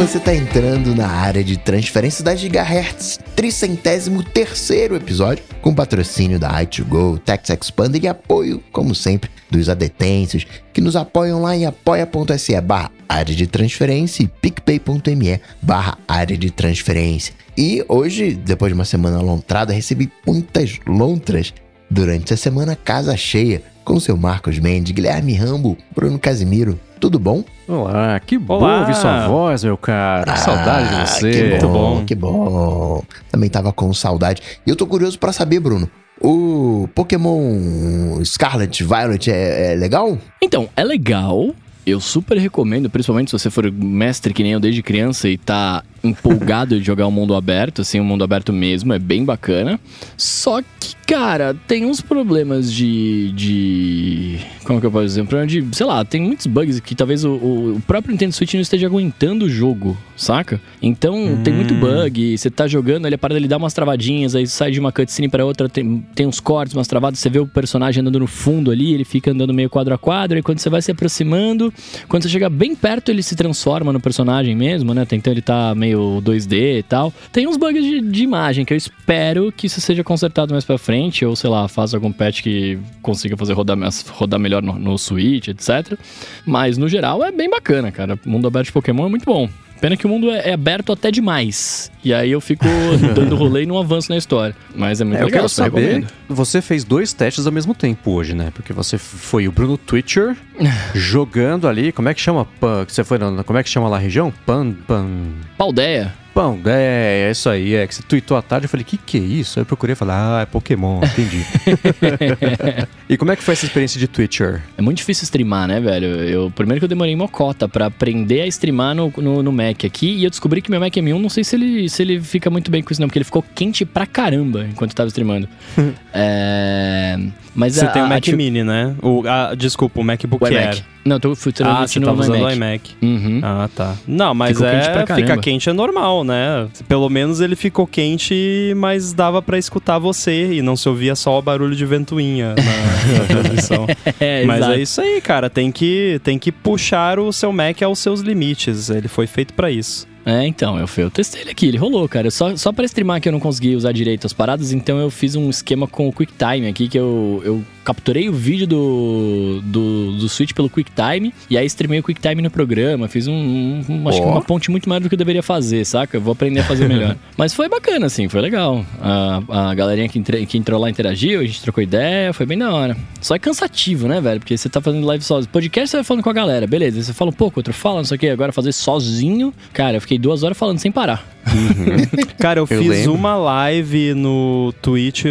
você está entrando na área de transferência da Gigahertz, tricentésimo terceiro episódio, com patrocínio da i2Go, Tax Expander e apoio, como sempre, dos adetêncios que nos apoiam lá em apoia.se barra área de transferência e picpay.me barra área de transferência. E hoje, depois de uma semana lontrada, recebi muitas lontras durante a semana casa cheia, com seu Marcos Mendes, Guilherme Rambo, Bruno Casimiro. Tudo bom? Olá, que bom Olá. ouvir sua voz, meu cara. Ah, saudade de você. Que bom, bom. Que bom. Também tava com saudade. E eu tô curioso para saber, Bruno, o Pokémon Scarlet Violet é, é, legal? Então, é legal. Eu super recomendo, principalmente se você for mestre que nem eu desde criança e tá empolgado de jogar um mundo aberto, assim, um mundo aberto mesmo, é bem bacana. Só que, cara, tem uns problemas de. de como que eu posso dizer? Um problema de. sei lá, tem muitos bugs que talvez o, o próprio Nintendo Switch não esteja aguentando o jogo, saca? Então, hum. tem muito hum. bug, você tá jogando, ele para ele dar umas travadinhas, aí sai de uma cutscene para outra, tem, tem uns cortes, umas travadas, você vê o personagem andando no fundo ali, ele fica andando meio quadro a quadro, e quando você vai se aproximando, quando você chega bem perto, ele se transforma no personagem mesmo, né? Então ele tá meio meio 2D e tal. Tem uns bugs de, de imagem que eu espero que isso seja consertado mais pra frente, ou sei lá, faz algum patch que consiga fazer rodar, rodar melhor no, no Switch, etc. Mas no geral é bem bacana, cara. Mundo aberto de Pokémon é muito bom. Pena que o mundo é, é aberto até demais. E aí eu fico dando rolê e não avanço na história. Mas é muito é, legal, eu quero saber. Recomendo. Você fez dois testes ao mesmo tempo hoje, né? Porque você foi o Bruno Twitcher jogando ali. Como é que chama? Você foi na, Como é que chama lá a região? Pan. Pan. Paldeia. Pão, é, é isso aí, é que você tweetou à tarde, eu falei, que que é isso? Aí eu procurei falar, ah, é Pokémon, entendi. e como é que foi essa experiência de Twitcher? É muito difícil streamar, né, velho? Eu, primeiro que eu demorei uma cota pra aprender a streamar no, no, no, Mac aqui, e eu descobri que meu Mac M1, não sei se ele, se ele fica muito bem com isso não, porque ele ficou quente pra caramba enquanto eu tava streamando. é... Mas Você a, tem o Mac a, Mini, né? O, a, desculpa, o MacBook o Air. Não, eu tô fui ah, você tá usando o iMac. Uhum. Ah, tá. Não, mas ficou é, quente fica quente é normal, né? Pelo menos ele ficou quente, mas dava para escutar você e não se ouvia só o barulho de ventoinha na, na transmissão. é, mas é exato. é isso aí, cara. Tem que, tem que puxar o seu Mac aos seus limites. Ele foi feito para isso. É, então, eu, eu testei ele aqui, ele rolou, cara. Só, só pra streamar que eu não consegui usar direito as paradas, então eu fiz um esquema com o QuickTime aqui, que eu, eu capturei o vídeo do, do, do Switch pelo QuickTime e aí streamei o QuickTime no programa. Fiz um, um acho oh. que uma ponte muito maior do que eu deveria fazer, saca? Eu vou aprender a fazer melhor. Mas foi bacana, assim, foi legal. A, a galerinha que, entre, que entrou lá interagiu, a gente trocou ideia, foi bem da hora. Só é cansativo, né, velho? Porque você tá fazendo live sozinho. Podcast você vai falando com a galera, beleza. Você fala um pouco, outro fala, não sei o que. Agora fazer sozinho, cara, eu fiquei duas horas falando sem parar. Uhum. Cara, eu, eu fiz lembro. uma live no Twitch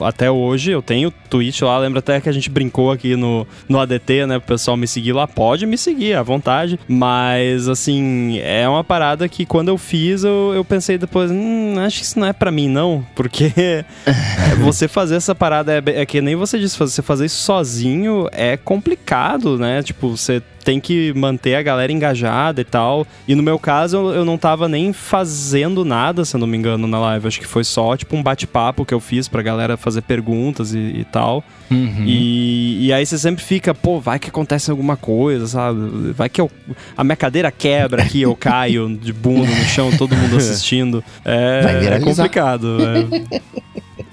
até hoje. Eu tenho Twitch lá, lembro até que a gente brincou aqui no, no ADT, né? O pessoal me seguir lá. Pode me seguir, à vontade. Mas, assim, é uma parada que quando eu fiz, eu, eu pensei depois, hum, acho que isso não é para mim, não. Porque você fazer essa parada é, é que nem você disse, você fazer isso sozinho é complicado, né? Tipo, você tem que manter a galera engajada e tal. E no meu caso, eu não tava nem fazendo nada, se eu não me engano, na live. Acho que foi só, tipo, um bate-papo que eu fiz pra galera fazer perguntas e, e tal. Uhum. E, e aí você sempre fica, pô, vai que acontece alguma coisa, sabe? Vai que eu, a minha cadeira quebra aqui, eu caio de bunda no chão, todo mundo assistindo. É, é complicado.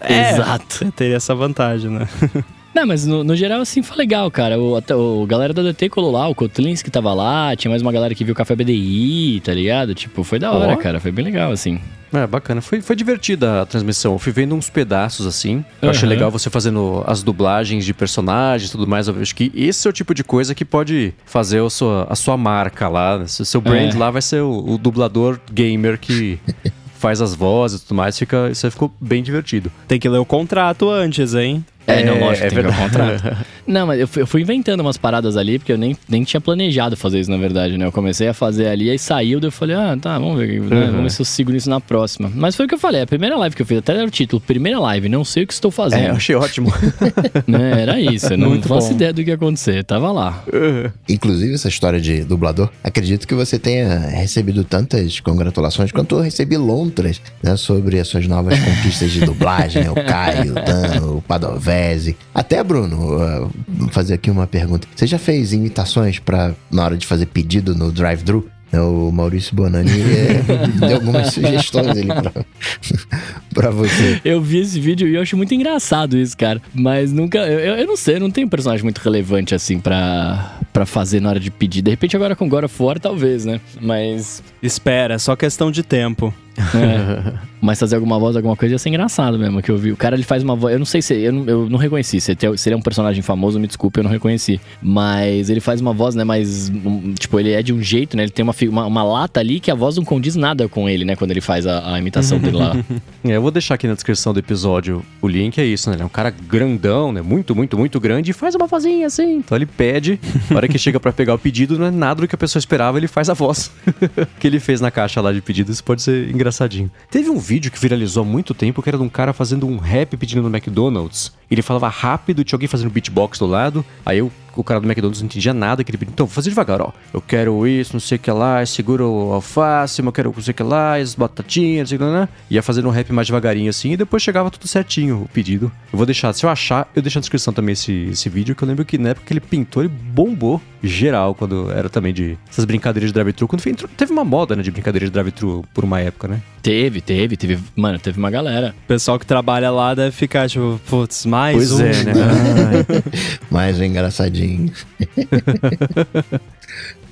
É. Exato. Teria essa vantagem, né? Não, mas no, no, geral, assim, foi legal, cara. O, até, o galera da DT colou lá, o Kotlins que tava lá, tinha mais uma galera que viu o Café BDI, tá ligado? Tipo, foi da hora, oh. cara. Foi bem legal, assim. É, bacana. Foi, foi divertida a transmissão. Eu fui vendo uns pedaços assim. Eu uhum. achei legal você fazendo as dublagens de personagens e tudo mais. Eu acho que esse é o tipo de coisa que pode fazer a sua, a sua marca lá. O seu brand é. lá vai ser o, o dublador gamer que faz as vozes e tudo mais. Fica, isso aí ficou bem divertido. Tem que ler o contrato antes, hein? É, não, lógico, é tem verdade. que contrato. não, mas eu fui, eu fui, inventando umas paradas ali, porque eu nem, nem tinha planejado fazer isso, na verdade, né? Eu comecei a fazer ali, aí saiu, daí eu falei, ah, tá, vamos ver, né? uhum. vamos ver se eu sigo nisso na próxima. Mas foi o que eu falei, a primeira live que eu fiz, até era o título, primeira live, não sei o que estou fazendo. É, eu achei ótimo. né? Era isso, eu não Muito faço bom. ideia do que ia acontecer, tava lá. Uhum. Inclusive, essa história de dublador, acredito que você tenha recebido tantas congratulações quanto eu recebi lontras, né, sobre as suas novas conquistas de dublagem, o Caio, o Dan, o Até Bruno, uh, fazer aqui uma pergunta. Você já fez imitações para na hora de fazer pedido no drive-thru? O Maurício Bonani é, deu algumas sugestões ali pra, pra você. Eu vi esse vídeo e eu acho muito engraçado isso, cara. Mas nunca. Eu, eu não sei, eu não tenho um personagem muito relevante assim pra, pra fazer na hora de pedir. De repente, agora com God of War, talvez, né? Mas. Espera, é só questão de tempo. É. Mas fazer alguma voz, alguma coisa ia ser engraçado mesmo, que eu vi. O cara, ele faz uma voz... Eu não sei se... Eu não, eu não reconheci. Se ele é um personagem famoso, me desculpe, eu não reconheci. Mas ele faz uma voz, né, mais... Tipo, ele é de um jeito, né? Ele tem uma, uma, uma lata ali que a voz não condiz nada com ele, né? Quando ele faz a, a imitação dele lá. É, eu vou deixar aqui na descrição do episódio o link, é isso, né? Ele é um cara grandão, né? Muito, muito, muito grande e faz uma vozinha assim. Então ele pede, na hora que chega para pegar o pedido, não é nada do que a pessoa esperava, ele faz a voz que ele fez na caixa lá de pedido. Isso pode ser engraçadinho. Teve um vídeo que viralizou há muito tempo que era de um cara fazendo um rap pedindo no McDonald's. Ele falava rápido, tinha alguém fazendo beatbox do lado. Aí eu o cara do McDonald's não entendia nada que ele pediu. Então, vou fazer devagar, ó. Eu quero isso, não sei o que lá, segura o alface, eu quero não sei o que lá, as batatinhas, não sei o que lá. Né? Ia fazendo um rap mais devagarinho assim, e depois chegava tudo certinho o pedido. Eu vou deixar, se eu achar, eu deixo na descrição também esse, esse vídeo, que eu lembro que na época que ele pintou, ele bombou geral, quando era também de essas brincadeiras de drive-thru. Quando teve uma moda, né, de brincadeira de drive-thru por uma época, né? Teve, teve, teve. Mano, teve uma galera. O pessoal que trabalha lá deve ficar, tipo, putz, mais pois um. É, né? mais um engraçadinho.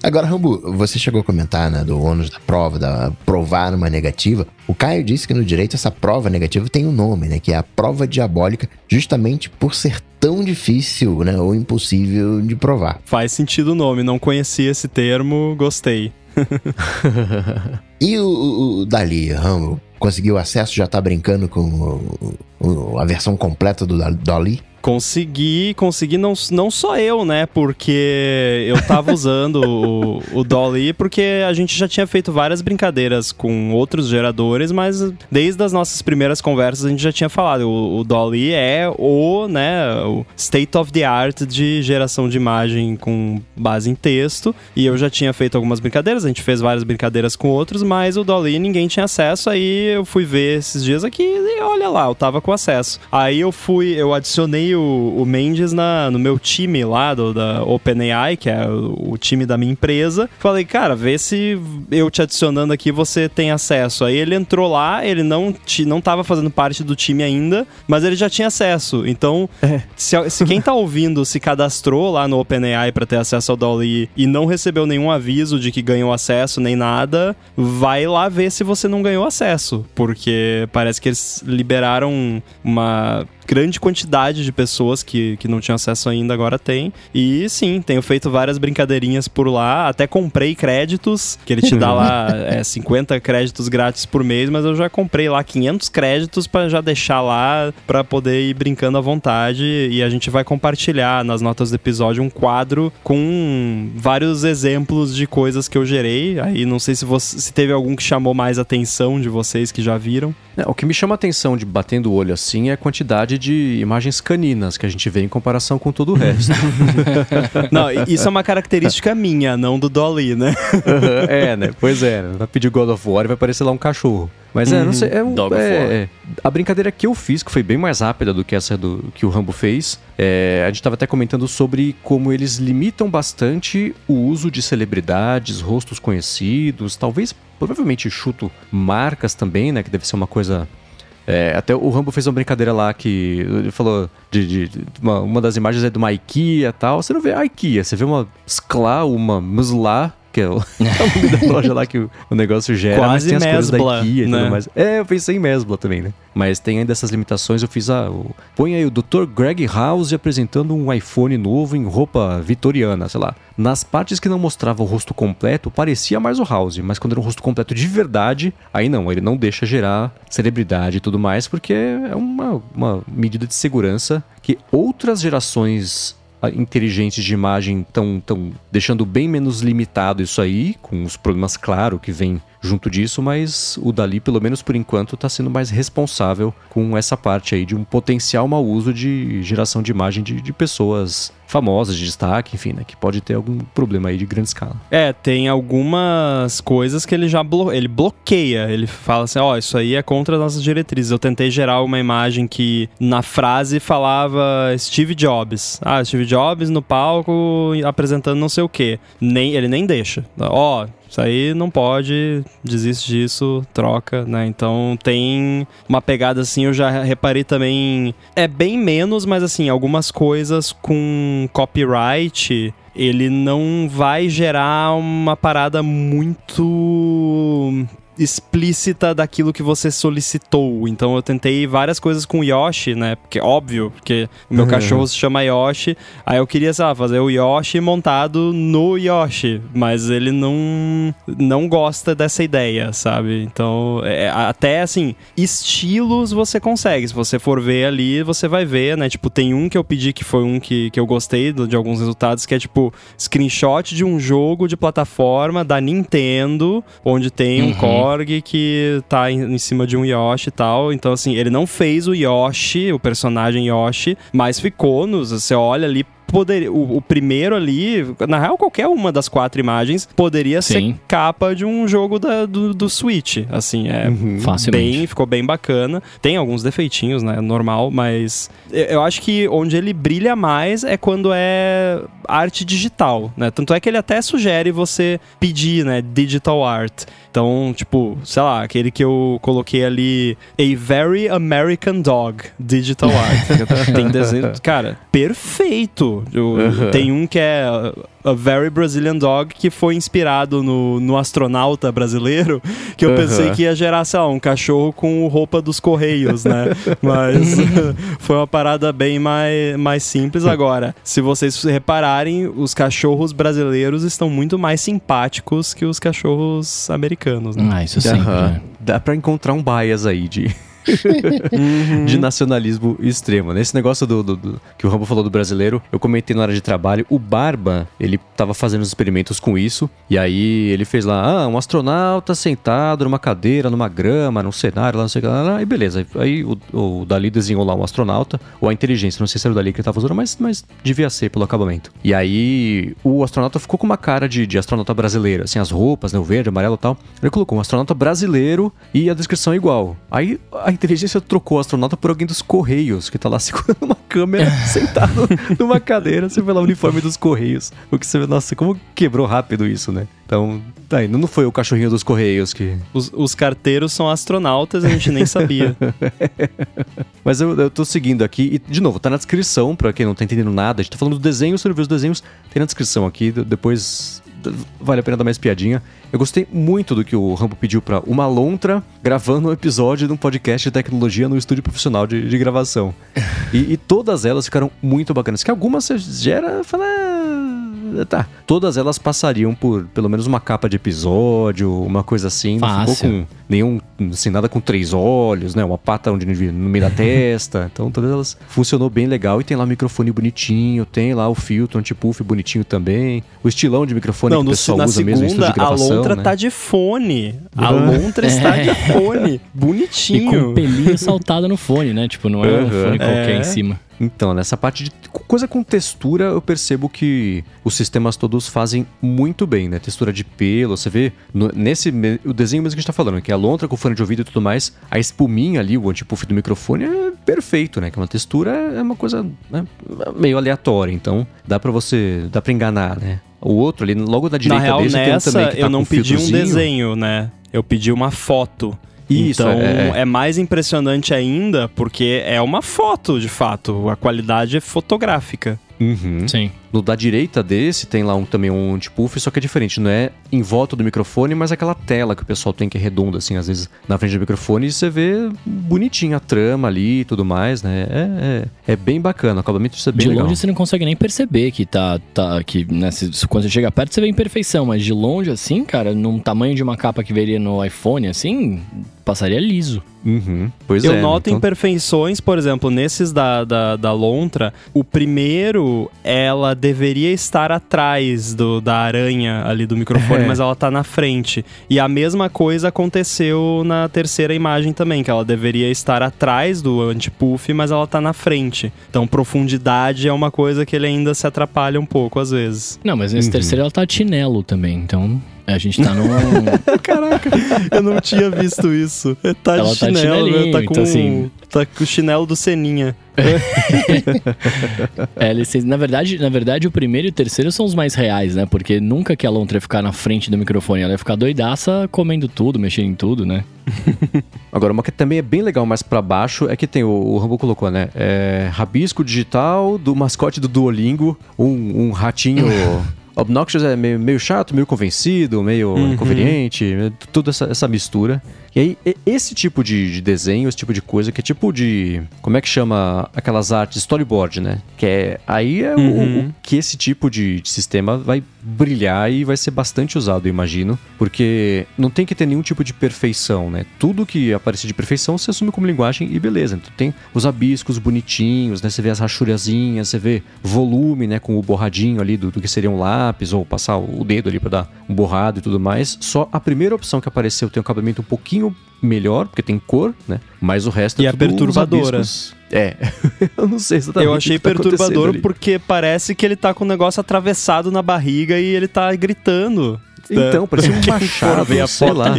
Agora, Rambo, você chegou a comentar, né, do ônus da prova, da provar uma negativa. O Caio disse que no direito essa prova negativa tem um nome, né, que é a prova diabólica, justamente por ser tão difícil, né, ou impossível de provar. Faz sentido o nome, não conhecia esse termo, gostei. e o, o Dali, Rambo, conseguiu acesso, já tá brincando com o, o, a versão completa do Dali? Consegui, consegui não, não só eu, né? Porque eu tava usando o, o Dolly, porque a gente já tinha feito várias brincadeiras com outros geradores, mas desde as nossas primeiras conversas a gente já tinha falado. O, o Dolly é o, né, o state of the art de geração de imagem com base em texto. E eu já tinha feito algumas brincadeiras, a gente fez várias brincadeiras com outros, mas o Dolly ninguém tinha acesso. Aí eu fui ver esses dias aqui e olha lá, eu tava com acesso. Aí eu fui, eu adicionei o, o Mendes na, no meu time lá do, da OpenAI, que é o, o, time da minha empresa. Falei, cara, vê se eu te adicionando aqui você tem acesso. Aí ele entrou lá, ele não, te, não tava fazendo parte do time ainda, mas ele já tinha acesso. Então, é. se, se quem tá ouvindo se cadastrou lá no OpenAI para ter acesso ao Dolly e não recebeu nenhum aviso de que ganhou acesso nem nada, vai lá ver se você não ganhou acesso. Porque parece que eles liberaram uma grande quantidade de pessoas que, que não tinham acesso ainda, agora tem. E sim, tenho feito várias brincadeirinhas por lá. Até comprei créditos, que ele te dá lá é, 50 créditos grátis por mês, mas eu já comprei lá 500 créditos para já deixar lá para poder ir brincando à vontade. E a gente vai compartilhar nas notas do episódio um quadro com vários exemplos de coisas que eu gerei. Aí não sei se, você, se teve algum que chamou mais atenção de vocês que já viram. É, o que me chama a atenção de batendo o olho assim é a quantidade de imagens caninas que a gente vê em comparação com todo o resto. não, isso é uma característica minha, não do Dolly, né? Uhum, é, né? Pois é, né? vai pedir God of War e vai aparecer lá um cachorro. Mas é, não sei, é, um, é, é, a brincadeira que eu fiz, que foi bem mais rápida do que essa do que o Rambo fez, é, a gente estava até comentando sobre como eles limitam bastante o uso de celebridades, rostos conhecidos, talvez, provavelmente chuto marcas também, né, que deve ser uma coisa é, até o Rambo fez uma brincadeira lá que ele falou de, de, uma, uma, das imagens é de uma IKEA e tal. Você não vê a IKEA, você vê uma Skla, uma Musla que é o, nome da loja lá que o, o negócio gera, Quase mas tem as mesbla, coisas da IKEA e né? tudo mais. É, eu pensei em Mesbla também, né? Mas tem ainda essas limitações, eu fiz a... O, põe aí o Dr. Greg House apresentando um iPhone novo em roupa vitoriana, sei lá. Nas partes que não mostrava o rosto completo, parecia mais o House, mas quando era um rosto completo de verdade, aí não, ele não deixa gerar celebridade e tudo mais, porque é uma, uma medida de segurança que outras gerações inteligentes de imagem estão tão deixando bem menos limitado isso aí, com os problemas, claro, que vem junto disso, mas o Dali, pelo menos por enquanto, está sendo mais responsável com essa parte aí de um potencial mau uso de geração de imagem de, de pessoas famosas, de destaque, enfim, né? Que pode ter algum problema aí de grande escala. É, tem algumas coisas que ele já blo ele bloqueia. Ele fala assim, ó, oh, isso aí é contra as nossas diretrizes. Eu tentei gerar uma imagem que na frase falava Steve Jobs. Ah, Steve Jobs no palco apresentando não sei o quê. Nem, ele nem deixa. Ó, oh, isso aí não pode, desiste disso, troca, né? Então tem uma pegada assim, eu já reparei também. É bem menos, mas assim, algumas coisas com copyright ele não vai gerar uma parada muito explícita daquilo que você solicitou. Então eu tentei várias coisas com o Yoshi, né? Porque óbvio, porque o meu uhum. cachorro se chama Yoshi. Aí eu queria, sei lá, fazer o Yoshi montado no Yoshi, mas ele não não gosta dessa ideia, sabe? Então, é, até assim, estilos você consegue. Se você for ver ali, você vai ver, né? Tipo, tem um que eu pedi que foi um que, que eu gostei de alguns resultados, que é tipo screenshot de um jogo de plataforma da Nintendo, onde tem uhum. um Que tá em, em, cima de um Yoshi e tal. Então, assim, ele não fez o Yoshi, o personagem Yoshi, mas ficou nos. Você olha ali, poderia. O, o, primeiro ali, na real, qualquer uma das quatro imagens poderia Sim. ser capa de um jogo da, do, do Switch. Assim, é uhum. bem, ficou bem bacana. Tem alguns defeitinhos, né? Normal, mas eu acho que onde ele brilha mais é quando é arte digital, né? Tanto é que ele até sugere você pedir, né? Digital art. Então, tipo, sei lá, aquele que eu coloquei ali, A Very American Dog Digital Art. Tem desenho. Cara, perfeito. Eu, uhum. Tem um que é a Very Brazilian Dog, que foi inspirado no, no astronauta brasileiro, que eu pensei que ia gerar, sei lá, um cachorro com roupa dos Correios, né? Mas foi uma parada bem mais, mais simples. Agora, se vocês repararem, os cachorros brasileiros estão muito mais simpáticos que os cachorros americanos, né? Ah, isso sempre. Né? Dá pra encontrar um bias aí de uhum. de nacionalismo extremo. Nesse negócio do, do, do, que o Rambo falou do brasileiro, eu comentei na hora de trabalho, o Barba, ele tava fazendo os experimentos com isso, e aí ele fez lá, ah, um astronauta sentado numa cadeira, numa grama, num cenário, lá não sei o que lá, e beleza. Aí o, o Dali desenhou lá um astronauta, ou a inteligência, não sei se era o Dali que ele tava usando, mas, mas devia ser pelo acabamento. E aí o astronauta ficou com uma cara de, de astronauta brasileiro, assim, as roupas, né, o verde, amarelo e tal. Ele colocou um astronauta brasileiro e a descrição é igual. Aí a inteligência trocou o astronauta por alguém dos Correios, que tá lá segurando uma câmera, sentado numa cadeira, você vê lá o uniforme dos Correios. O que você vê, nossa, como quebrou rápido isso, né? Então, tá aí, não foi o cachorrinho dos Correios que. Os, os carteiros são astronautas, a gente nem sabia. Mas eu, eu tô seguindo aqui, e de novo, tá na descrição, pra quem não tá entendendo nada. A gente tá falando do desenho, você não viu os desenhos, tem na descrição aqui, depois vale a pena dar mais piadinha. Eu gostei muito do que o Rambo pediu para uma lontra gravando um episódio de um podcast de tecnologia no estúdio profissional de, de gravação. e, e, todas elas ficaram muito bacanas. Que algumas você gera, fala, ah, tá. Todas elas passariam por pelo menos uma capa de episódio, uma coisa assim. Fácil. Não ficou com nenhum, assim, nada com três olhos, né? Uma pata onde no meio da testa. Então todas elas funcionou bem legal. E tem lá o microfone bonitinho, tem lá o filtro anti-puff bonitinho também. O estilão de microfone Não, que o pessoal usa segunda, mesmo em estúdio de gravação. A lontra né? tá de fone. A lontra está de fone. Bonitinho. E com um pelinho saltado no fone, né? Tipo, não é uhum. um fone qualquer é. em cima. Então, nessa parte de coisa com textura, eu percebo que os sistemas todos fazem muito bem, né? Textura de pelo, você vê no, nesse o desenho mesmo que a gente tá falando, que é a lontra com fone de ouvido e tudo mais, a espuminha ali, o antipuff do microfone é perfeito, né? Que é uma textura é uma coisa né? meio aleatória, então dá para você, dá para enganar, né? O outro ali, logo da direita Na real, dele, nessa, tem um também que tá eu não pedi um desenho, né? Eu pedi uma foto. Isso, então é, é. é, mais impressionante ainda porque é uma foto, de fato. A qualidade é fotográfica. Uhum. Sim. No da direita desse tem lá um, também um antipuff, só que é diferente. Não é em volta do microfone, mas aquela tela que o pessoal tem que é redonda, assim, às vezes na frente do microfone e você vê bonitinho a trama ali e tudo mais, né? É, é, é bem bacana, o acabamento isso é bem de legal. De longe você não consegue nem perceber que tá. tá que, né, se, quando você chega perto você vê imperfeição, mas de longe, assim, cara, num tamanho de uma capa que veria no iPhone, assim, passaria liso. Uhum. Pois eu é. noto então... imperfeições, por exemplo, nesses da, da, da Lontra, o primeiro, ela deveria estar atrás do, da aranha ali do microfone, é. mas ela tá na frente. E a mesma coisa aconteceu na terceira imagem também, que ela deveria estar atrás do antipuff, mas ela tá na frente. Então, profundidade é uma coisa que ele ainda se atrapalha um pouco às vezes. Não, mas nesse uhum. terceiro ela tá chinelo também, então A gente tá num. Caraca, eu não tinha visto isso. Tá Ela de tá chinelo, tá, tá com, então, assim... tá com o chinelo do Seninha. é, licença. Na verdade, na verdade, o primeiro e o terceiro são os mais reais, né? Porque nunca que a Lontra ia ficar na frente do microfone. Ela ia ficar doidaça comendo tudo, mexendo em tudo, né? Agora, uma que também é bem legal mais para baixo é que tem, o, o Rambo colocou, né? É, rabisco digital do mascote do Duolingo, um, um ratinho Obnoxious é meio, meio chato, meio convencido, meio uhum. inconveniente, toda essa, essa mistura. E aí, esse tipo de, de, desenho, esse tipo de coisa, que é tipo de. Como é que chama aquelas artes? Storyboard, né? Que é. Aí é uhum. o, o, que esse tipo de, de, sistema vai brilhar e vai ser bastante usado, eu imagino. Porque não tem que ter nenhum tipo de perfeição, né? Tudo que aparecer de perfeição você assume como linguagem e beleza. Então tem os abiscos bonitinhos, né? Você vê as rachurazinhas, você vê volume, né? Com o borradinho ali do, do que seria um lápis, ou passar o dedo ali para dar um borrado e tudo mais. Só a primeira opção que apareceu tem um acabamento um pouquinho melhor, porque tem cor, né? Mas o resto e é a perturbadora. É, eu não sei exatamente. Eu achei tá perturbador porque parece que ele tá com o negócio atravessado na barriga e ele tá gritando. Então, parece um machado, ver a sei lá.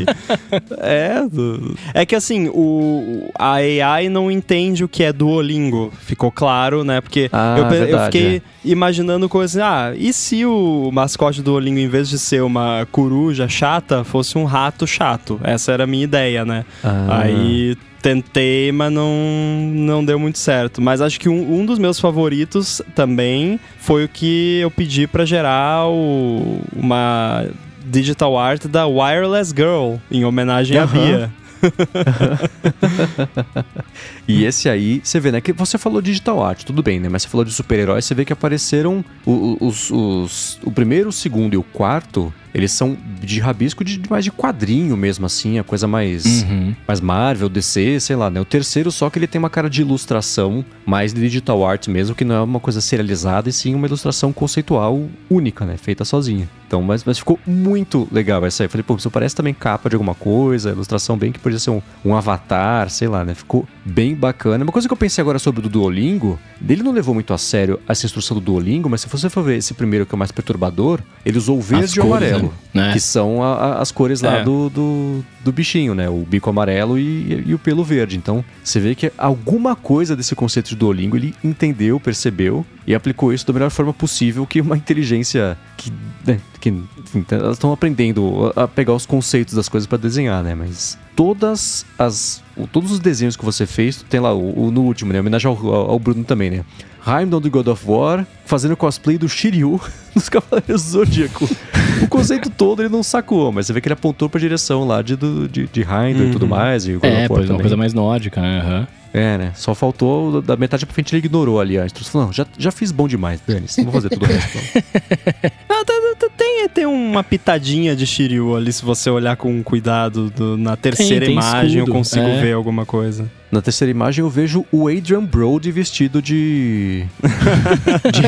É, é que assim, o, a AI não entende o que é Duolingo, ficou claro, né? Porque ah, eu, verdade, eu, fiquei é. imaginando coisas, assim, ah, e se o mascote do Duolingo, em vez de ser uma coruja chata, fosse um rato chato? Essa era a minha ideia, né? Ah. Aí tentei, mas não, não deu muito certo. Mas acho que um, um dos meus favoritos também foi o que eu pedi para gerar o, uma digital art da Wireless Girl, em homenagem uhum. à Bia. e esse aí, você vê, né? Que você falou digital art, tudo bem, né? Mas você falou de super-heróis, você vê que apareceram os, os, os, o primeiro, o segundo e o quarto eles são de rabisco de, mais de quadrinho mesmo, assim, a coisa mais, uhum. mais Marvel, DC, sei lá, né? O terceiro só que ele tem uma cara de ilustração, mais de digital art mesmo, que não é uma coisa serializada, e sim uma ilustração conceitual única, né? Feita sozinha. Então, mas, mas ficou muito legal essa aí. Eu falei, pô, isso parece também capa de alguma coisa, ilustração bem que podia ser um, um avatar, sei lá, né? Ficou bem bacana. Uma coisa que eu pensei agora sobre o do Duolingo, ele não levou muito a sério essa instrução do Duolingo, mas se você for ver esse primeiro que é o mais perturbador, ele usou o verde e o amarelo, né? que são a, a, as cores lá é. do, do, do, bichinho, né? O bico amarelo e, e, o pelo verde. Então, você vê que alguma coisa desse conceito de Duolingo ele entendeu, percebeu e aplicou isso da melhor forma possível que uma inteligência que, né, que enfim, elas estão aprendendo a pegar os conceitos das coisas para desenhar, né? Mas todas as todos os desenhos que você fez, tem lá o, o no último, né? Homenagem ao, ao Bruno também, né? Heimdall do God of War, fazendo cosplay do Shiryu dos Cavaleiros do Zodíaco. o conceito todo ele não sacou, mas você vê que ele apontou pra direção lá de, de, de Heimdall uhum. e tudo uhum. mais. E God é, of War pois uma coisa mais nórdica, né? Uhum. É, né? Só faltou da metade pra frente ele ignorou ali a instrução. Não, já, já fiz bom demais. Não vou fazer tudo o resto. Não. tem, tem uma pitadinha de Shiryu ali, se você olhar com cuidado do, na terceira tem, tem imagem, escudo. eu consigo é. ver alguma coisa. Na terceira imagem eu vejo o Adrian Brody vestido de. de,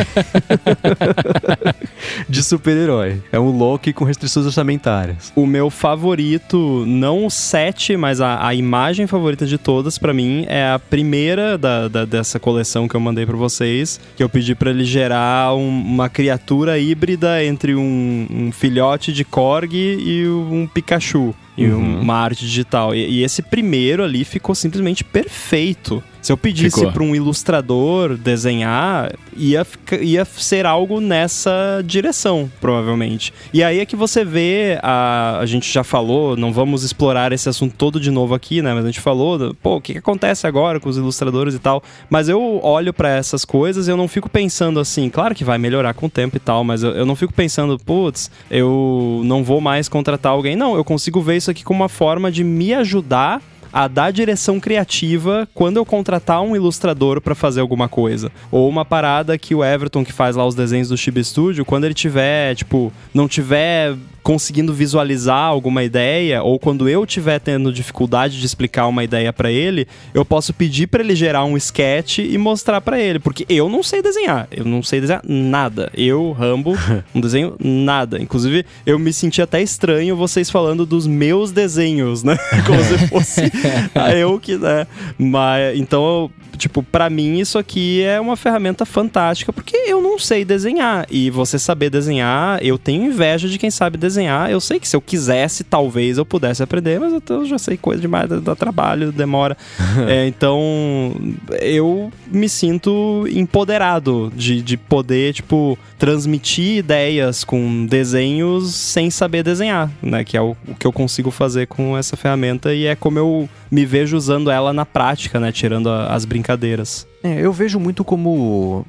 de super-herói. É um Loki com restrições orçamentárias. O meu favorito, não o set, mas a, a imagem favorita de todas para mim é a primeira da, da, dessa coleção que eu mandei para vocês, que eu pedi para ele gerar um, uma criatura híbrida entre um, um filhote de Korg e um Pikachu e uhum. uma arte digital. E, e, esse primeiro ali ficou simplesmente perfeito. Se eu pedisse para um ilustrador desenhar, ia, ia ser algo nessa direção, provavelmente. E aí é que você vê, a, a gente já falou, não vamos explorar esse assunto todo de novo aqui, né? Mas a gente falou, pô, o que, que acontece agora com os ilustradores e tal. Mas eu olho para essas coisas e eu não fico pensando assim, claro que vai melhorar com o tempo e tal, mas eu, eu não fico pensando, putz, eu não vou mais contratar alguém. Não, eu consigo ver isso aqui como uma forma de me ajudar a dar direção criativa quando eu contratar um ilustrador para fazer alguma coisa. Ou uma parada que o Everton, que faz lá os desenhos do Chibi Studio, quando ele tiver, tipo, não tiver conseguindo visualizar alguma ideia, ou quando eu estiver tendo dificuldade de explicar uma ideia para ele, eu posso pedir para ele gerar um sketch e mostrar para ele, porque eu não sei desenhar, eu não sei desenhar nada. Eu, Rambo, não desenho nada. Inclusive, eu me senti até estranho vocês falando dos meus desenhos, né? Como se fosse eu que, né? Mas então tipo, para mim isso aqui é uma ferramenta fantástica porque eu não sei desenhar. E você saber desenhar, eu tenho inveja de quem sabe desenhar. Eu sei que se eu quisesse, talvez eu pudesse aprender, mas eu já sei coisa demais, dá, trabalho, demora. é, então, eu me sinto empoderado de, de poder, tipo, transmitir ideias com desenhos sem saber desenhar, né? Que é o, o que eu consigo fazer com essa ferramenta e é como eu me vejo usando ela na prática, né? Tirando a, as brincadeiras. É, eu vejo muito como.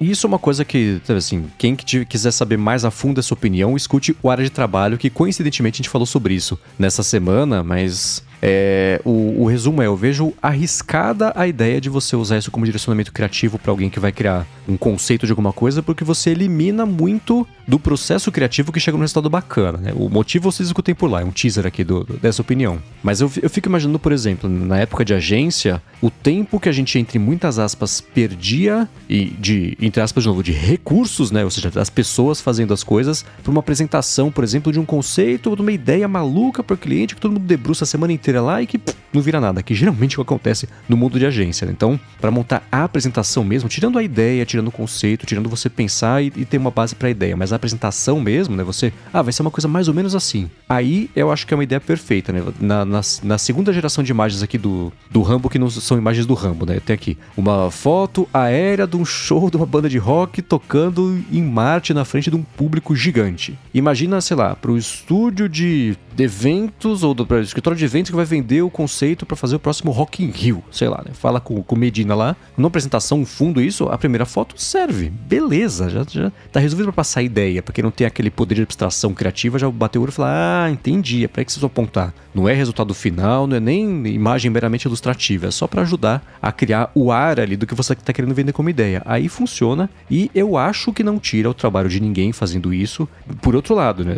Isso é uma coisa que, assim, quem quiser saber mais a fundo essa opinião, escute o área de trabalho, que coincidentemente a gente falou sobre isso nessa semana, mas é, o, o, resumo é: eu vejo arriscada a ideia de você usar isso como direcionamento criativo para alguém que vai criar um conceito de alguma coisa, porque você elimina muito do processo criativo que chega no resultado bacana. Né? O motivo vocês escutem por lá, é um teaser aqui do, dessa opinião. Mas eu, eu fico imaginando, por exemplo, na época de agência, o tempo que a gente, entre muitas aspas, perdia e de, entre aspas, de novo, de recursos, né? Ou seja, das pessoas fazendo as coisas, para uma apresentação, por exemplo, de um conceito ou de uma ideia maluca para o cliente que todo mundo debruça a semana inteira lá e que pff, não vira nada, que geralmente é o que acontece no mundo de agência. Né? Então, para montar a apresentação mesmo, tirando a ideia, tirando o conceito, tirando você pensar e, e ter uma base para a ideia, mas a apresentação mesmo, né? Você, ah, vai ser uma coisa mais ou menos assim. Aí eu acho que é uma ideia perfeita, né? Na, na, na segunda geração de imagens aqui do, do Rambo, que não são imagens do Rambo, né? Tem aqui uma foto aérea de um show de uma banda de rock tocando em Marte na frente de um público gigante. Imagina, sei lá, para o estúdio de eventos ou do escritório de eventos que vai vender o conceito para fazer o próximo Rock in Rio, sei lá, né? Fala com o Medina lá, numa apresentação, um fundo isso, a primeira foto serve, beleza, já, já tá resolvido para passar a ideia, porque não tem aquele poder de abstração criativa, já bateu o olho e fala, ah, entendi, é para que vocês apontar. Não é resultado final, não é nem imagem meramente ilustrativa, é só para ajudar a criar o ar ali do que você está querendo vender como ideia. Aí funciona e eu acho que não tira o trabalho de ninguém fazendo isso. Por outro lado, né?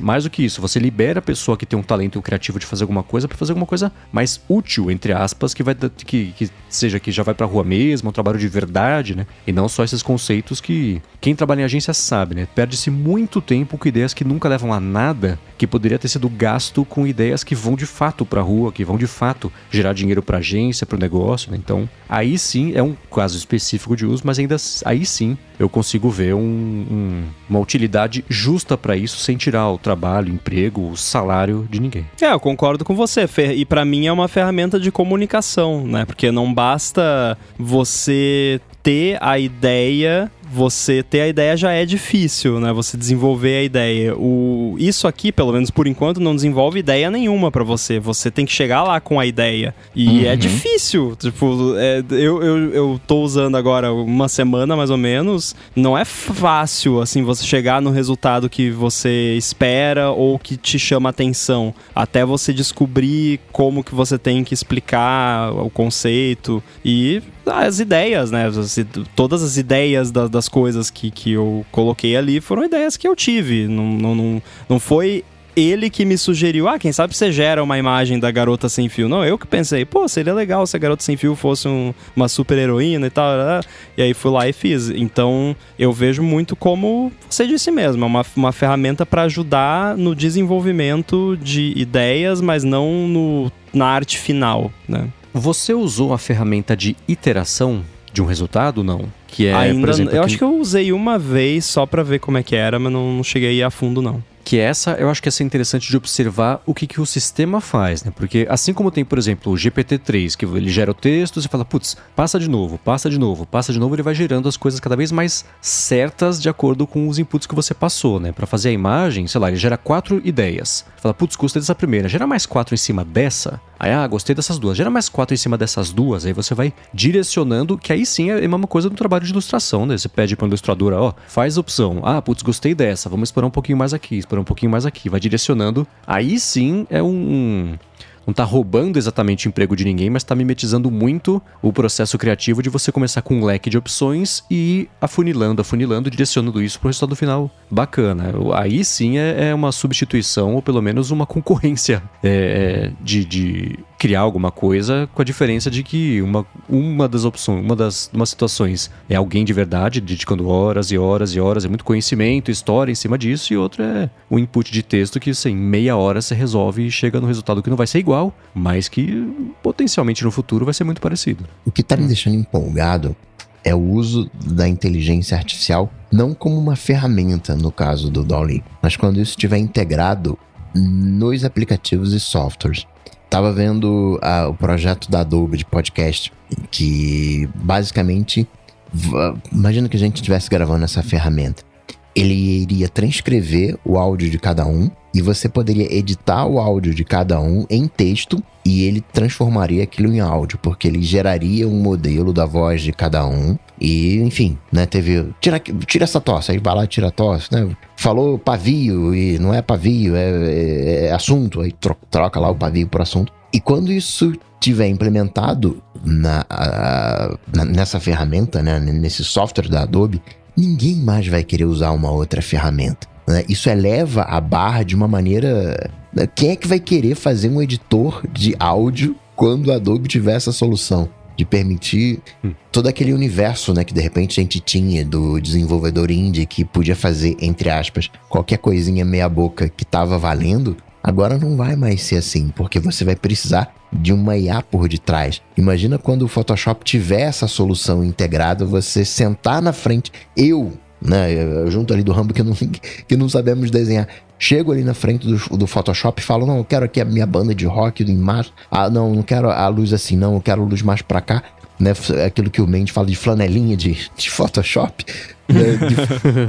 Mais do que isso, você libera a pessoa que tem um talento criativo de fazer alguma coisa para fazer alguma coisa mais útil, entre aspas, que vai que, que seja que já vai pra rua mesmo, um trabalho de verdade, né? E não só esses conceitos que quem trabalha em agência sabe, né? Perde-se muito tempo com ideias que nunca levam a nada, que poderia ter sido gasto com ideias que vão de fato pra rua, que vão de fato gerar dinheiro pra agência, pro negócio, né? Então, aí sim é um caso específico de uso, mas ainda aí sim eu consigo ver um, um, uma utilidade justa para isso, sem tirar o trabalho, o emprego, o salário de ninguém. É, eu concordo com você. E para mim é uma ferramenta de comunicação, né? Porque não basta você ter a ideia você ter a ideia já é difícil, né? Você desenvolver a ideia. O, isso aqui, pelo menos por enquanto, não desenvolve ideia nenhuma para você. Você tem que chegar lá com a ideia. E é uhum. é difícil. Tipo, é, eu, eu, eu tô usando agora uma semana mais ou menos. Não é fácil, assim, você chegar no resultado que você espera ou que te chama atenção. Até você descobrir como que você tem que explicar o conceito. E as ideias, né? Todas as ideias da, das coisas que, que eu coloquei ali foram ideias que eu tive. Não, não, não, não foi ele que me sugeriu, ah, quem sabe você gera uma imagem da garota sem fio. Não, eu que pensei, pô, seria legal se a garota sem fio fosse um, uma super heroína e tal. E aí fui lá e fiz. Então eu vejo muito como você disse mesmo, é uma, uma ferramenta para ajudar no desenvolvimento de ideias, mas não no, na arte final, né? Você usou a ferramenta de iteração de um resultado, não? Que é, Ainda, por exemplo, eu acho que eu usei uma vez só para ver como é que era, mas não, não cheguei a fundo não que essa eu acho que é ser interessante de observar o que, que o sistema faz, né? Porque assim como tem, por exemplo, o GPT-3, que ele gera o texto, você fala, putz, passa de novo, passa de novo, passa de novo, ele vai gerando as coisas cada vez mais certas de acordo com os inputs que você passou, né? Para fazer a imagem, sei lá, ele gera quatro ideias. Fala, putz, gostei dessa primeira, gera mais quatro em cima dessa. Aí, ah, gostei dessas duas, gera mais quatro em cima dessas duas. Aí você vai direcionando, que aí sim é a mesma coisa do trabalho de ilustração, né? Você pede para ilustradora, ó, faz opção. Ah, putz, gostei dessa, vamos esperar um pouquinho mais aqui, um pouquinho mais aqui, vai direcionando. Aí sim é um, não tá roubando exatamente o emprego de ninguém, mas tá mimetizando muito o processo criativo de você começar com um leque de opções e ir afunilando, afunilando, direcionando isso pro resultado final bacana. Aí sim é, é uma substituição, ou pelo menos uma concorrência é, é, de, de criar alguma coisa, com a diferença de que uma, uma das opções, uma das uma situações é alguém de verdade, dedicando horas e horas e horas, é muito conhecimento, história em cima disso, e outra é o input de texto que, assim, meia hora você resolve e chega no resultado que não vai ser igual, mas que potencialmente no futuro vai ser muito parecido. O que tá me deixando empolgado é o uso da inteligência artificial não como uma ferramenta, no caso do Dolly, mas quando isso estiver integrado nos aplicativos e softwares. Tava vendo o projeto da Adobe de podcast, que basicamente. Imagina que a gente estivesse gravando essa ferramenta. Ele iria transcrever o áudio de cada um e você poderia editar o áudio de cada um em texto e ele transformaria aquilo em áudio, porque ele geraria um modelo da voz de cada um e, enfim, né, teve tira, tira essa tosse, aí vai lá tira a tosse, né? Falou pavio e não é pavio, é, é, é assunto, aí troca, lá o pavio por assunto. E quando isso tiver implementado na, nessa ferramenta, né, nesse software da Adobe, ninguém mais vai querer usar uma outra ferramenta. Né? Isso eleva a barra de uma maneira. Né? Quem é que vai querer fazer um editor de áudio quando a Adobe tiver essa solução? De permitir hum. todo aquele universo né, que de repente a gente tinha do desenvolvedor indie que podia fazer, entre aspas, qualquer coisinha meia-boca que estava valendo. Agora não vai mais ser assim, porque você vai precisar de uma IA por detrás. Imagina quando o Photoshop tiver essa solução integrada, você sentar na frente, eu né? Junto ali do Rambo que não, que não sabemos desenhar. Chego ali na frente do, do Photoshop e falo: Não, eu quero aqui a minha banda de rock em imagem. Ah, não, não quero a luz assim, não, eu quero luz mais pra cá. Né? Aquilo que o Mendes fala de flanelinha de, de Photoshop. Né?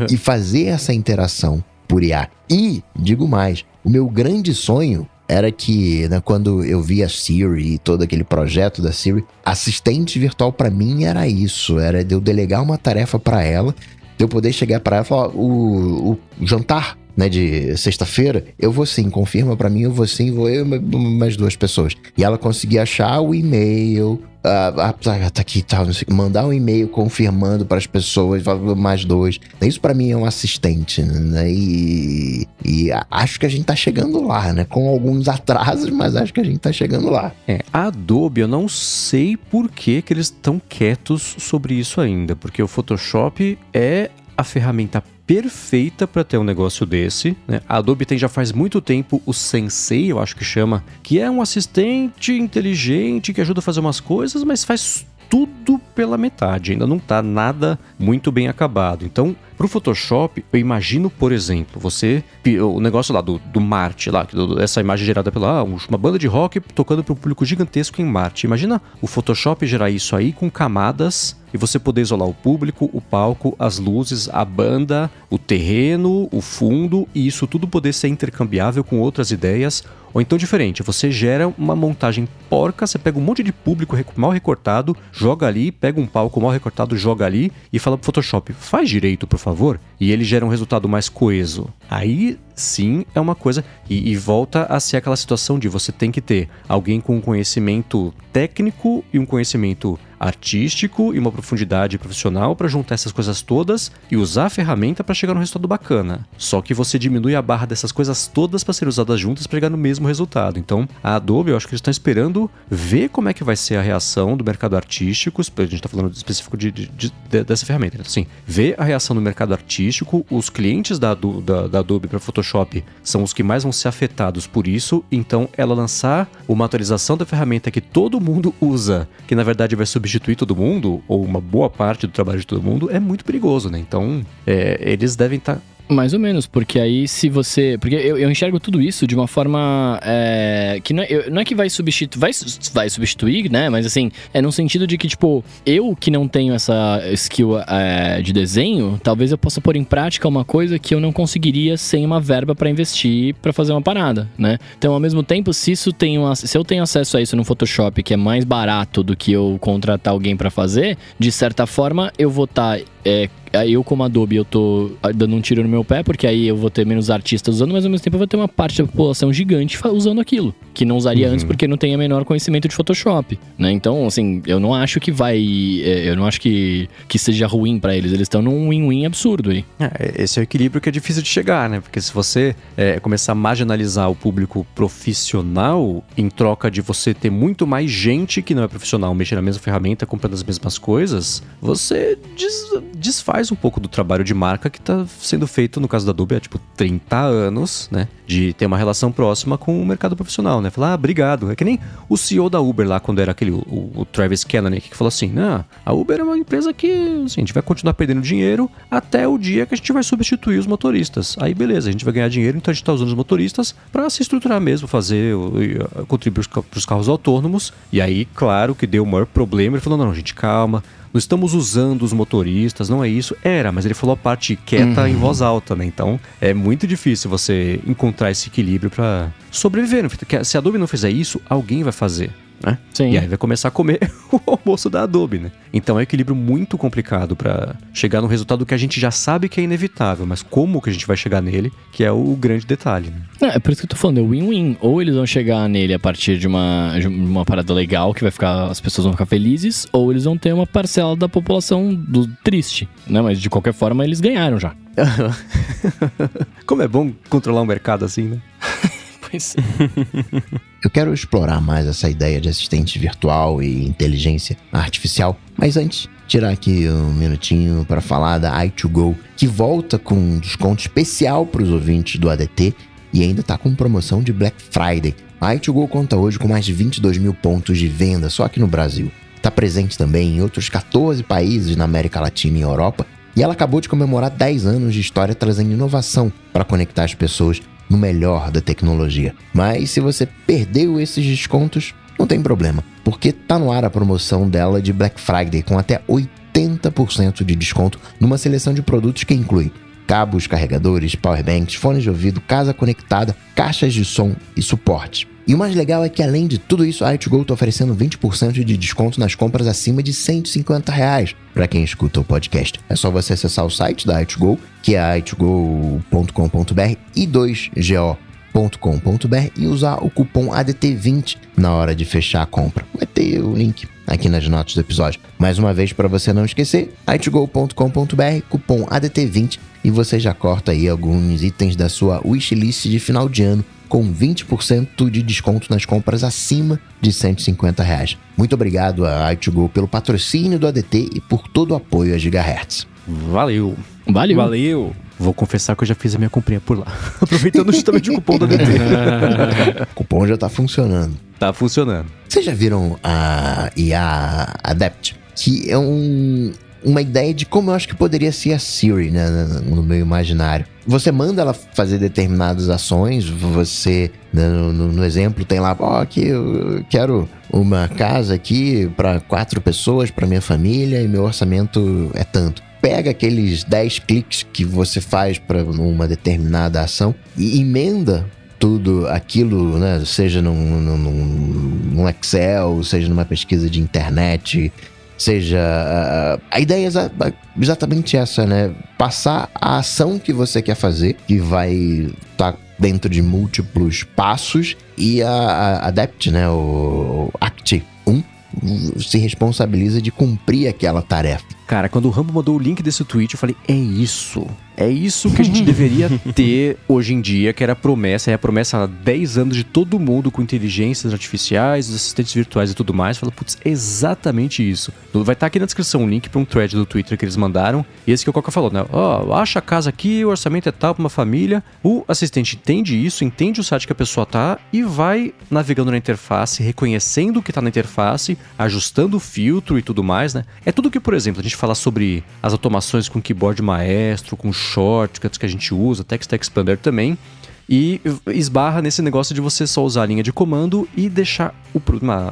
De, e fazer essa interação por IA. E, digo mais, o meu grande sonho era que, né, quando eu vi a Siri e todo aquele projeto da Siri, assistente virtual para mim era isso, era eu delegar uma tarefa para ela de eu poder chegar para ela e falar: o, o jantar né, de sexta-feira, eu vou sim, confirma para mim, eu vou sim, vou eu mais duas pessoas. E ela conseguia achar o e-mail, ah, tá aqui, tá, mandar um e-mail confirmando para as pessoas, mais dois. Isso para mim é um assistente, né? E, e, acho que a gente tá chegando lá, né? Com alguns atrasos, mas acho que a gente tá chegando lá. É, a Adobe, eu não sei por que, que eles estão quietos sobre isso ainda, porque o Photoshop é a ferramenta perfeita para ter um negócio desse. Né? A Adobe tem já faz muito tempo o Sensei, eu acho que chama, que é um assistente inteligente que ajuda a fazer umas coisas, mas faz tudo pela metade, ainda não está nada muito bem acabado. Então, para o Photoshop, eu imagino, por exemplo, você. O negócio lá do, do Marte, lá, essa imagem gerada pela. Ah, uma banda de rock tocando para um público gigantesco em Marte. Imagina o Photoshop gerar isso aí com camadas e você poder isolar o público, o palco, as luzes, a banda, o terreno, o fundo e isso tudo poder ser intercambiável com outras ideias ou então diferente, você gera uma montagem porca, você pega um monte de público mal recortado, joga ali, pega um palco mal recortado, joga ali e fala pro Photoshop, faz direito, por favor, e ele gera um resultado mais coeso. Aí sim é uma coisa. E, e, volta a ser aquela situação de você tem que ter alguém com um conhecimento técnico e um conhecimento artístico e uma profundidade profissional para juntar essas coisas todas e usar a ferramenta para chegar no resultado bacana. Só que você diminui a barra dessas coisas todas para serem usadas juntas para chegar no mesmo resultado. Então, a Adobe, eu acho que eles estão esperando ver como é que vai ser a reação do mercado artístico. A gente está falando específico de, de, de, dessa ferramenta. Então, assim, ver a reação do mercado artístico, os clientes da, da, da Adobe para Photoshop são os que mais vão ser afetados por isso. Então, ela lançar uma atualização da ferramenta que todo mundo usa, que na verdade vai substituir substituir todo mundo, ou uma boa parte do trabalho de todo mundo, é muito perigoso, né? Então, é, eles devem estar. Tá mais ou menos, porque aí se você. Porque eu, eu enxergo tudo isso de uma forma. É, que não é, não é que vai substituir. Vai, vai substituir, né? Mas assim, é no sentido de que, tipo, eu que não tenho essa skill é, de desenho, talvez eu possa pôr em prática uma coisa que eu não conseguiria sem uma verba para investir para fazer uma parada, né? Então, ao mesmo tempo, se isso tem um, se eu tenho acesso a isso no Photoshop, que é mais barato do que eu contratar alguém para fazer, de certa forma eu vou estar. Tá, é, eu como Adobe eu tô ah, dando um tiro no meu pé, porque aí eu vou ter menos artistas usando, mas ao mesmo tempo eu vou ter uma parte da população gigante usando aquilo, que não usaria uhum. antes porque não tem a menor conhecimento de Photoshop, né? Então, assim, eu não acho que vai, é, eu não acho que, que seja ruim para eles, eles estão num win-win absurdo aí. É, esse é o equilíbrio que é difícil de chegar, né? Porque se você é, começar a marginalizar o público profissional em troca de você ter muito mais gente que não é profissional mexendo na mesma ferramenta, comprando as mesmas coisas, você des, desfaz um pouco do trabalho de marca que está sendo feito, no caso da Adobe, há tipo 30 anos, né? De ter uma relação próxima com o mercado profissional, né? Falar, ah, obrigado. É que nem o CEO da Uber lá, quando era aquele, o, o Travis Kalanick, que falou assim, não, a Uber é uma empresa que assim, a gente vai continuar perdendo dinheiro até o dia que a gente vai substituir os motoristas. Aí beleza, a gente vai ganhar dinheiro, então a gente está usando os motoristas para se estruturar mesmo, fazer, contribuir para os carros autônomos. E aí, claro que deu o maior problema. Ele falou: não, gente, calma. Não estamos usando os motoristas, não é isso. Era, mas ele falou a parte quieta uhum. em voz alta, né? Então é muito difícil você encontrar esse equilíbrio para sobreviver. Se a Adobe não fizer isso, alguém vai fazer né? Sim. E aí vai começar a comer o almoço da Adobe, né? Então é um equilíbrio muito complicado para chegar no resultado que a gente já sabe que é inevitável, mas como que a gente vai chegar nele, que é o grande detalhe, né? É, é por isso que eu tô falando, é win-win. Ou eles vão chegar nele a partir de uma, de uma parada legal que vai ficar, as pessoas vão ficar felizes, ou eles vão ter uma parcela da população do triste, né? Mas de qualquer forma eles ganharam já. como é bom controlar um mercado assim, né? Eu quero explorar mais essa ideia de assistente virtual e inteligência artificial, mas antes, tirar aqui um minutinho para falar da i2Go, que volta com um desconto especial para os ouvintes do ADT e ainda está com promoção de Black Friday. A i2Go conta hoje com mais de 22 mil pontos de venda só aqui no Brasil. Está presente também em outros 14 países na América Latina e Europa e ela acabou de comemorar 10 anos de história trazendo inovação para conectar as pessoas no melhor da tecnologia. Mas se você perdeu esses descontos, não tem problema, porque tá no ar a promoção dela de Black Friday com até 80% de desconto numa seleção de produtos que inclui cabos, carregadores, powerbanks, fones de ouvido, casa conectada, caixas de som e suporte. E o mais legal é que além de tudo isso, a i2Go está oferecendo 20% de desconto nas compras acima de 150 reais para quem escuta o podcast. É só você acessar o site da i2Go, que é i2go.com.br e 2go.com.br e usar o cupom ADT20 na hora de fechar a compra. Vai ter o link aqui nas notas do episódio. Mais uma vez, para você não esquecer, i2go.com.br, cupom ADT20 e você já corta aí alguns itens da sua wishlist de final de ano com 20% de desconto nas compras acima de 150 reais. Muito obrigado a i2Go pelo patrocínio do ADT e por todo o apoio a Gigahertz. Valeu! Valeu! Valeu! Vou confessar que eu já fiz a minha comprinha por lá. Aproveitando justamente o cupom do ADT. o cupom já tá funcionando. Tá funcionando. Vocês já viram a IA Adapt? Que é um, uma ideia de como eu acho que poderia ser a Siri, né, no meu imaginário. Você manda ela fazer determinadas ações, você, né, no, no, exemplo, tem lá, ó, oh, aqui eu quero uma casa aqui para quatro pessoas, para minha família, e meu orçamento é tanto. Pega aqueles 10 cliques que você faz para uma determinada ação e emenda tudo aquilo, né? Seja num, num, num, Excel, seja numa pesquisa de internet, seja. A, a ideia é exatamente essa, né? Passar a ação que você quer fazer, que vai estar tá dentro de múltiplos passos, e a, a Adept, né? O, o Act 1 se responsabiliza de cumprir aquela tarefa. Cara, quando o Rambo mandou o link desse tweet, eu falei: é isso. É isso que a gente deveria ter hoje em dia, que era a promessa, é a promessa há 10 anos de todo mundo com inteligências artificiais, assistentes virtuais e tudo mais. Fala, putz, é exatamente isso. Vai estar tá aqui na descrição um link para um thread do Twitter que eles mandaram. E esse que o Coca falou, né? Ó, oh, acha a casa aqui, o orçamento é tal para uma família. O assistente entende isso, entende o site que a pessoa tá e vai navegando na interface, reconhecendo o que tá na interface, ajustando o filtro e tudo mais, né? É tudo que, por exemplo, a gente fala sobre as automações com keyboard maestro, com shortcuts que a gente usa, Text Expander também, E esbarra nesse negócio de você só usar a linha de comando e deixar o,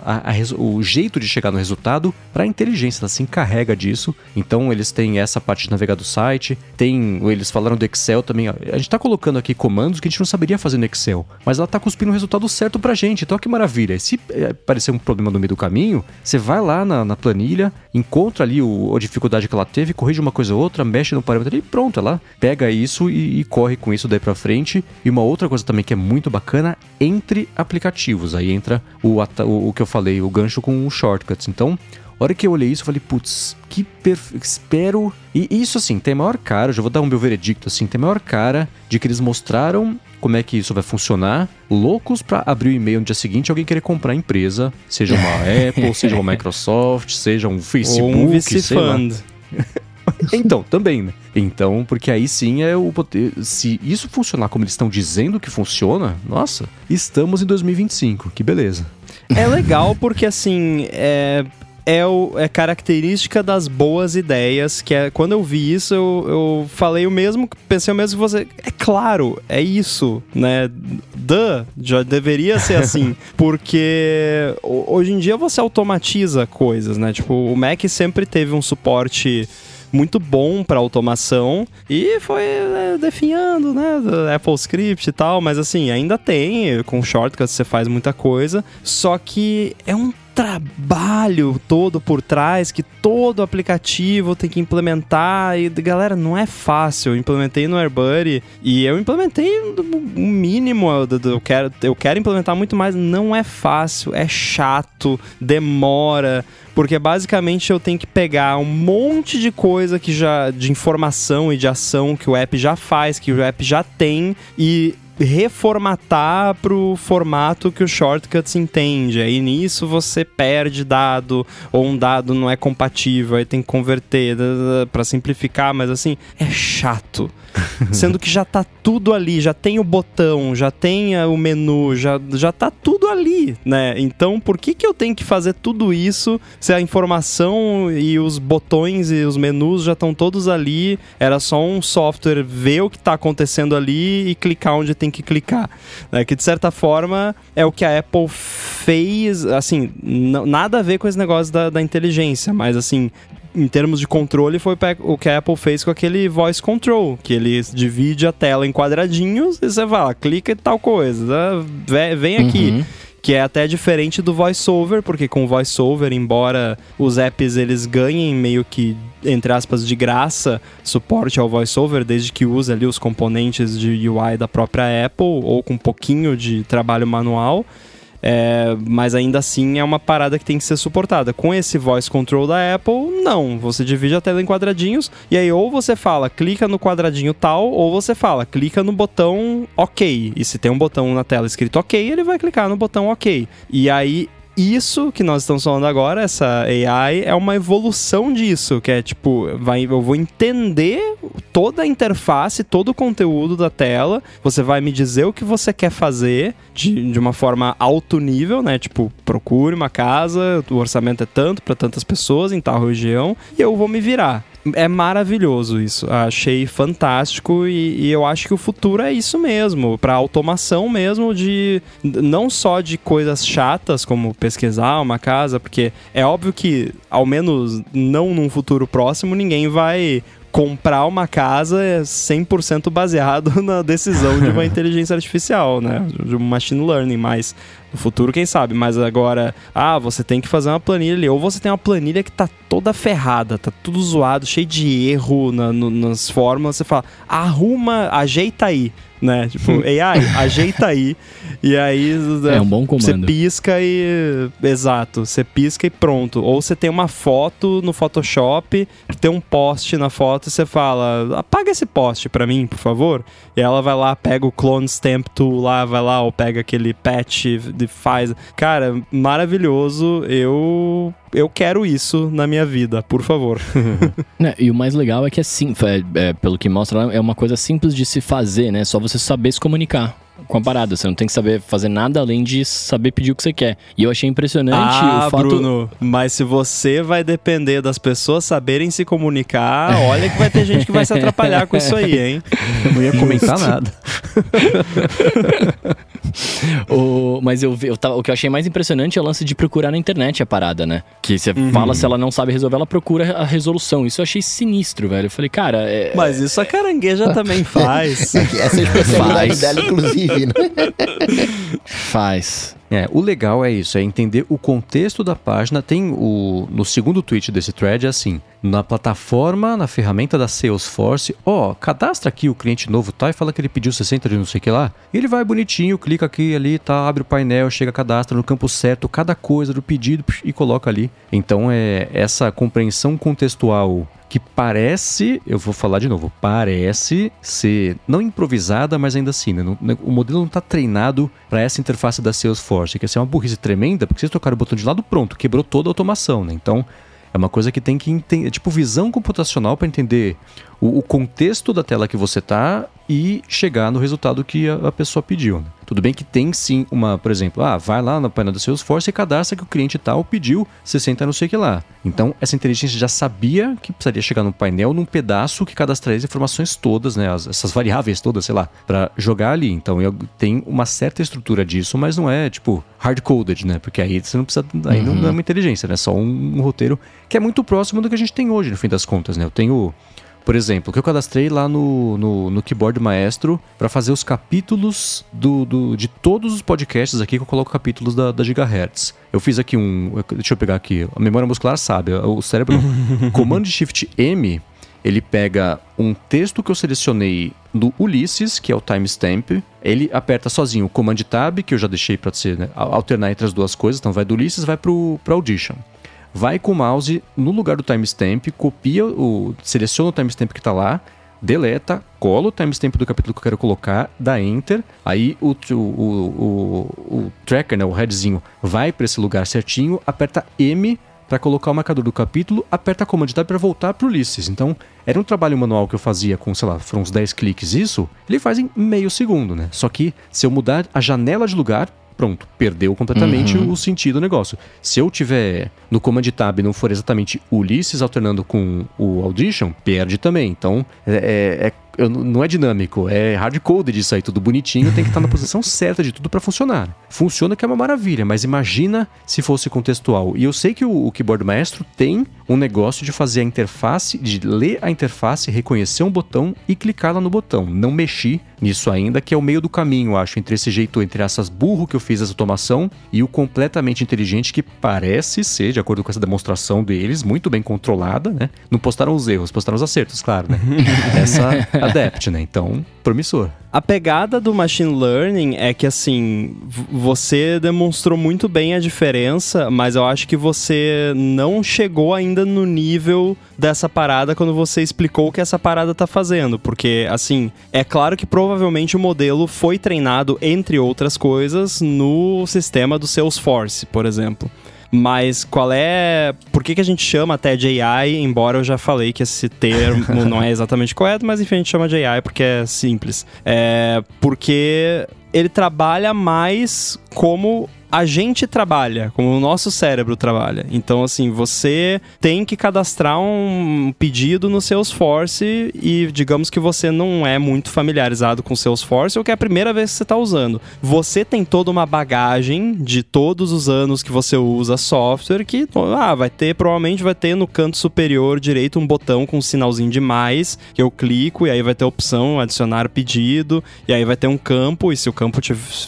a, a, o jeito de chegar no resultado para a inteligência. Ela se encarrega disso. Então eles têm essa parte de navegar do site, tem. Eles falaram do Excel também. A gente está colocando aqui comandos que a gente não saberia fazer no Excel, mas ela está cuspindo o resultado certo pra gente. Então que maravilha. Se é, aparecer um problema no meio do caminho, você vai lá na, na planilha, encontra ali o, a dificuldade que ela teve, corrige uma coisa ou outra, mexe no parâmetro e pronto, ela pega isso e, e corre com isso daí para frente. E uma outra coisa também que é muito bacana, entre aplicativos. Aí entra o, o, o que eu falei, o gancho com o shortcuts. Então, a hora que eu olhei isso, eu falei, putz, que perfeito. Espero. E isso, assim, tem maior cara, já vou dar um meu veredicto, assim, tem maior cara de que eles mostraram como é que isso vai funcionar, loucos para abrir o e-mail no dia seguinte alguém querer comprar a empresa, seja uma Apple, seja uma Microsoft, seja um Facebook, Ou um VC Fund. então, também, né? Então, porque aí sim é o poder. Se isso funcionar como eles estão dizendo que funciona, nossa, estamos em 2025, que beleza. É legal porque assim, é, é, o, é característica das boas ideias, que é quando eu vi isso, eu, eu falei o mesmo, pensei o mesmo que você. É claro, é isso, né? Duh, já deveria ser assim. porque hoje em dia você automatiza coisas, né? Tipo, o Mac sempre teve um suporte muito bom para automação e foi é, definhando, né, Apple Script e tal, mas assim, ainda tem, com shortcuts você faz muita coisa, só que é um trabalho todo por trás que todo aplicativo tem que implementar. E, galera, não é fácil. Eu implementei no AirBuddy e eu implementei o mínimo. Eu quero, eu quero implementar muito mais. Não é fácil, é chato, demora. Porque basicamente eu tenho que pegar um monte de coisa que já. de informação e de ação que o app já faz, que o app já tem, e reformatar pro formato que o Shortcuts entende. Aí nisso você perde dado, ou um dado não é compatível, aí tem que converter para simplificar, mas assim, é chato. Sendo que já tá tudo ali, já tem o botão, já tem o menu, já, já tá tudo ali, né? Então, por que que eu tenho que fazer tudo isso se a informação e os botões e os menus já estão todos ali? Era só um software ver o que tá acontecendo ali e clicar onde tem que clicar. Né? Que de certa forma é o que a Apple fez, assim, nada a ver com esse negócio da, da inteligência, mas assim, em termos de controle, foi o que a Apple fez com aquele voice control, que ele divide a tela em quadradinhos e você fala, clica e tal coisa, né? vem aqui. Uhum que é até diferente do VoiceOver, porque com o VoiceOver, embora os apps eles ganhem meio que entre aspas de graça suporte ao VoiceOver, desde que use ali os componentes de UI da própria Apple ou com um pouquinho de trabalho manual, é, mas ainda assim é uma parada que tem que ser suportada. Com esse voice control da Apple, não. Você divide a tela em quadradinhos e aí ou você fala clica no quadradinho tal, ou você fala clica no botão OK. E se tem um botão na tela escrito OK, ele vai clicar no botão OK. E aí isso que nós estamos falando agora, essa AI, é uma evolução disso, que é tipo, vai, eu vou entender toda a interface, todo o conteúdo da tela, você vai me dizer o que você quer fazer de, de uma forma alto nível, né? Tipo, procure uma casa, o orçamento é tanto para tantas pessoas em tal região, e eu vou me virar é maravilhoso isso. Achei fantástico e, e, eu acho que o futuro é isso mesmo, para automação mesmo de não só de coisas chatas como pesquisar uma casa, porque é óbvio que ao menos não num futuro próximo ninguém vai comprar uma casa é 100% baseado na decisão de uma inteligência artificial, né? De um machine learning, mas no futuro, quem sabe? Mas agora, ah, você tem que fazer uma planilha ali. Ou você tem uma planilha que tá toda ferrada, tá tudo zoado, cheio de erro na, no, nas fórmulas. Você fala, arruma, ajeita aí né? Tipo, AI, ajeita aí. E aí. É um bom comando. Você pisca e. Exato. Você pisca e pronto. Ou você tem uma foto no Photoshop, tem um post na foto e você fala: apaga esse post pra mim, por favor. E ela vai lá, pega o Clone Stamp Tool lá, vai lá, ou pega aquele patch de faz. Cara, maravilhoso. Eu eu quero isso na minha vida, por favor. é, e o mais legal é que é sim, é, é, pelo que mostra lá, é uma coisa simples de se fazer, né? Só você saber se comunicar com a parada. Você não tem que saber fazer nada além de saber pedir o que você quer. E eu achei impressionante ah, o fato. Bruno, mas se você vai depender das pessoas saberem se comunicar, olha que vai ter gente que vai se atrapalhar com isso aí, hein? Eu não ia comentar nada. o, mas eu, eu tava, o que eu achei mais impressionante é o lance de procurar na internet a parada, né? Que você uhum. fala se ela não sabe resolver, ela procura a resolução. Isso eu achei sinistro, velho. Eu falei, cara. É, mas isso a carangueja também faz. Essa é a especialidade dela, inclusive, né? Faz. É, o legal é isso, é entender o contexto da página. Tem o. No segundo tweet desse thread é assim: na plataforma, na ferramenta da Salesforce, ó, cadastra aqui o cliente novo, tá? E fala que ele pediu 60 de não sei o que lá. Ele vai bonitinho, clica aqui ali, tá? Abre o painel, chega, cadastra no campo certo cada coisa do pedido e coloca ali. Então é essa compreensão contextual que parece, eu vou falar de novo, parece ser não improvisada, mas ainda assim, né? o modelo não está treinado para essa interface da Salesforce, que é uma burrice tremenda, porque vocês trocaram o botão de lado, pronto, quebrou toda a automação, né? Então, é uma coisa que tem que entender, tipo visão computacional para entender o, o, contexto da tela que você tá e chegar no resultado que a, a pessoa pediu. Né? Tudo bem que tem sim uma, por exemplo, ah, vai lá na página do Salesforce e cadastra que o cliente tal pediu 60 não sei o que lá. Então, essa inteligência já sabia que precisaria chegar no painel num pedaço que cadastraria as informações todas, né, as, essas variáveis todas, sei lá, para jogar ali. Então, eu, tem uma certa estrutura disso, mas não é, tipo, hard-coded, né? Porque aí você não precisa, aí uhum. não é uma inteligência, né? É só um, um roteiro que é muito próximo do que a gente tem hoje, no fim das contas, né? Eu tenho por exemplo, que eu cadastrei lá no, no, no Keyboard Maestro para fazer os capítulos do, do, de todos os podcasts aqui que eu coloco capítulos da, da Gigahertz. Eu fiz aqui um. Deixa eu pegar aqui. A memória muscular sabe. O cérebro. Command Shift M. Ele pega um texto que eu selecionei do Ulisses, que é o timestamp. Ele aperta sozinho o Command Tab, que eu já deixei para né, alternar entre as duas coisas. Então vai do Ulisses, vai para Audition vai com o mouse no lugar do timestamp, copia o. seleciona o timestamp que está lá, deleta, cola o timestamp do capítulo que eu quero colocar, dá enter, aí o, o, o, o tracker, né, o headzinho, vai para esse lugar certinho, aperta M para colocar o marcador do capítulo, aperta a Command Tab para voltar para o Ulysses. Então, era um trabalho manual que eu fazia com, sei lá, foram uns 10 cliques isso, ele faz em meio segundo, né? Só que se eu mudar a janela de lugar, pronto, perdeu completamente uhum. o sentido do negócio. Se eu tiver no Command Tab não for exatamente Ulisses alternando com o Audition, perde também. Então, é, é, é eu, não é dinâmico, é hard-coded isso aí, tudo bonitinho, tem que estar na posição certa de tudo para funcionar. Funciona que é uma maravilha, mas imagina se fosse contextual. E eu sei que o, o Keyboard Maestro tem um negócio de fazer a interface, de ler a interface, reconhecer um botão e clicar lá no botão. Não mexi nisso ainda, que é o meio do caminho, acho, entre esse jeito, entre essas burro que eu fiz essa automação e o completamente inteligente que parece ser, de acordo com essa demonstração deles, muito bem controlada, né? Não postaram os erros, postaram os acertos, claro, né? essa Adept, né? Então, promissor. A pegada do machine learning é que assim, você demonstrou muito bem a diferença, mas eu acho que você não chegou ainda no nível dessa parada quando você explicou o que essa parada tá fazendo, porque assim, é claro que provavelmente o modelo foi treinado entre outras coisas no sistema do Salesforce, por exemplo. Mas qual é. Por que, que a gente chama até de AI, embora eu já falei que esse termo não é exatamente correto, mas enfim, a gente chama de AI porque é simples. É porque ele trabalha mais como a gente trabalha, como o nosso cérebro trabalha. Então, assim, você tem que cadastrar um pedido no Salesforce e digamos que você não é muito familiarizado com o Salesforce ou que é a primeira vez que você está usando. Você tem toda uma bagagem de todos os anos que você usa software que, ah, vai ter, provavelmente vai ter no canto superior direito um botão com um sinalzinho de mais, que eu clico e aí vai ter a opção adicionar pedido, e aí vai ter um campo, e se o campo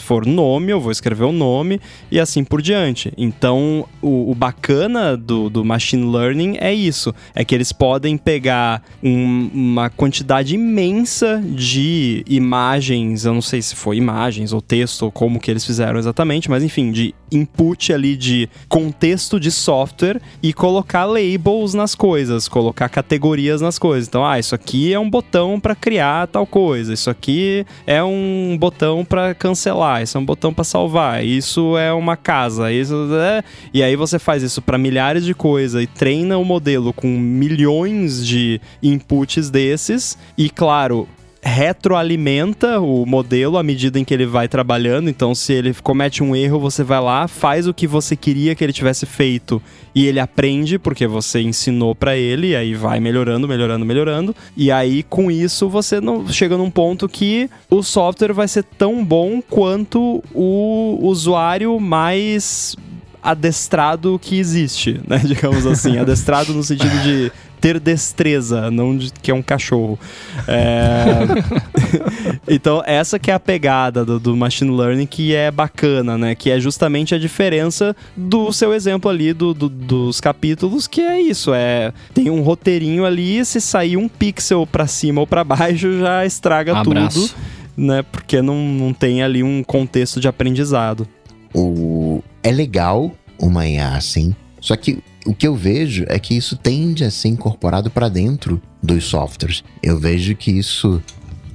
for nome, eu vou escrever o nome, e assim por diante. Então, o, o bacana do, do machine learning é isso: é que eles podem pegar um, uma quantidade imensa de imagens, eu não sei se foi imagens ou texto ou como que eles fizeram exatamente, mas enfim, de input ali de contexto de software e colocar labels nas coisas, colocar categorias nas coisas. Então, ah, isso aqui é um botão para criar tal coisa, isso aqui é um botão para cancelar, isso é um botão para salvar, isso é uma casa, isso é... e aí você faz isso para milhares de coisas e treina o modelo com milhões de inputs desses e claro, retroalimenta o modelo à medida em que ele vai trabalhando. Então, se ele comete um erro, você vai lá, faz o que você queria que ele tivesse feito e ele aprende porque você ensinou para ele, e aí vai melhorando, melhorando, melhorando. E aí com isso você não chega num ponto que o software vai ser tão bom quanto o usuário mais adestrado que existe, né? Digamos assim, adestrado no sentido de ter destreza, não de que é um cachorro. É... então, essa que é a pegada do, do, machine learning que é bacana, né? Que é justamente a diferença do seu exemplo ali do, do, dos capítulos, que é isso, é tem um roteirinho ali, se sair um pixel para cima ou para baixo já estraga Abraço. tudo, né? Porque não, não tem ali um contexto de aprendizado. O... É legal uma IA assim, só que o que eu vejo é que isso tende a ser incorporado para dentro dos softwares. Eu vejo que isso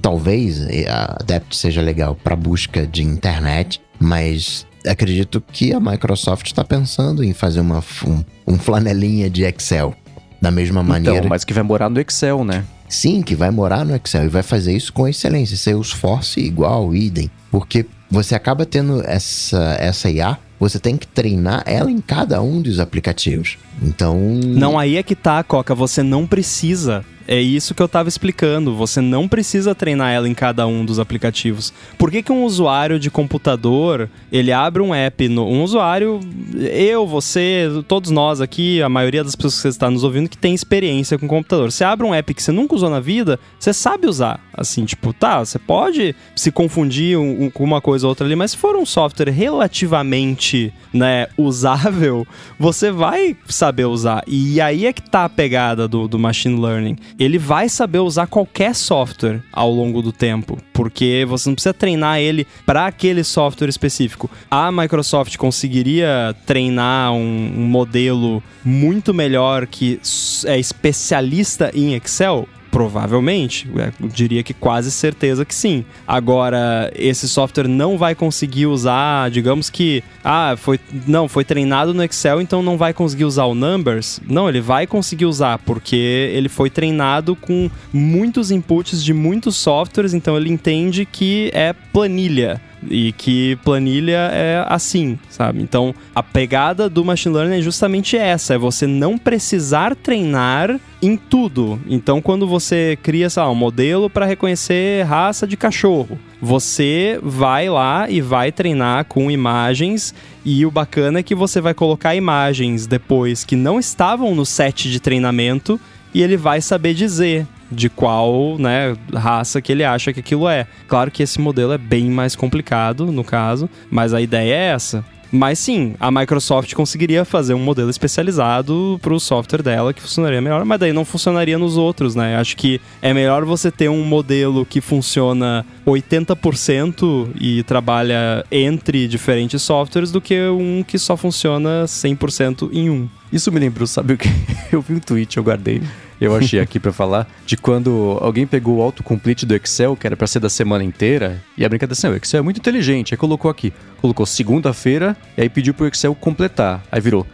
talvez a Adept seja legal para busca de internet, mas acredito que a Microsoft está pensando em fazer uma um, um, flanelinha de Excel da mesma então, maneira. Então, mas que vai morar no Excel, né? Sim, que vai morar no Excel e vai fazer isso com excelência, Salesforce igual, idem, porque você acaba tendo essa essa IA você tem que treinar ela em cada um dos aplicativos. Então. Não, aí é que tá, Coca. Você não precisa é isso que eu estava explicando. Você não precisa treinar ela em cada um dos aplicativos. Por que, que um usuário de computador ele abre um app, no, um usuário, eu, você, todos nós aqui, a maioria das pessoas que está nos ouvindo que tem experiência com computador. Você abre um app que você nunca usou na vida, você sabe usar. Assim, tipo, tá, você pode se confundir um, um, com uma coisa ou outra ali, mas se for um software relativamente né, usável, você vai saber usar. E aí é que tá a pegada do, do machine learning ele vai saber usar qualquer software ao longo do tempo, porque você não precisa treinar ele para aquele software específico. A Microsoft conseguiria treinar um, um modelo muito melhor que é especialista em Excel? Provavelmente, é, eu diria que quase certeza que sim. Agora, esse software não vai conseguir usar, digamos que, ah, foi, não, foi treinado no Excel, então não vai conseguir usar o Numbers. Não, ele vai conseguir usar, porque ele foi treinado com muitos inputs de muitos softwares, então ele entende que é planilha e que planilha é assim, sabe? Então, a pegada do machine learning é justamente essa, é você não precisar treinar em tudo. Então, quando você cria, sei lá, um modelo para reconhecer raça de cachorro, você vai lá e vai treinar com imagens e o bacana é que você vai colocar imagens depois que não estavam no set de treinamento e ele vai saber dizer de qual né, raça que ele acha que aquilo é. Claro que esse modelo é bem mais complicado, no caso, mas a ideia é essa. Mas sim, a Microsoft conseguiria fazer um modelo especializado para o software dela que funcionaria melhor, mas daí não funcionaria nos outros, né? Acho que é melhor você ter um modelo que funciona 80% e trabalha entre diferentes softwares do que um que só funciona 100% em um. Isso me lembrou, sabe o que? Eu vi um tweet, eu guardei eu achei aqui para falar, de quando alguém pegou o autocomplete do Excel, que era para ser da semana inteira, e a brincadeira assim, o Excel é muito inteligente, aí colocou aqui, colocou segunda-feira, e aí pediu pro Excel completar. Aí virou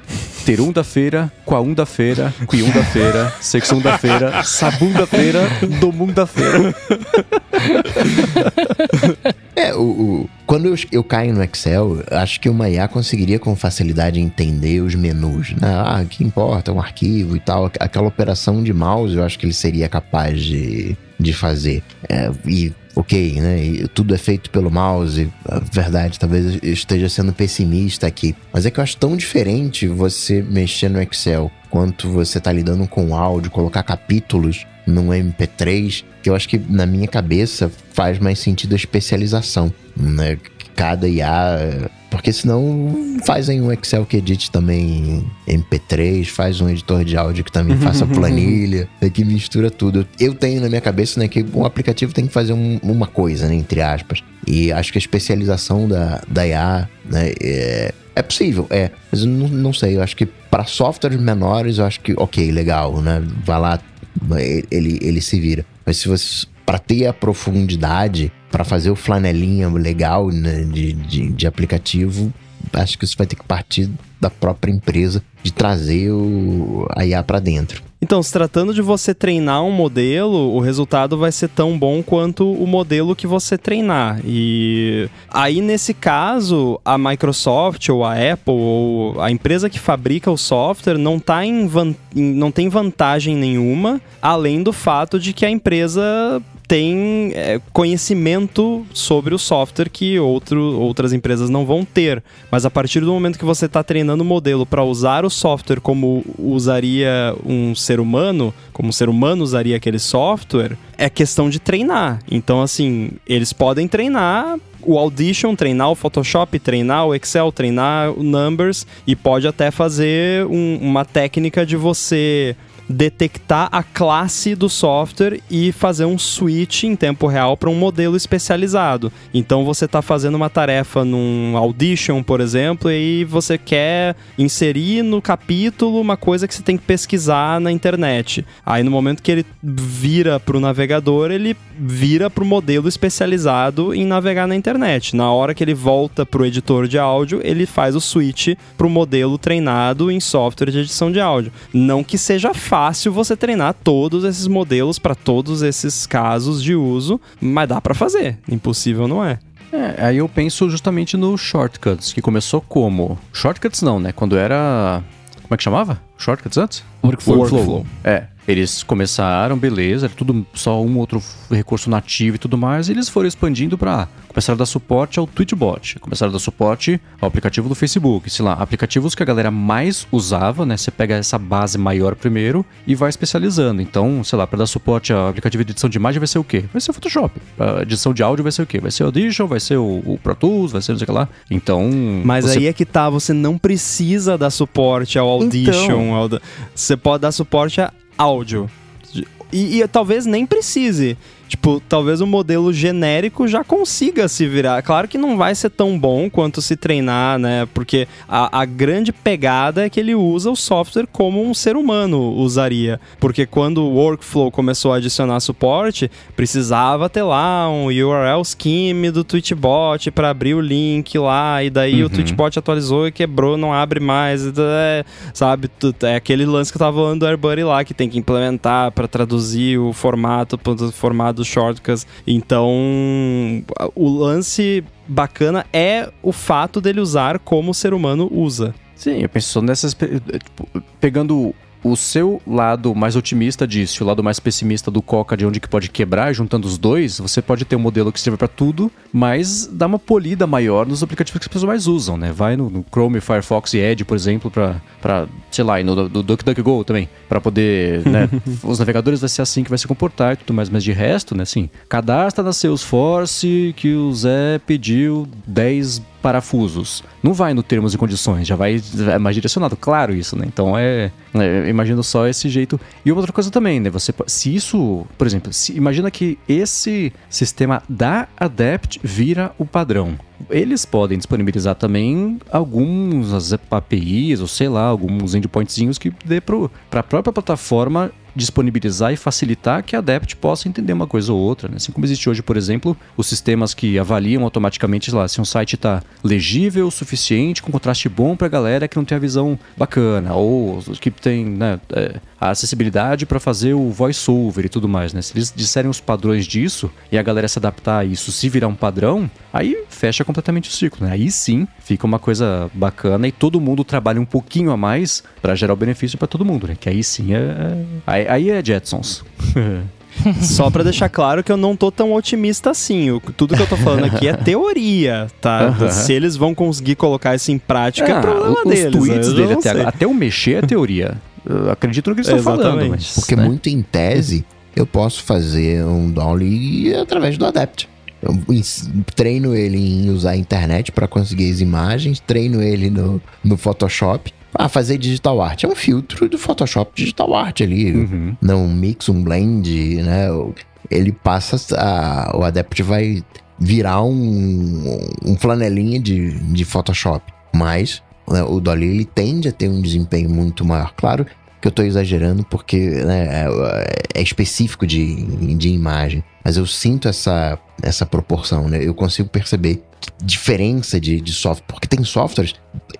terunda-feira, quaunda-feira, quiunda-feira, sexunda-feira, sabunda-feira, domunda-feira. é, o, o, quando eu, eu caio no Excel, acho que uma IA conseguiria com facilidade entender os menus. Né? Ah, que importa, um arquivo e tal. Aquela operação de mouse eu acho que ele seria capaz de, de fazer. É, e ok, né? E tudo é feito pelo mouse. A verdade, talvez eu esteja sendo pessimista aqui. Mas é que eu acho tão diferente você mexer no Excel quanto você tá lidando com áudio, colocar capítulos num MP3, que eu acho que na minha cabeça faz mais sentido a especialização, né? Cada IA porque senão fazem um Excel que edite também MP3, faz um editor de áudio que também faça planilha, né, que mistura tudo. Eu tenho na minha cabeça né, que um aplicativo tem que fazer um, uma coisa, né, entre aspas. E acho que a especialização da, da IA né, é, é possível, é. Mas eu não, não sei, eu acho que para softwares menores, eu acho que, ok, legal, né? Vai lá, ele, ele se vira. Mas se você para ter a profundidade, para fazer o flanelinha legal né, de, de, de, aplicativo, acho que isso vai ter que partir da própria empresa de trazer o, a IA para dentro. Então, se tratando de você treinar um modelo, o resultado vai ser tão bom quanto o modelo que você treinar. E aí, nesse caso, a Microsoft ou a Apple ou a empresa que fabrica o software não, tá em não tem vantagem nenhuma, além do fato de que a empresa tem é, conhecimento sobre o software que outro, outras empresas não vão ter. Mas a partir do momento que você está treinando o modelo para usar o software como usaria um ser humano, como um ser humano usaria aquele software, é questão de treinar. Então, assim, eles podem treinar o Audition, treinar o Photoshop, treinar o Excel, treinar o Numbers e pode até fazer um, uma técnica de você detectar a classe do software e fazer um switch em tempo real para um modelo especializado. Então você está fazendo uma tarefa num Audition, por exemplo, e você quer inserir no capítulo uma coisa que você tem que pesquisar na internet. Aí no momento que ele vira para o navegador, ele vira para o modelo especializado em navegar na internet. Na hora que ele volta para o editor de áudio, ele faz o switch para o modelo treinado em software de edição de áudio. Não que seja fácil fácil você treinar todos esses modelos para todos esses casos de uso, mas dá para fazer. Impossível não é. É, aí eu penso justamente no Shortcuts, que começou como? Shortcuts não, né? Quando era. Como é que chamava? Shortcuts antes? Workflow. Workflow. É. Eles começaram, beleza, era tudo só um outro recurso nativo e tudo mais, e eles foram expandindo para começaram a dar suporte ao Tweetbot, começaram a dar suporte ao aplicativo do Facebook, sei lá, aplicativos que a galera mais usava, né? Você pega essa base maior primeiro e vai especializando. Então, sei lá, para dar suporte ao aplicativo de edição de imagem vai ser o quê? Vai ser o Photoshop. Pra edição de áudio vai ser o quê? Vai ser o Audition, vai ser o, o Pro Tools, vai ser não sei o que lá. Então. Mas você... aí é que tá, você não precisa dar suporte ao Audition. Então... Ao... Você pode dar suporte a áudio. E, e, talvez nem precise. Tipo, talvez o modelo genérico já consiga se virar. Claro que não vai ser tão bom quanto se treinar, né? Porque a, a grande pegada é que ele usa o software como um ser humano usaria. Porque quando o Workflow começou a adicionar suporte, precisava ter lá um URL scheme do Tweetbot para abrir o link lá. E daí uhum. o Tweetbot atualizou e quebrou, não abre mais. É, sabe? É aquele lance que eu tava falando do AirBuddy lá, que tem que implementar para traduzir o formato, o formato dos shortcuts. Então, o lance bacana é o fato dele usar como o ser humano usa. Sim, eu penso nessas. Tipo, pegando o seu lado mais otimista disso, o lado mais pessimista do Coca, de onde que pode quebrar, juntando os dois, você pode ter um modelo que serve para tudo, mas dá uma polida maior nos aplicativos que as pessoas mais usam, né? Vai no, no Chrome, Firefox e Edge, por exemplo, para, sei lá, e no, DuckDuckGo também, para poder, né? os navegadores vai ser assim que vai se comportar e tudo mais, mas de resto, né, assim, cadastra na Salesforce que o Zé pediu 10 parafusos. Não vai no termos e condições, já vai é mais direcionado, claro isso, né? Então é, é imagino só esse jeito. E outra coisa também, né? Você se isso, por exemplo, se, imagina que esse sistema da Adapt vira o padrão. Eles podem disponibilizar também alguns APIs, ou sei lá, alguns endpointzinhos que dê para a própria plataforma disponibilizar e facilitar que a Adept possa entender uma coisa ou outra. Né? Assim como existe hoje, por exemplo, os sistemas que avaliam automaticamente lá, se um site está legível o suficiente, com contraste bom para a galera que não tem a visão bacana, ou que tem né, é, a acessibilidade para fazer o voiceover e tudo mais. Né? Se eles disserem os padrões disso e a galera se adaptar a isso, se virar um padrão, aí fecha completamente o ciclo. Né? Aí sim fica uma coisa bacana e todo mundo trabalha um pouquinho a mais para gerar o benefício para todo mundo. Né? Que aí sim é, é Aí, aí é Jetsons. Só para deixar claro que eu não tô tão otimista assim. O, tudo que eu tô falando aqui é teoria, tá? Se eles vão conseguir colocar isso em prática, é, é problema os deles. Os tweets dele até, agora, até o mexer é teoria. Eu acredito no que eles estão falando. Mas, Porque né? muito em tese, eu posso fazer um download através do Adapt. Eu treino ele em usar a internet para conseguir as imagens, treino ele no, no Photoshop ah, fazer digital art. É um filtro do Photoshop digital art ali. Uhum. Não um mix, um blend, né? Ele passa. A, o Adept vai virar um, um flanelinha de, de Photoshop. Mas né, o Dolly ele tende a ter um desempenho muito maior. Claro que eu estou exagerando porque né, é, é, específico de, de imagem. Mas eu sinto essa, essa proporção, né? Eu consigo perceber diferença de, de software. Porque tem softwares.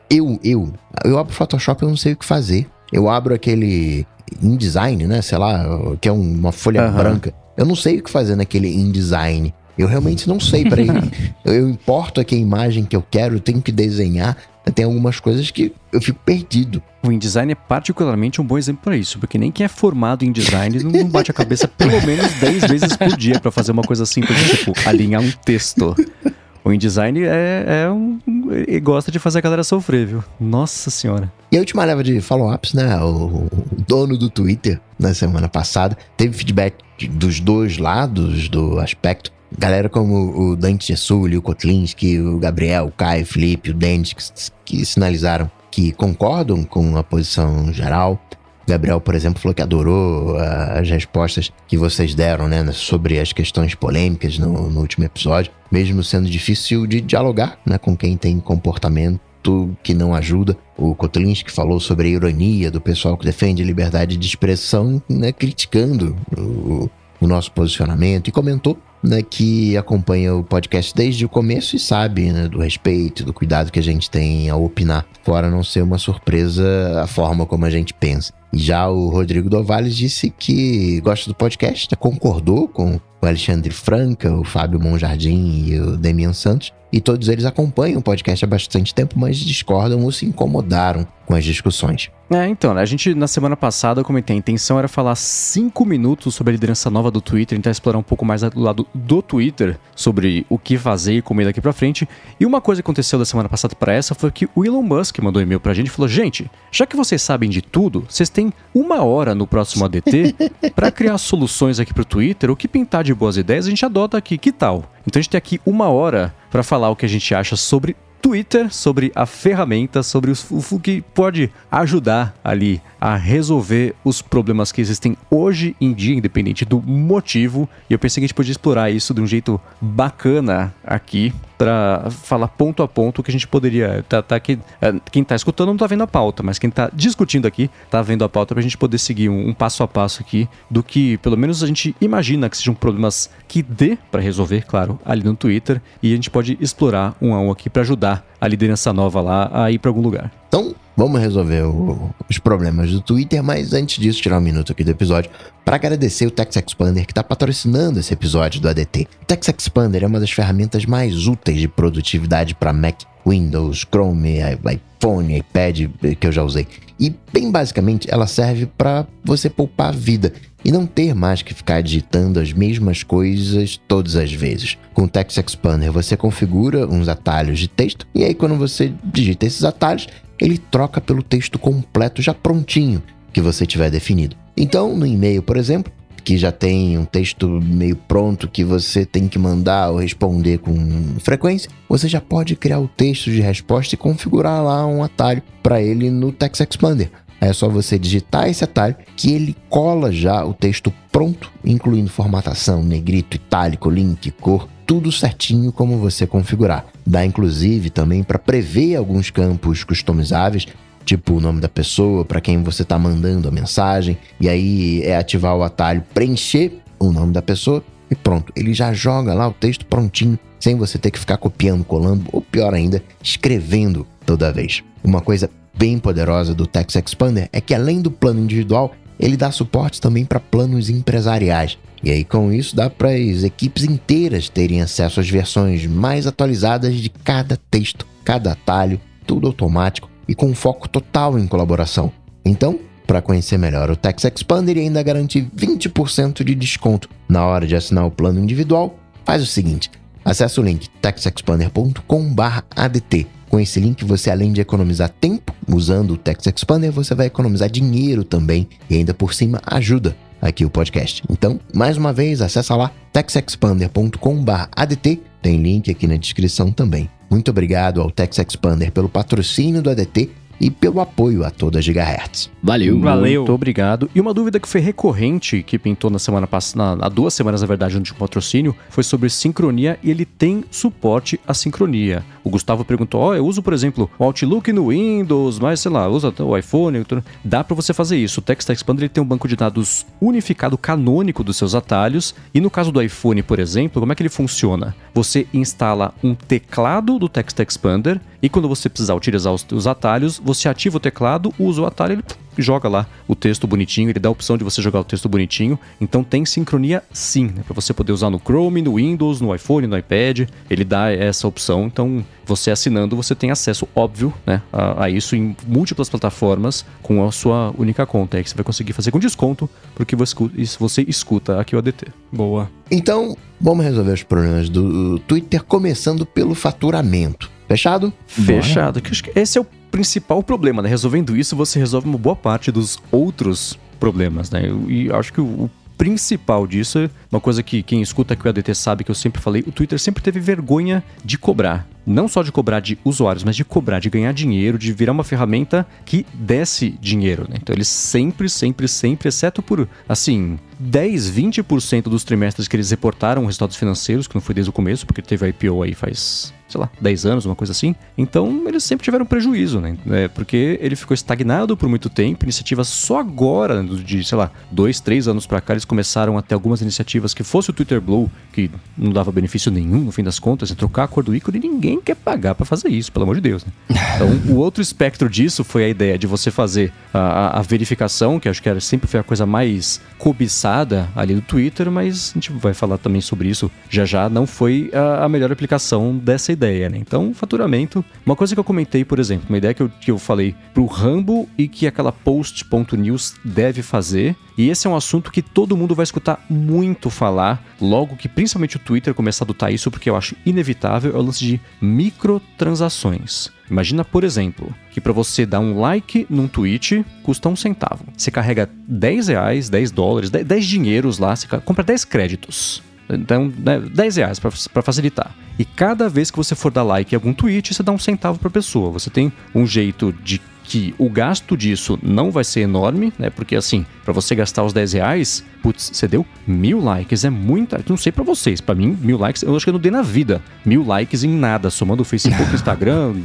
Eu, eu, eu abro Photoshop e eu não sei o que fazer. Eu abro aquele InDesign, né? Sei lá, que é uma folha uhum. branca. Eu não sei o que fazer naquele InDesign. Eu realmente não sei. Peraí, eu, eu importo aqui a imagem que eu quero, eu tenho que desenhar. Tem algumas coisas que eu fico perdido. O InDesign é particularmente um bom exemplo para isso, porque nem quem é formado em design não bate a cabeça pelo menos 10 vezes por dia para fazer uma coisa simples, tipo alinhar um texto. O InDesign é, é um. Ele gosta de fazer a galera sofrer, viu? Nossa senhora. E a última leva de follow-ups, né? O, dono do Twitter, na semana passada, teve feedback dos dois lados do aspecto. Galera como o Dante Gessulli, o Kotlinski, o Gabriel, o Caio, o Felipe, o Dente, que, que sinalizaram que concordam com a posição geral. Gabriel, por exemplo, falou que adorou uh, as respostas que vocês deram, né, sobre as questões polêmicas no, no último episódio, mesmo sendo difícil de dialogar, né, com quem tem comportamento que não ajuda. O Kotlinski falou sobre a ironia do pessoal que defende liberdade de expressão, né, criticando o, o nosso posicionamento e comentou né, que acompanha o podcast desde o começo e sabe né, do respeito, do cuidado que a gente tem ao opinar, fora não ser uma surpresa a forma como a gente pensa. Já o Rodrigo Dovales disse que gosta do podcast, concordou com o Alexandre Franca, o Fábio Monjardim e o Demian Santos, e todos eles acompanham o podcast há bastante tempo, mas discordam ou se incomodaram com as discussões. É, então, né, a gente na semana passada eu comentei, a intenção era falar cinco minutos sobre a liderança nova do Twitter, então explorar um pouco mais do lado do Twitter sobre o que fazer e como ir daqui pra frente. E uma coisa que aconteceu da semana passada para essa foi que o Elon Musk mandou um e-mail pra gente e falou: gente, já que vocês sabem de tudo, vocês têm uma hora no próximo ADT para criar soluções aqui pro Twitter, o que pintar de boas ideias a gente adota aqui, que tal? Então a gente tem aqui uma hora para falar o que a gente acha sobre Twitter, sobre a ferramenta, sobre o que pode ajudar ali a resolver os problemas que existem hoje em dia, independente do motivo. E eu pensei que a gente podia explorar isso de um jeito bacana aqui para falar ponto a ponto o que a gente poderia. Tá, tá aqui, é, quem tá escutando não tá vendo a pauta, mas quem tá discutindo aqui tá vendo a pauta pra gente poder seguir um, um passo a passo aqui do que, pelo menos, a gente imagina que sejam problemas que dê para resolver, claro, ali no Twitter. E a gente pode explorar um a um aqui para ajudar a liderança nova lá a ir para algum lugar. Então, vamos resolver o, os problemas do Twitter, mas antes disso, tirar um minuto aqui do episódio para agradecer o Tex Expander que está patrocinando esse episódio do ADT. O Tex Expander é uma das ferramentas mais úteis de produtividade para Mac, Windows, Chrome, iPhone, iPad que eu já usei. E bem basicamente, ela serve para você poupar a vida e não ter mais que ficar digitando as mesmas coisas todas as vezes. Com o Text Expander você configura uns atalhos de texto e aí quando você digita esses atalhos, ele troca pelo texto completo já prontinho que você tiver definido. Então, no e-mail, por exemplo, que já tem um texto meio pronto que você tem que mandar ou responder com frequência, você já pode criar o texto de resposta e configurar lá um atalho para ele no Text Expander. É só você digitar esse atalho que ele cola já o texto pronto, incluindo formatação, negrito, itálico, link, cor, tudo certinho como você configurar. Dá inclusive também para prever alguns campos customizáveis, tipo o nome da pessoa, para quem você está mandando a mensagem, e aí é ativar o atalho preencher o nome da pessoa e pronto, ele já joga lá o texto prontinho, sem você ter que ficar copiando, colando, ou pior ainda, escrevendo toda vez. Uma coisa bem poderosa do Text Expander é que além do plano individual, ele dá suporte também para planos empresariais. E aí com isso dá para as equipes inteiras terem acesso às versões mais atualizadas de cada texto, cada atalho, tudo automático e com foco total em colaboração. Então, para conhecer melhor o Text Expander e ainda garantir 20% de desconto na hora de assinar o plano individual, faz o seguinte: acesse o link textexpander.com/adt com esse link, você além de economizar tempo usando o Text Expander, você vai economizar dinheiro também e ainda por cima ajuda aqui o podcast. Então, mais uma vez, acessa lá textexpander.com/adt, tem link aqui na descrição também. Muito obrigado ao Text Expander pelo patrocínio do ADT e pelo apoio a toda a Gigahertz. Valeu. Valeu. Muito obrigado. E uma dúvida que foi recorrente, que pintou na semana passada, há duas semanas, na verdade, no patrocínio, foi sobre sincronia e ele tem suporte à sincronia. O Gustavo perguntou: Ó, oh, eu uso, por exemplo, o Outlook no Windows, mas sei lá, usa o iPhone. Dá para você fazer isso. O Text Expander ele tem um banco de dados unificado canônico dos seus atalhos. E no caso do iPhone, por exemplo, como é que ele funciona? Você instala um teclado do Text Expander e quando você precisar utilizar os, os atalhos, você ativa o teclado, usa o atalho, ele joga lá o texto bonitinho, ele dá a opção de você jogar o texto bonitinho. Então tem sincronia sim, né? Para você poder usar no Chrome, no Windows, no iPhone, no iPad, ele dá essa opção. Então você assinando, você tem acesso, óbvio, né, a, a isso em múltiplas plataformas com a sua única conta. Aí que você vai conseguir fazer com desconto, porque você, você escuta aqui o ADT. Boa. Então, vamos resolver os problemas do Twitter, começando pelo faturamento. Fechado? Fechado. Esse é o principal problema, né? Resolvendo isso, você resolve uma boa parte dos outros problemas, né? E acho que o principal disso é uma coisa que quem escuta aqui o ADT sabe que eu sempre falei, o Twitter sempre teve vergonha de cobrar. Não só de cobrar de usuários, mas de cobrar, de ganhar dinheiro, de virar uma ferramenta que desse dinheiro, né? Então eles sempre, sempre, sempre, exceto por, assim, 10, 20% dos trimestres que eles reportaram resultados financeiros, que não foi desde o começo, porque teve a IPO aí faz sei lá, 10 anos, uma coisa assim. Então, eles sempre tiveram prejuízo, né? É, porque ele ficou estagnado por muito tempo. Iniciativas só agora, de, sei lá, dois, três anos para cá, eles começaram a ter algumas iniciativas que fosse o Twitter Blue, que não dava benefício nenhum, no fim das contas, em trocar a cor do ícone, ninguém quer pagar para fazer isso, pelo amor de Deus, né? Então, o outro espectro disso foi a ideia de você fazer a, a, verificação, que acho que era, sempre foi a coisa mais cobiçada ali do Twitter, mas a gente vai falar também sobre isso já já. Não foi a, a melhor aplicação dessa ideia, né? Então, faturamento. Uma coisa que eu comentei, por exemplo, uma ideia que eu, que eu falei pro Rambo e que aquela post.news deve fazer. E esse é um assunto que todo mundo vai escutar muito falar, logo que principalmente o Twitter começar a adotar isso, porque eu acho inevitável, é o lance de microtransações. Imagina, por exemplo, que para você dar um like num tweet custa um centavo. Você carrega 10 reais, 10 dólares, 10, 10 dinheiros lá, você compra 10 créditos. Então, né, 10 reais para facilitar. E cada vez que você for dar like em algum tweet, você dá um centavo para pessoa. Você tem um jeito de que o gasto disso não vai ser enorme, né? Porque assim, para você gastar os 10 reais, putz, você deu mil likes, é muita. Não sei para vocês, para mim, mil likes, eu acho que eu não dei na vida. Mil likes em nada, somando o Facebook, Instagram,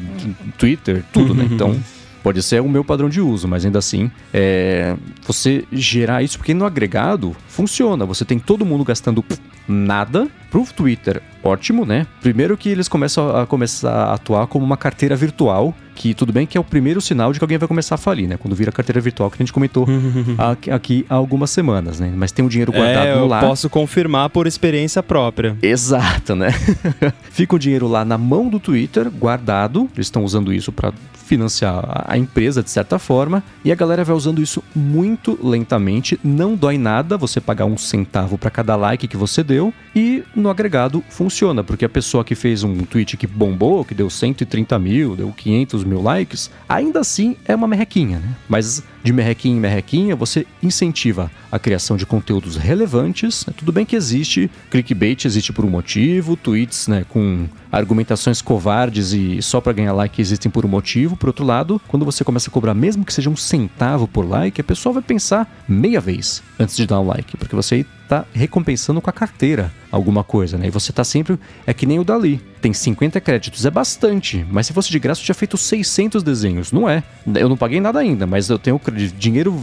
Twitter, tudo, né? Então. Pode ser o meu padrão de uso, mas ainda assim, é, você gerar isso, porque no agregado funciona. Você tem todo mundo gastando nada pro Twitter. Ótimo, né? Primeiro que eles começam a começar a atuar como uma carteira virtual, que tudo bem que é o primeiro sinal de que alguém vai começar a falir, né? Quando vira carteira virtual, que a gente comentou aqui, há algumas semanas, né? Mas tem um dinheiro guardado é, eu lá. posso confirmar por experiência própria. Exato, né? Fica o dinheiro lá na mão do Twitter, guardado. Eles estão usando isso para financiar a empresa de certa forma, e a galera vai usando isso muito lentamente, não dói nada você pagar um centavo para cada like que você deu, e no agregado funciona, porque a pessoa que fez um tweet que bombou, que deu 130 mil, deu 500 mil likes, ainda assim é uma merrequinha, né? Mas de merrequinha em merrequinha, você incentiva a criação de conteúdos relevantes. Né? Tudo bem que existe clickbait, existe por um motivo, tweets né, com argumentações covardes e só para ganhar like existem por um motivo. Por outro lado, quando você começa a cobrar, mesmo que seja um centavo por like, a pessoa vai pensar meia vez antes de dar um like, porque você está recompensando com a carteira alguma coisa, né? E você está sempre. É que nem o Dali. Tem 50 créditos, é bastante. Mas se fosse de graça, eu tinha feito 600 desenhos. Não é. Eu não paguei nada ainda, mas eu tenho dinheiro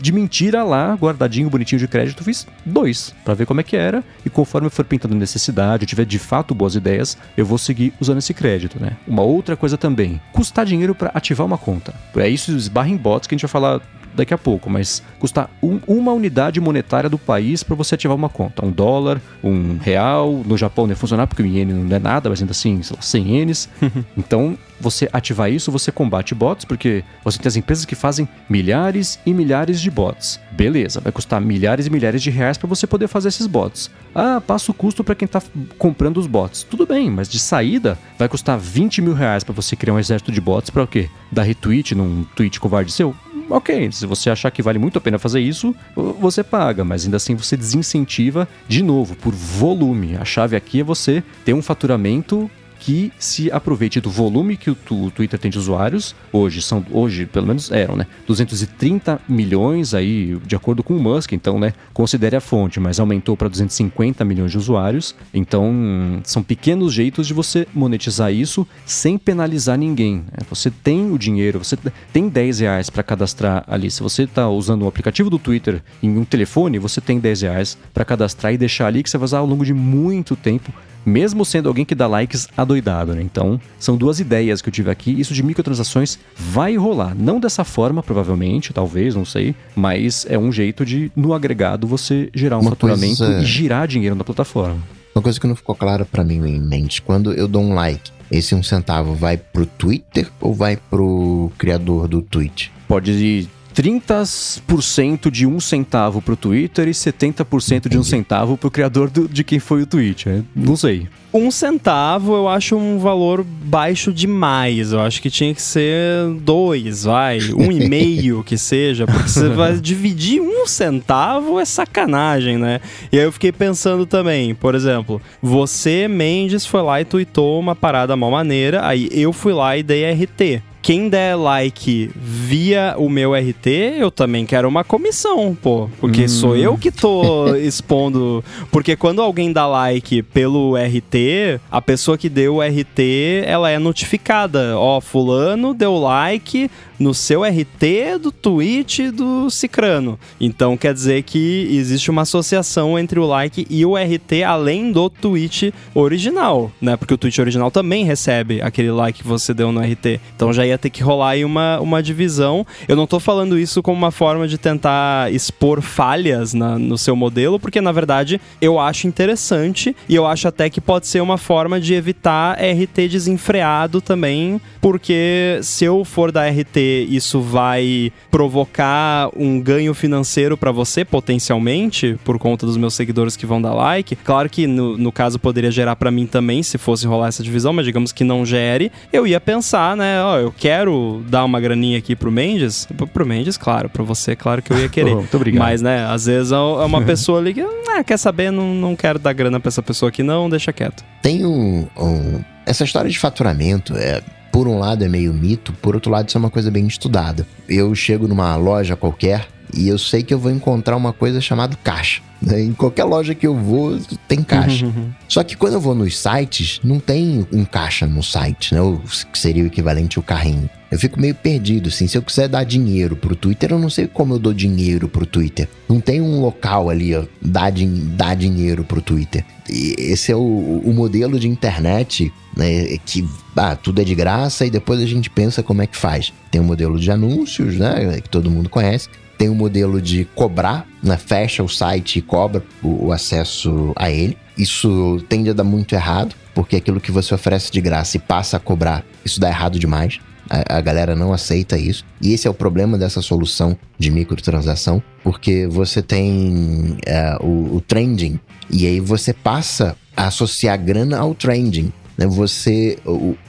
de mentira lá, guardadinho, bonitinho de crédito. Fiz dois, para ver como é que era. E conforme eu for pintando necessidade, eu tiver de fato boas ideias, eu vou seguir usando esse crédito, né? Uma outra coisa também: custar dinheiro para ativar uma conta. É isso, esbarra em bots que a gente vai falar daqui a pouco, mas custa um, uma unidade monetária do país para você ativar uma conta. Um dólar, um real. No Japão não ia funcionar porque o iene não é nada, mas ainda assim, sei lá, 100 ienes. então, você ativar isso, você combate bots, porque você tem as empresas que fazem milhares e milhares de bots. Beleza, vai custar milhares e milhares de reais para você poder fazer esses bots. Ah, passa o custo para quem está comprando os bots. Tudo bem, mas de saída vai custar 20 mil reais para você criar um exército de bots para o quê? Dar retweet num tweet covarde seu? Ok, se você achar que vale muito a pena fazer isso, você paga, mas ainda assim você desincentiva de novo por volume. A chave aqui é você ter um faturamento que se aproveite do volume que o, o Twitter tem de usuários. Hoje são, hoje pelo menos eram, né? 230 milhões aí, de acordo com o Musk, então, né? Considere a fonte, mas aumentou para 250 milhões de usuários. Então, são pequenos jeitos de você monetizar isso sem penalizar ninguém. Né? Você tem o dinheiro, você tem 10 reais para cadastrar ali. Se você está usando o aplicativo do Twitter em um telefone, você tem 10 reais para cadastrar e deixar ali que você vai usar ao longo de muito tempo mesmo sendo alguém que dá likes adoidado, né? Então, são duas ideias que eu tive aqui. Isso de microtransações vai rolar. Não dessa forma, provavelmente, talvez, não sei. Mas é um jeito de, no agregado, você gerar um Uma faturamento coisa... e girar dinheiro na plataforma. Uma coisa que não ficou clara para mim em mente, quando eu dou um like, esse um centavo vai pro Twitter ou vai pro criador do tweet? Pode ir 30% de um centavo pro Twitter e 70% de um centavo pro criador do, de quem foi o tweet. É, não sei. Um centavo eu acho um valor baixo demais. Eu acho que tinha que ser dois, vai. Um e meio que seja, porque você vai dividir um centavo é sacanagem, né? E aí eu fiquei pensando também, por exemplo, você, Mendes, foi lá e tweetou uma parada mal maneira, aí eu fui lá e dei RT quem der like via o meu RT, eu também quero uma comissão, pô. Porque hum. sou eu que tô expondo. Porque quando alguém dá like pelo RT, a pessoa que deu o RT, ela é notificada. Ó, fulano deu like, no seu RT do tweet do Cicrano. Então quer dizer que existe uma associação entre o like e o RT além do tweet original, né? Porque o tweet original também recebe aquele like que você deu no RT. Então já ia ter que rolar aí uma, uma divisão. Eu não tô falando isso como uma forma de tentar expor falhas na, no seu modelo, porque na verdade eu acho interessante e eu acho até que pode ser uma forma de evitar RT desenfreado também, porque se eu for da RT isso vai provocar um ganho financeiro para você, potencialmente, por conta dos meus seguidores que vão dar like. Claro que no, no caso poderia gerar para mim também, se fosse rolar essa divisão, mas digamos que não gere. Eu ia pensar, né? Ó, eu quero dar uma graninha aqui pro Mendes. Pro Mendes, claro. Pra você, claro que eu ia querer. Muito obrigado. Mas, né, às vezes é, é uma pessoa ali que, ah, quer saber, não, não quero dar grana pra essa pessoa aqui, não, deixa quieto. Tem um, um essa história de faturamento é por um lado é meio mito, por outro lado isso é uma coisa bem estudada. Eu chego numa loja qualquer e eu sei que eu vou encontrar uma coisa chamada caixa. Né? Em qualquer loja que eu vou, tem caixa. Uhum. Só que quando eu vou nos sites, não tem um caixa no site, né? O que seria o equivalente ao carrinho. Eu fico meio perdido, assim. Se eu quiser dar dinheiro pro Twitter, eu não sei como eu dou dinheiro pro Twitter. Não tem um local ali, ó, dar, dar dinheiro pro Twitter. E esse é o, o modelo de internet, né? Que ah, tudo é de graça e depois a gente pensa como é que faz. Tem o um modelo de anúncios, né? Que todo mundo conhece tem o um modelo de cobrar, né? fecha o site e cobra o, o, acesso a ele. Isso tende a dar muito errado, porque aquilo que você oferece de graça e passa a cobrar, isso dá errado demais. A, a galera não aceita isso. E esse é o problema dessa solução de microtransação, porque você tem é, o, o trending, e aí você passa a associar grana ao trending. Né? Você,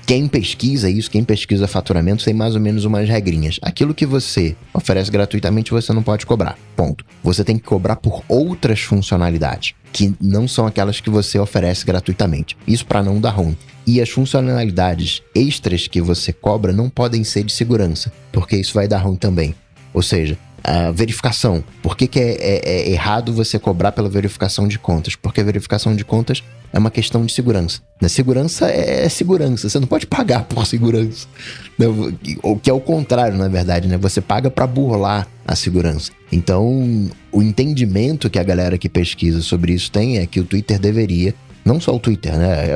quem pesquisa isso, quem pesquisa faturamento, tem mais ou menos umas regrinhas. Aquilo que você oferece gratuitamente, você não pode cobrar. Ponto. Você tem que cobrar por outras funcionalidades, que não são aquelas que você oferece gratuitamente. Isso para não dar ruim. E as funcionalidades extras que você cobra não podem ser de segurança, porque isso vai dar ruim também. Ou seja, a verificação. Por que, que é, é, é, errado você cobrar pela verificação de contas? Porque a verificação de contas é uma questão de segurança. Né? Segurança é, é segurança, você não pode pagar por segurança. Né? O que é o contrário, na verdade, né? Você paga para burlar a segurança. Então, o entendimento que a galera que pesquisa sobre isso tem é que o Twitter deveria, não só o Twitter, né?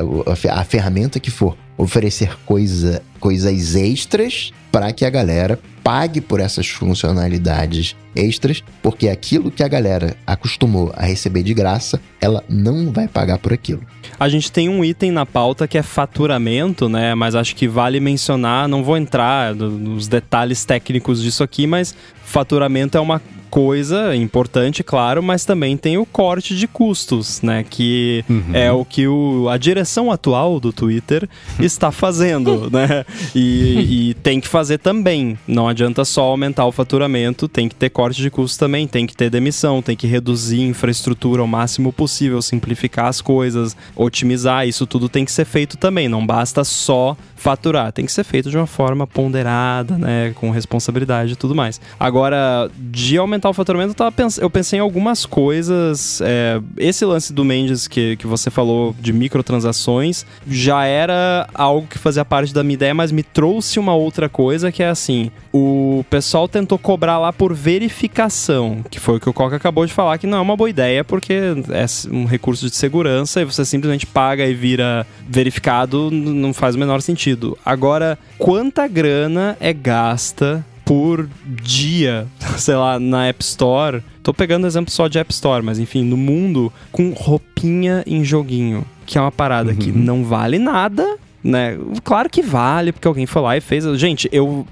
A ferramenta que for, oferecer coisa, coisas extras para que a galera pague por essas funcionalidades extras, porque aquilo que a galera acostumou a receber de graça, ela não vai pagar por aquilo. A gente tem um item na pauta que é faturamento, né? Mas acho que vale mencionar, não vou entrar nos detalhes técnicos disso aqui, mas faturamento é uma coisa importante, claro, mas também tem o corte de custos, né? Que uhum. é o que o, a direção atual do Twitter está fazendo, né? E, e, tem que fazer também. Não adianta só aumentar o faturamento, tem que ter corte de custos também, tem que ter demissão, tem que reduzir infraestrutura ao máximo possível, simplificar as coisas, otimizar. Isso tudo tem que ser feito também. Não basta só faturar, tem que ser feito de uma forma ponderada, né? Com responsabilidade e tudo mais. Agora, de aumentar o faturamento, eu, tava pens eu pensei em algumas coisas. É, esse lance do Mendes que, que você falou de microtransações já era algo que fazia parte da minha ideia, mas me trouxe uma outra coisa que é assim: o pessoal tentou cobrar lá por verificação, que foi o que o Coca acabou de falar, que não é uma boa ideia, porque é um recurso de segurança e você simplesmente paga e vira verificado, não faz o menor sentido. Agora, quanta grana é gasta por dia, sei lá, na App Store. Tô pegando exemplo só de App Store, mas enfim, no mundo, com roupinha em joguinho. Que é uma parada uhum. que não vale nada, né? Claro que vale, porque alguém foi lá e fez. Gente, eu,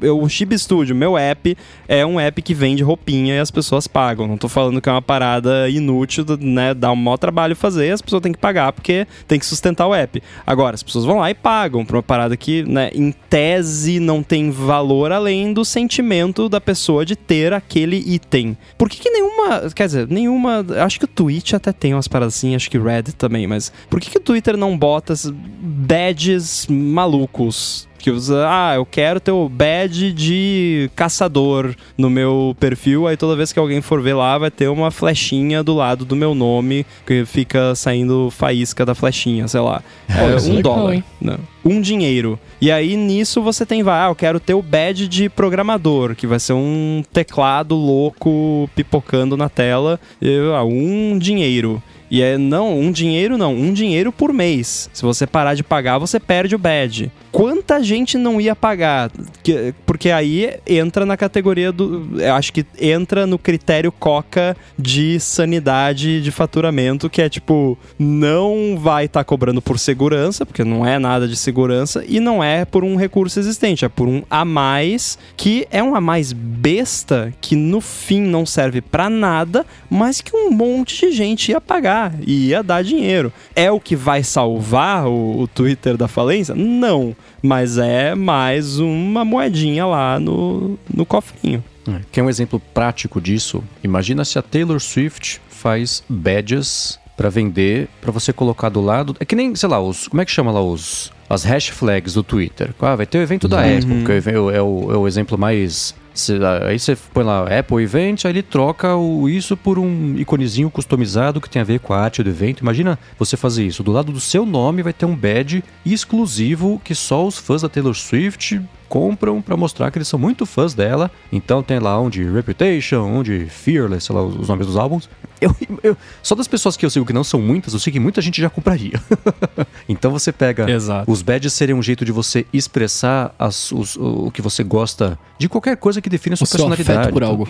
eu o Chib Studio, meu app, é um app que vende roupinha e as pessoas pagam. Não tô falando que é uma parada inútil, né? Dá um maior trabalho fazer, as pessoas têm que pagar porque tem que sustentar o app. Agora, as pessoas vão lá e pagam pra uma parada que, né, em tese não tem valor além do sentimento da pessoa de ter aquele item. Por que, que nenhuma. Quer dizer, nenhuma. Acho que o Twitch até tem umas paradas assim, acho que Reddit também, mas por que, que o Twitter não bota bad badges malucos que usa, ah, eu quero ter o badge de caçador no meu perfil, aí toda vez que alguém for ver lá vai ter uma flechinha do lado do meu nome que fica saindo faísca da flechinha, sei lá. É, um legal, dólar. Não, um dinheiro. E aí nisso você tem, vai, ah, eu quero ter o badge de programador, que vai ser um teclado louco pipocando na tela, e, ah, um dinheiro. E é não, um dinheiro não, um dinheiro por mês. Se você parar de pagar, você perde o badge. Quanta gente não ia pagar? Porque aí entra na categoria do. Eu acho que entra no critério Coca de sanidade de faturamento, que é tipo, não vai estar tá cobrando por segurança, porque não é nada de segurança, e não é por um recurso existente, é por um a mais, que é um a mais besta, que no fim não serve para nada, mas que um monte de gente ia pagar e ia dar dinheiro. É o que vai salvar o, o Twitter da falência? Não. Mas é mais uma moedinha lá no, no cofrinho. É, quer um exemplo prático disso? Imagina se a Taylor Swift faz badges para vender, para você colocar do lado. É que nem, sei lá, os. Como é que chama lá os. As hash flags do Twitter. Ah, vai ter o evento da uhum. Apple, que é o, é o, é o exemplo mais Cê, aí você põe lá Apple Event, aí ele troca o, isso por um iconezinho customizado que tem a ver com a arte do evento. Imagina você fazer isso. Do lado do seu nome vai ter um badge exclusivo que só os fãs da Taylor Swift compram para mostrar que eles são muito fãs dela. Então tem lá um de Reputation, um de Fearless, sei lá, os nomes dos álbuns. Eu, eu, só das pessoas que eu sigo que não são muitas, eu sei que muita gente já compraria. então você pega. Exato. Os badges seriam um jeito de você expressar as, os, o que você gosta de qualquer coisa que define a sua o personalidade. por algo.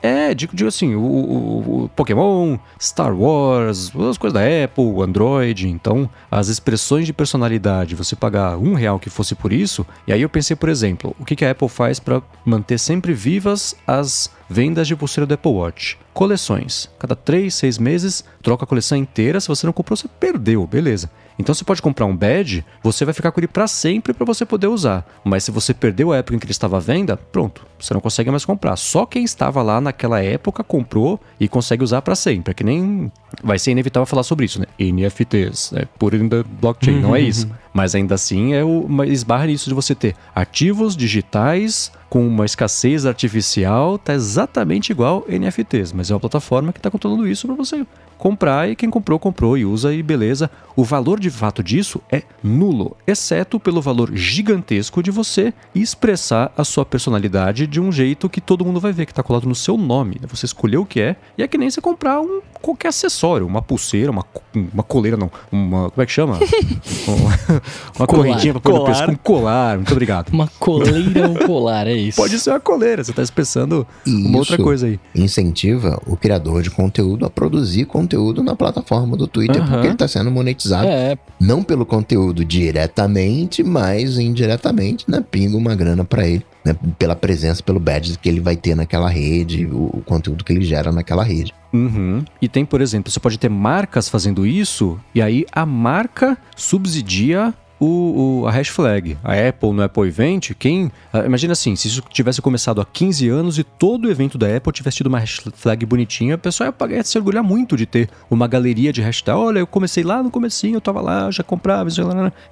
É, digo, digo assim, o, o, o, Pokémon, Star Wars, as coisas da Apple, Android. Então, as expressões de personalidade, você pagar um real que fosse por isso. E aí eu pensei, por exemplo, o que, que a Apple faz para manter sempre vivas as vendas de pulseira do Apple Watch? Coleções. Cada três, seis meses, troca a coleção inteira. Se você não comprou, você perdeu, beleza. Então você pode comprar um badge, você vai ficar com ele para sempre para você poder usar. Mas se você perdeu a época em que ele estava à venda, pronto, você não consegue mais comprar. Só quem estava lá naquela época comprou e consegue usar para sempre. É que nem vai ser inevitável falar sobre isso, né? NFTs, é por in the blockchain, uhum, não é isso. Uhum. Mas ainda assim é uma esbarra nisso de você ter ativos digitais com uma escassez artificial, tá exatamente igual NFTs, mas é uma plataforma que está controlando isso para você comprar e quem comprou, comprou e usa e beleza. O valor de fato disso é nulo, exceto pelo valor gigantesco de você expressar a sua personalidade de um jeito que todo mundo vai ver, que está colado no seu nome. Né? Você escolheu o que é, e é que nem você comprar um, qualquer acessório, uma pulseira, uma, uma coleira, não, uma. Como é que chama? uma correntinha para pôr no pescoço, um colar, muito obrigado. Uma coleira ou um colar, é isso. Pode ser uma coleira, você está expressando uma outra coisa aí. Incentiva o criador de conteúdo a produzir conteúdo conteúdo na plataforma do Twitter, uhum. porque ele está sendo monetizado. É. Não pelo conteúdo diretamente, mas indiretamente, né? Pinga uma grana para ele né, pela presença, pelo badge que ele vai ter naquela rede, o, o conteúdo que ele gera naquela rede. Uhum. E tem, por exemplo, você pode ter marcas fazendo isso, e aí a marca subsidia o, o, a hash flag. A Apple no Apple Event, quem. Ah, imagina assim, se isso tivesse começado há 15 anos e todo o evento da Apple tivesse tido uma hash flag bonitinha, a pessoa ia, ia se orgulhar muito de ter uma galeria de hashtag. Olha, eu comecei lá no comecinho, eu tava lá, já comprava,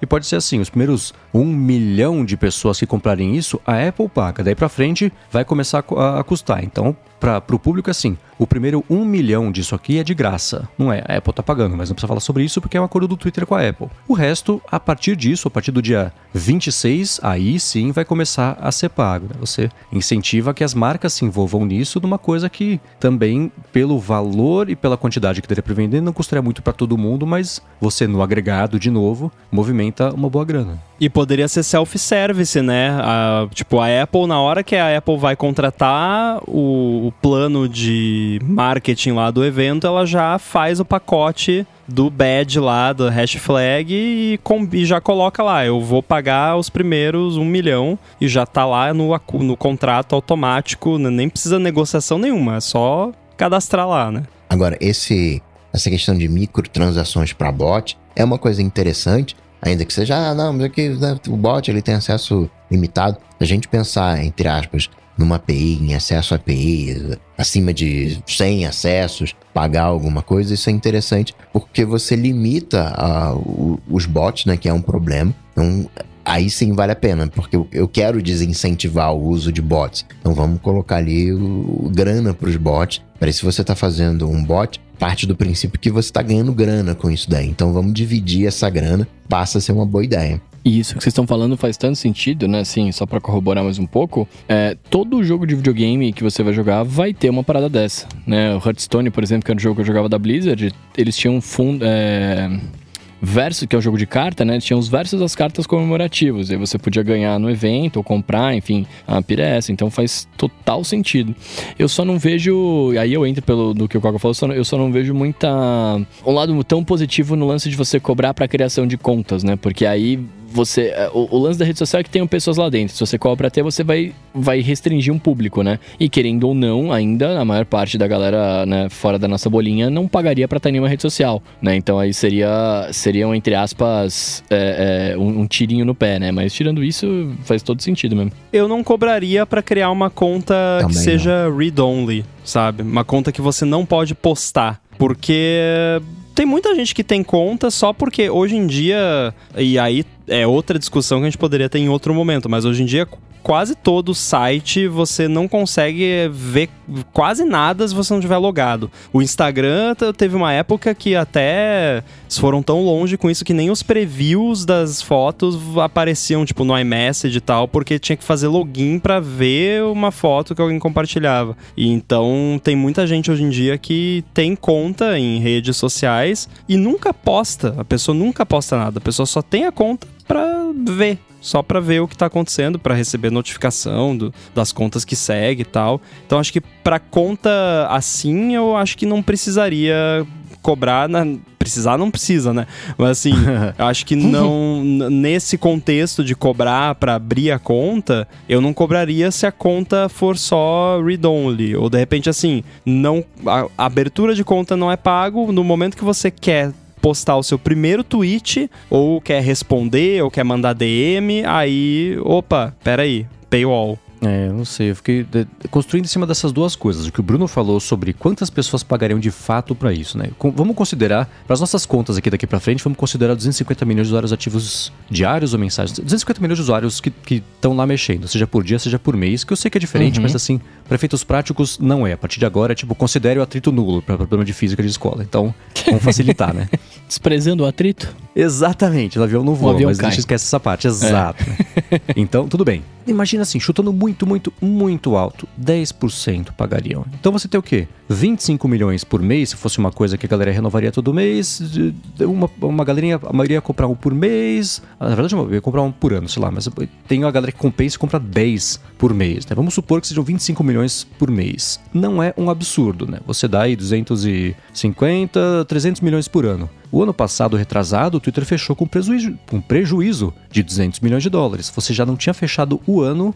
e pode ser assim, os primeiros um milhão de pessoas que comprarem isso, a Apple paga. Daí pra frente vai começar a, a custar. Então, para o público assim, o primeiro um milhão disso aqui é de graça. Não é, a Apple tá pagando, mas não precisa falar sobre isso porque é um acordo do Twitter com a Apple. O resto, a partir disso, a partir do dia 26, aí sim vai começar a ser pago. Né? Você incentiva que as marcas se envolvam nisso numa coisa que também, pelo valor e pela quantidade que teria para vender, não custaria muito para todo mundo, mas você no agregado, de novo, movimenta uma boa grana. E poderia ser self-service, né? A, tipo, a Apple, na hora que a Apple vai contratar o, o, plano de marketing lá do evento, ela já faz o pacote do badge lá, do hash flag e, e já coloca lá, eu vou pagar os primeiros um milhão e já tá lá no, no contrato automático, nem precisa negociação nenhuma, é só cadastrar lá, né? Agora, esse, essa questão de microtransações para bot é uma coisa interessante, Ainda que seja, ah, não, mas né, o bot ele tem acesso limitado. A gente pensar, entre aspas, numa API, em acesso a API, acima de 100 acessos, pagar alguma coisa, isso é interessante porque você limita uh, os bots, né, que é um problema. Então, aí sim vale a pena, porque eu quero desincentivar o uso de bots. Então vamos colocar ali o, o grana para os bots. Para se você está fazendo um bot, parte do princípio que você está ganhando grana com isso daí. Então vamos dividir essa grana, passa a ser uma boa ideia. E isso que vocês estão falando faz tanto sentido, né? Assim, só para corroborar mais um pouco, é, todo jogo de videogame que você vai jogar vai ter uma parada dessa, né? O Hearthstone, por exemplo, que era um jogo que eu jogava da Blizzard, eles tinham um fundo... É verso, que é o jogo de carta, né? Tinha os versos das cartas comemorativos. E você podia ganhar no evento ou comprar, enfim, a pira essa. Então faz total sentido. Eu só não vejo. Aí eu entro pelo do que o Coca falou, eu só não vejo muita. Um lado tão positivo no lance de você cobrar para criação de contas, né? Porque aí você. É, o, o, lance da rede social é que tem pessoas lá dentro. Se você cobra até, você vai, vai restringir um público, né? E querendo ou não, ainda a maior parte da galera né, fora da nossa bolinha não pagaria pra estar em nenhuma rede social, né? Então aí seria, seriam, entre aspas, é, é, um, um, tirinho no pé, né? Mas tirando isso, faz todo sentido mesmo. Eu não cobraria para criar uma conta Também que seja read-only, sabe? Uma conta que você não pode postar. Porque tem muita gente que tem conta só porque hoje em dia, e aí é outra discussão que a gente poderia ter em outro momento, mas hoje em dia quase todo site você não consegue ver quase nada se você não tiver logado. O Instagram teve uma época que até foram tão longe com isso que nem os previews das fotos apareciam, tipo, no iMessage e tal, porque tinha que fazer login para ver uma foto que alguém compartilhava. E então tem muita gente hoje em dia que tem conta em redes sociais e nunca posta. A pessoa nunca posta nada. A pessoa só tem a conta para ver só para ver o que tá acontecendo, para receber notificação do, das contas que segue e tal. Então acho que para conta assim, eu acho que não precisaria cobrar na precisar não precisa, né? Mas assim, eu acho que não nesse contexto de cobrar para abrir a conta, eu não cobraria se a conta for só read only ou de repente assim, não a, a abertura de conta não é pago no momento que você quer postar o seu primeiro tweet, ou quer responder, ou quer mandar DM, aí, opa, peraí, paywall. É, não sei, eu fiquei construindo em cima dessas duas coisas. O que o Bruno falou sobre quantas pessoas pagariam de fato para isso, né? Com, vamos considerar, para as nossas contas aqui daqui para frente, vamos considerar 250 milhões de usuários ativos diários ou mensais. 250 milhões de usuários que estão lá mexendo, seja por dia, seja por mês, que eu sei que é diferente, uhum. mas assim, para efeitos práticos, não é. A partir de agora, é tipo, considere o atrito nulo para problema de física de escola. Então, vamos facilitar, né? Desprezando o atrito? Exatamente, o avião não voa, mas cai. a gente esquece essa parte, exato. É. então, tudo bem. Imagina assim, chutando muito, muito, muito alto, 10% pagariam. Então você tem o quê? 25 milhões por mês, se fosse uma coisa que a galera renovaria todo mês, uma, uma galerinha, a maioria ia comprar um por mês, na verdade eu ia comprar um por ano, sei lá, mas tem a galera que compensa e compra 10 por mês, né? Vamos supor que sejam 25 milhões por mês. Não é um absurdo, né? Você dá aí 250, 300 milhões por ano. O ano passado, retrasado, o Twitter fechou com prejuízo, com prejuízo de 200 milhões de dólares. Você já não tinha fechado o ano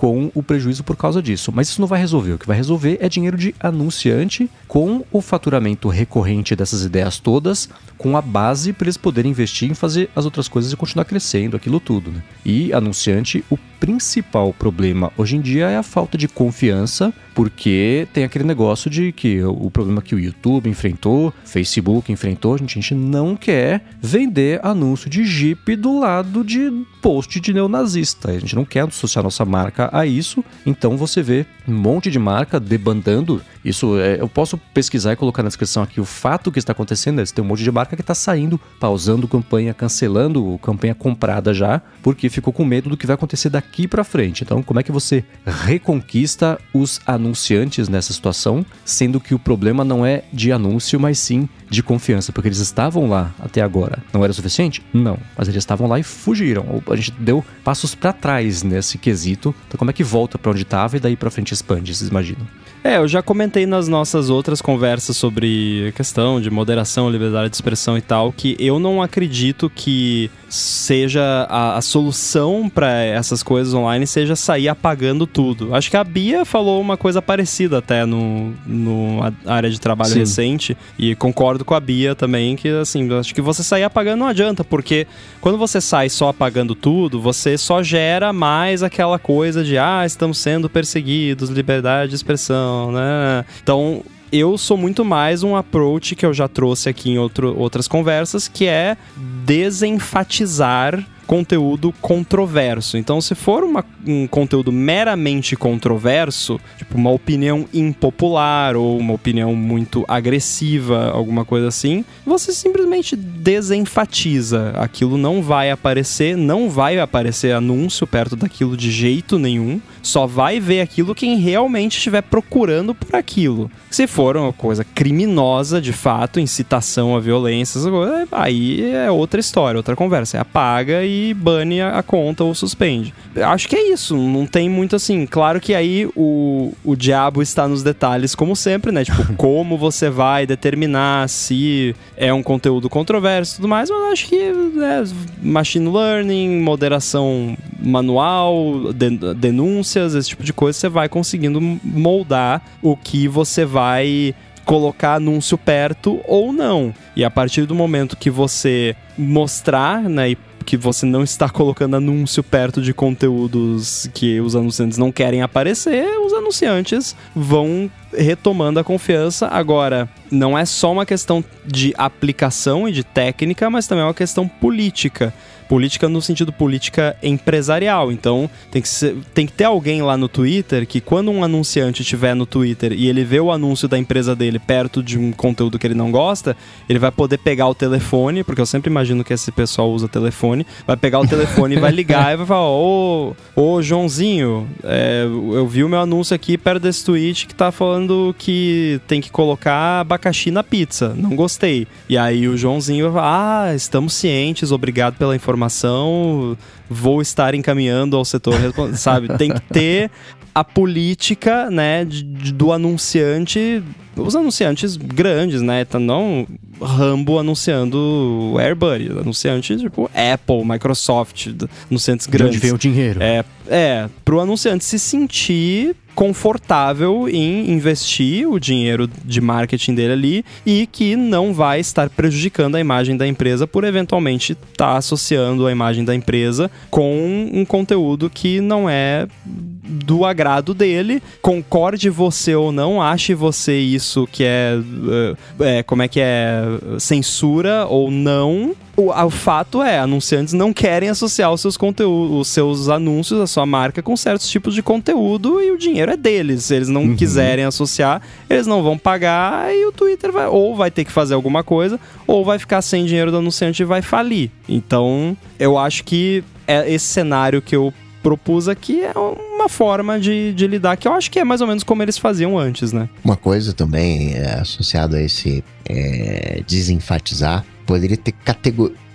com o prejuízo por causa disso. Mas isso não vai resolver. O que vai resolver é dinheiro de anunciante com o faturamento recorrente dessas ideias todas, com a base para eles poderem investir em fazer as outras coisas e continuar crescendo, aquilo tudo. Né? E anunciante, o principal problema hoje em dia é a falta de confiança, porque tem aquele negócio de que o problema que o YouTube enfrentou, Facebook enfrentou, a gente, a gente não quer vender anúncio de Jeep do lado de post de neonazista. A gente não quer associar nossa marca a isso, então você vê um monte de marca debandando. Isso é, eu posso pesquisar e colocar na descrição aqui o fato que está acontecendo. É, tem um monte de marca que está saindo, pausando campanha, cancelando campanha comprada já, porque ficou com medo do que vai acontecer daqui daqui para frente. Então, como é que você reconquista os anunciantes nessa situação, sendo que o problema não é de anúncio, mas sim de confiança, porque eles estavam lá até agora. Não era suficiente? Não, mas eles estavam lá e fugiram. A gente deu passos para trás nesse quesito. Então, como é que volta para onde estava e daí para frente expande, vocês imaginam? É, eu já comentei nas nossas outras conversas sobre questão de moderação, liberdade de expressão e tal, que eu não acredito que seja a, a solução para essas coisas online seja sair apagando tudo. Acho que a Bia falou uma coisa parecida até no, no área de trabalho Sim. recente e concordo com a Bia também que assim, acho que você sair apagando não adianta, porque quando você sai só apagando tudo, você só gera mais aquela coisa de ah, estamos sendo perseguidos, liberdade de expressão né? Então, eu sou muito mais um approach que eu já trouxe aqui em outro, outras conversas, que é desenfatizar conteúdo controverso. Então, se for uma, um conteúdo meramente controverso, tipo uma opinião impopular ou uma opinião muito agressiva, alguma coisa assim, você simplesmente desenfatiza. Aquilo não vai aparecer, não vai aparecer anúncio perto daquilo de jeito nenhum. Só vai ver aquilo quem realmente estiver procurando por aquilo. Se for uma coisa criminosa, de fato, incitação à violência, aí é outra história, outra conversa. É apaga e bane a, conta ou suspende. Acho que é isso, não tem muito assim. Claro que aí o, o diabo está nos detalhes, como sempre, né? Tipo, como você vai determinar se é um conteúdo controverso e tudo mais, mas acho que né, machine learning, moderação manual, de, esse tipo de coisa, você vai conseguindo moldar o que você vai colocar anúncio perto ou não. E a partir do momento que você mostrar, né, que você não está colocando anúncio perto de conteúdos que os anunciantes não querem aparecer, os anunciantes vão retomando a confiança. Agora, não é só uma questão de aplicação e de técnica, mas também é uma questão política política no sentido política empresarial. Então, tem que, ser, tem que ter alguém lá no Twitter que, quando um anunciante estiver no Twitter e ele vê o anúncio da empresa dele perto de um conteúdo que ele não gosta, ele vai poder pegar o telefone, porque eu sempre imagino que esse pessoal usa telefone, vai pegar o telefone e vai ligar e vai falar: Ô, ô Joãozinho, é, eu vi o meu anúncio aqui perto desse tweet que tá falando que tem que colocar abacaxi na pizza. Não gostei. E aí o Joãozinho vai falar: Ah, estamos cientes, obrigado pela informação informação, vou estar encaminhando ao setor, sabe? Tem que ter a política, né, de, do anunciante, os anunciantes grandes, né, tá não Rambo anunciando AirBuddy, anunciante tipo Apple, Microsoft, anunciantes grandes. De onde vem o dinheiro? É, é, pro anunciante se sentir confortável em investir o dinheiro de marketing dele ali e que não vai estar prejudicando a imagem da empresa por eventualmente estar tá associando a imagem da empresa com um conteúdo que não é do agrado dele. Concorde você ou não, ache você isso que é, é, é como é que é censura ou não o, o, fato é, anunciantes não querem associar os seus conteúdos, os seus anúncios, a sua marca com certos tipos de conteúdo e o dinheiro é deles. Se eles não uhum. quiserem associar, eles não vão pagar e o Twitter vai ou vai ter que fazer alguma coisa ou vai ficar sem dinheiro do anunciante e vai falir. Então, eu acho que é esse cenário que eu propus aqui é uma forma de, de lidar que eu acho que é mais ou menos como eles faziam antes, né? Uma coisa também é, associada a esse é, desenfatizar poderia ter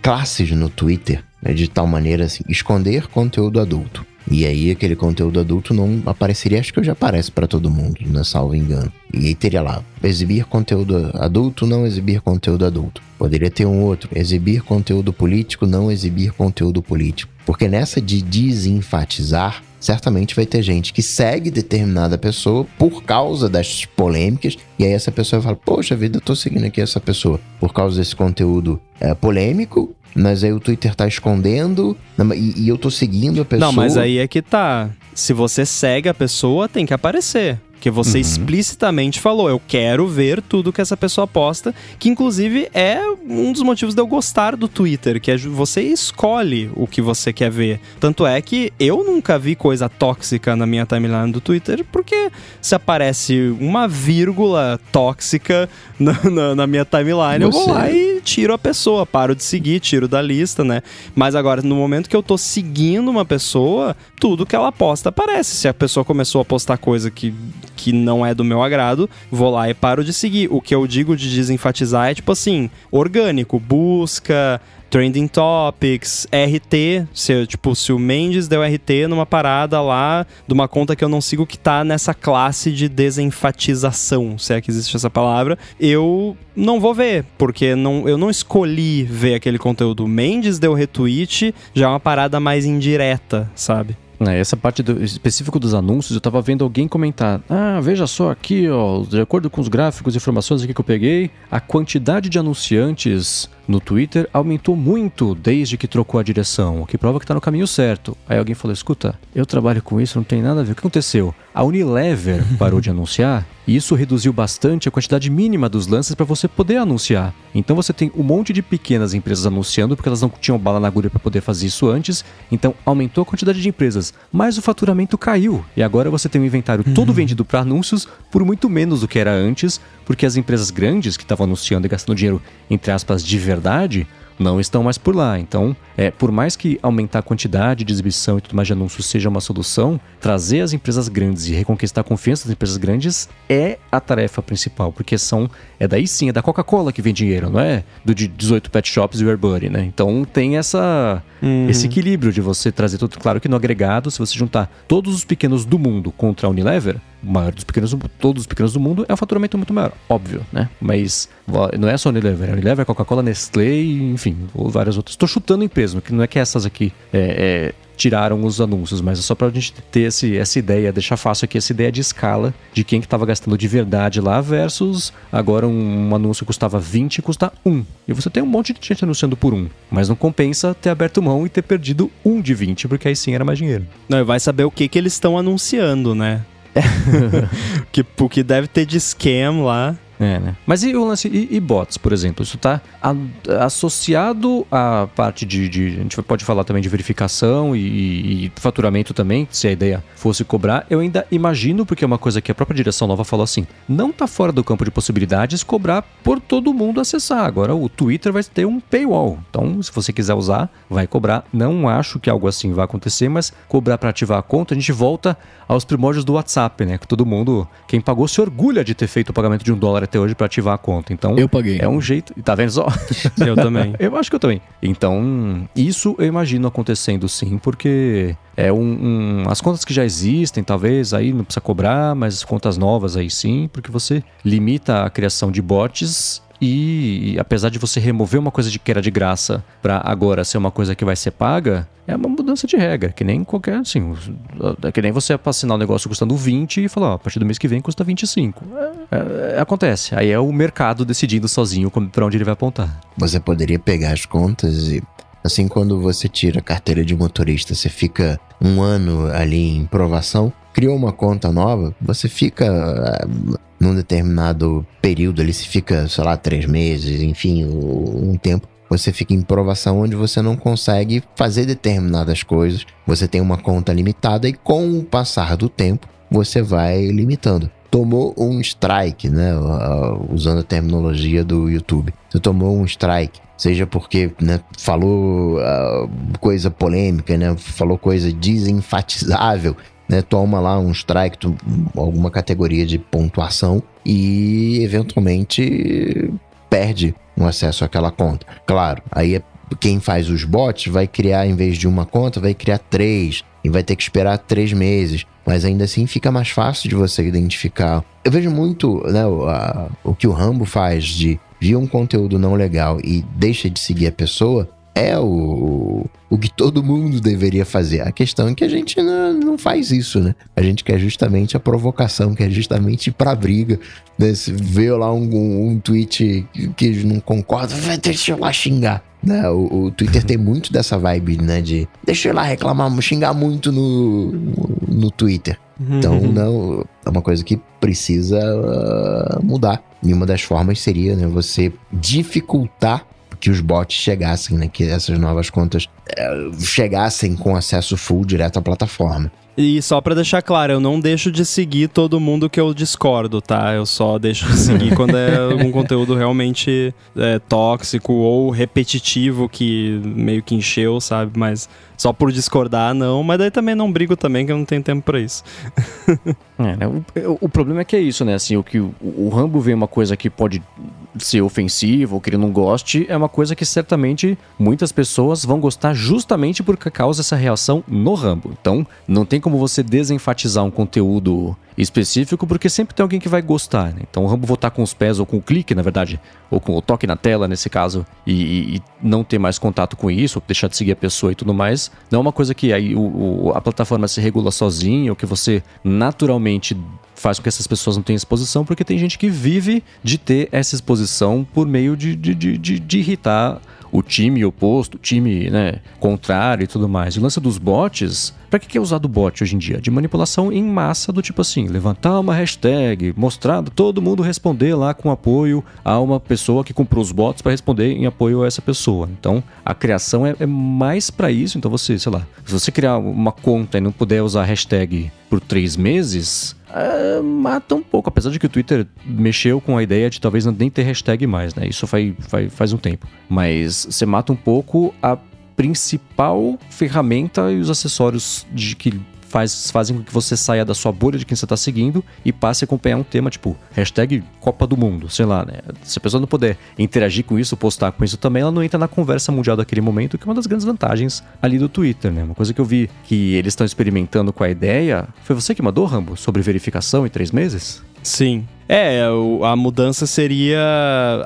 classes no Twitter, né, de tal maneira assim, esconder conteúdo adulto. E aí aquele conteúdo adulto não apareceria, acho que já aparece para todo mundo, né, salvo engano. E aí teria lá, exibir conteúdo adulto, não exibir conteúdo adulto. Poderia ter um outro, exibir conteúdo político, não exibir conteúdo político. Porque nessa de desenfatizar, certamente vai ter gente que segue determinada pessoa por causa das polêmicas, e aí essa pessoa fala: Poxa vida, eu tô seguindo aqui essa pessoa por causa desse conteúdo é, polêmico, mas aí o Twitter tá escondendo e, e, eu tô seguindo a pessoa. Não, mas aí é que tá. Se você segue a pessoa, tem que aparecer. Porque você uhum. explicitamente falou, eu quero ver tudo que essa pessoa posta, que inclusive é um dos motivos de eu gostar do Twitter, que é você escolhe o que você quer ver. Tanto é que eu nunca vi coisa tóxica na minha timeline do Twitter, porque se aparece uma vírgula tóxica na, na, na minha timeline, você... eu vou lá e tiro a pessoa, paro de seguir, tiro da lista, né? Mas agora, no momento que eu tô seguindo uma pessoa, tudo que ela posta aparece. Se a pessoa começou a postar coisa que que não é do meu agrado, vou lá e paro de seguir. O que eu digo de desenfatizar é tipo assim, orgânico, busca, Trending Topics, RT, se, tipo, se o Mendes deu RT numa parada lá de uma conta que eu não sigo que tá nessa classe de desenfatização, se é que existe essa palavra, eu não vou ver, porque não, eu não escolhi ver aquele conteúdo. Mendes deu retweet, já é uma parada mais indireta, sabe? É, essa parte do, específico dos anúncios, eu tava vendo alguém comentar: Ah, veja só aqui, ó, de acordo com os gráficos e informações aqui que eu peguei, a quantidade de anunciantes no Twitter aumentou muito desde que trocou a direção, o que prova que tá no caminho certo. Aí alguém falou: escuta, eu trabalho com isso, não tem nada a ver. O que aconteceu? A Unilever parou de anunciar e isso reduziu bastante a quantidade mínima dos lances para você poder anunciar. Então você tem um monte de pequenas empresas anunciando porque elas não tinham bala na agulha para poder fazer isso antes, então aumentou a quantidade de empresas, mas o faturamento caiu e agora você tem um inventário todo uhum. vendido para anúncios por muito menos do que era antes, porque as empresas grandes que estavam anunciando e gastando dinheiro entre aspas de verdade não estão mais por lá. Então, é, por mais que aumentar a quantidade de exibição e tudo mais de anúncios seja uma solução, trazer as empresas grandes e reconquistar a confiança das empresas grandes é a tarefa principal, porque são é daí sim, é da Coca-Cola que vem dinheiro, não é do de 18 pet shops e o Airbuddy, né? Então tem essa uhum. esse equilíbrio de você trazer tudo, claro que no agregado, se você juntar todos os pequenos do mundo contra a Unilever, maior dos pequenos, todos os pequenos do mundo, é um faturamento muito maior, óbvio, né? Mas não é só a Unilever, a Unilever, a Coca-Cola, Nestlé, enfim, ou várias outras. Estou chutando empresa, que não é que essas aqui é, é, tiraram os anúncios, mas é só pra gente ter esse, essa ideia, deixar fácil aqui essa ideia de escala de quem que tava gastando de verdade lá versus agora um, um anúncio custava 20 e custa 1. E você tem um monte de gente anunciando por 1, mas não compensa ter aberto mão e ter perdido 1 de 20, porque aí sim era mais dinheiro. Não, e vai saber o que que eles estão anunciando, né? que, o que deve ter de scam lá. É, né? Mas e o lance, e, e bots, por exemplo? Isso está associado à parte de, de, A gente pode falar também de verificação e, e, faturamento também, se a ideia fosse cobrar. Eu ainda imagino, porque é uma coisa que a própria direção nova falou assim: não está fora do campo de possibilidades cobrar por todo mundo acessar. Agora o Twitter vai ter um paywall. Então, se você quiser usar, vai cobrar. Não acho que algo assim vai acontecer, mas cobrar para ativar a conta, a gente volta aos primórdios do WhatsApp, né? Que todo mundo, quem pagou, se orgulha de ter feito o pagamento de um dólar até hoje para ativar a conta. Então, eu paguei. É um jeito. Tá vendo só? Eu também. eu acho que eu também. Então, isso eu imagino acontecendo sim, porque é um, um, as contas que já existem, talvez aí não precisa cobrar, mas as contas novas aí sim, porque você limita a criação de bots e, apesar de você remover uma coisa de que era de graça para agora ser uma coisa que vai ser paga, é uma mudança de regra, que nem qualquer, assim, é que nem você assinar um negócio custando 20 e falar, ó, a partir do mês que vem custa 25. É, é, acontece. Aí é o mercado decidindo sozinho para onde ele vai apontar. Você poderia pegar as contas e Assim, quando você tira a carteira de motorista, você fica um ano ali em provação, criou uma conta nova, você fica uh, num determinado período ali, se fica, sei lá, três meses, enfim, um tempo. Você fica em provação onde você não consegue fazer determinadas coisas. Você tem uma conta limitada e com o passar do tempo você vai limitando tomou um strike, né? Usando a terminologia do YouTube. Você tomou um strike seja porque né, falou uh, coisa polêmica, né, falou coisa desenfatizável, né, toma lá um strike, alguma categoria de pontuação e eventualmente perde um acesso àquela conta. Claro, aí é, quem faz os bots vai criar, em vez de uma conta, vai criar três e vai ter que esperar três meses. Mas ainda assim fica mais fácil de você identificar. Eu vejo muito né, o, a, o que o Rambo faz de viu um conteúdo não legal e deixa de seguir a pessoa, é o, o, que todo mundo deveria fazer. A questão é que a gente não, não faz isso, né? A gente quer justamente a provocação, quer justamente ir pra briga. Né? Se vê lá um, um, um tweet que não concorda, deixa eu lá xingar. Né? O, o, Twitter tem muito dessa vibe, né? De deixa eu lá reclamar, xingar muito no, no Twitter. Então, uhum. não, é uma coisa que precisa uh, mudar. E uma das formas seria né, você dificultar que os bots chegassem, né? Que essas novas contas uh, chegassem com acesso full direto à plataforma. E só para deixar claro, eu não deixo de seguir todo mundo que eu discordo, tá? Eu só deixo de seguir quando é algum conteúdo realmente é, tóxico ou repetitivo que meio que encheu, sabe? Mas só por discordar, não. Mas daí também não brigo também, que eu não tenho tempo pra isso. é, né? o, o, problema é que é isso, né? Assim, o que o, o Rambo vê uma coisa que pode ser ofensivo ou que ele não goste, é uma coisa que certamente muitas pessoas vão gostar justamente porque causa essa reação no Rambo. Então, não tem como você desenfatizar um conteúdo específico, porque sempre tem alguém que vai gostar. Né? Então o Rambo votar com os pés ou com o clique, na verdade, ou com o toque na tela, nesse caso, e, e, não ter mais contato com isso, deixar de seguir a pessoa e tudo mais, não é uma coisa que aí o, o, a plataforma se regula sozinha, ou que você naturalmente faz com que essas pessoas não tenham exposição, porque tem gente que vive de ter essa exposição por meio de, de, de, de, de irritar o time oposto, o time né, contrário e tudo mais. O lance dos bots, para que é usado bot hoje em dia? De manipulação em massa, do tipo assim, levantar uma hashtag, mostrar, todo mundo responder lá com apoio a uma pessoa que comprou os bots para responder em apoio a essa pessoa. Então, a criação é, é mais para isso. Então, você, sei lá, se você criar uma conta e não puder usar hashtag por três meses, uh, mata um pouco. Apesar de que o Twitter mexeu com a ideia de talvez nem ter hashtag mais, né? Isso faz, faz, faz um tempo. Mas você mata um pouco a principal ferramenta e os acessórios de que faz, fazem com que você saia da sua bolha de quem você está seguindo e passe a acompanhar um tema tipo hashtag Copa do Mundo, sei lá, né? Se a pessoa não puder interagir com isso, postar com isso também, ela não entra na conversa mundial daquele momento, que é uma das grandes vantagens ali do Twitter, né? Uma coisa que eu vi que eles estão experimentando com a ideia. Foi você que mandou, Rambo, sobre verificação em três meses? Sim. É, a mudança seria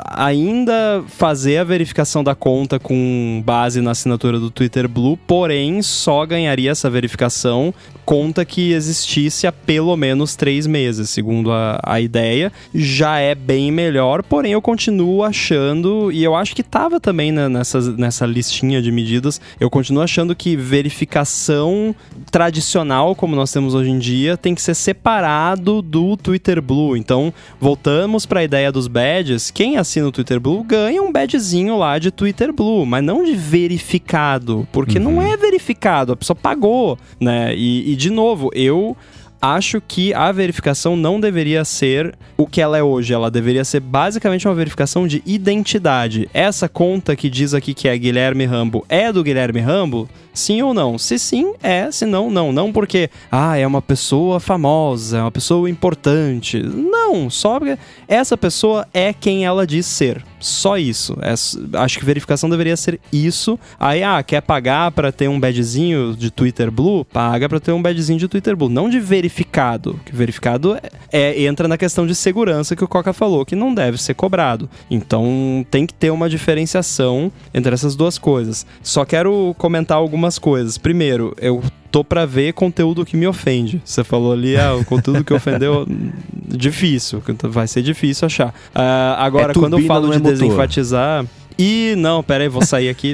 ainda fazer a verificação da conta com base na assinatura do Twitter Blue, porém só ganharia essa verificação conta que existisse há pelo menos três meses, segundo a, a ideia. Já é bem melhor, porém eu continuo achando, e eu acho que estava também nessa, nessa listinha de medidas, eu continuo achando que verificação tradicional, como nós temos hoje em dia, tem que ser separado do Twitter Blue. Então, voltamos para a ideia dos badges. Quem assina o Twitter Blue ganha um badgezinho lá de Twitter Blue, mas não de verificado, porque uhum. não é verificado, a pessoa pagou, né? E, e de novo, eu acho que a verificação não deveria ser o que ela é hoje. Ela deveria ser basicamente uma verificação de identidade. Essa conta que diz aqui que é Guilherme Rambo é do Guilherme Rambo? Sim ou não? Se sim, é. Se não, não. Não porque, ah, é uma pessoa famosa, é uma pessoa importante. Não, só essa pessoa é quem ela diz ser. Só isso. É, acho que verificação deveria ser isso. Aí, ah, quer pagar para ter um badgezinho de Twitter Blue? Paga para ter um badgezinho de Twitter Blue. Não de verificado. Que verificado é, é, entra na questão de segurança que o Coca falou, que não deve ser cobrado. Então tem que ter uma diferenciação entre essas duas coisas. Só quero comentar algumas coisas. Primeiro, eu tô para ver conteúdo que me ofende. Você falou ali, ah, o conteúdo que ofendeu, difícil, vai ser difícil achar. Uh, agora, é quando eu falo de é desenfatizar. E não, pera aí, vou sair aqui.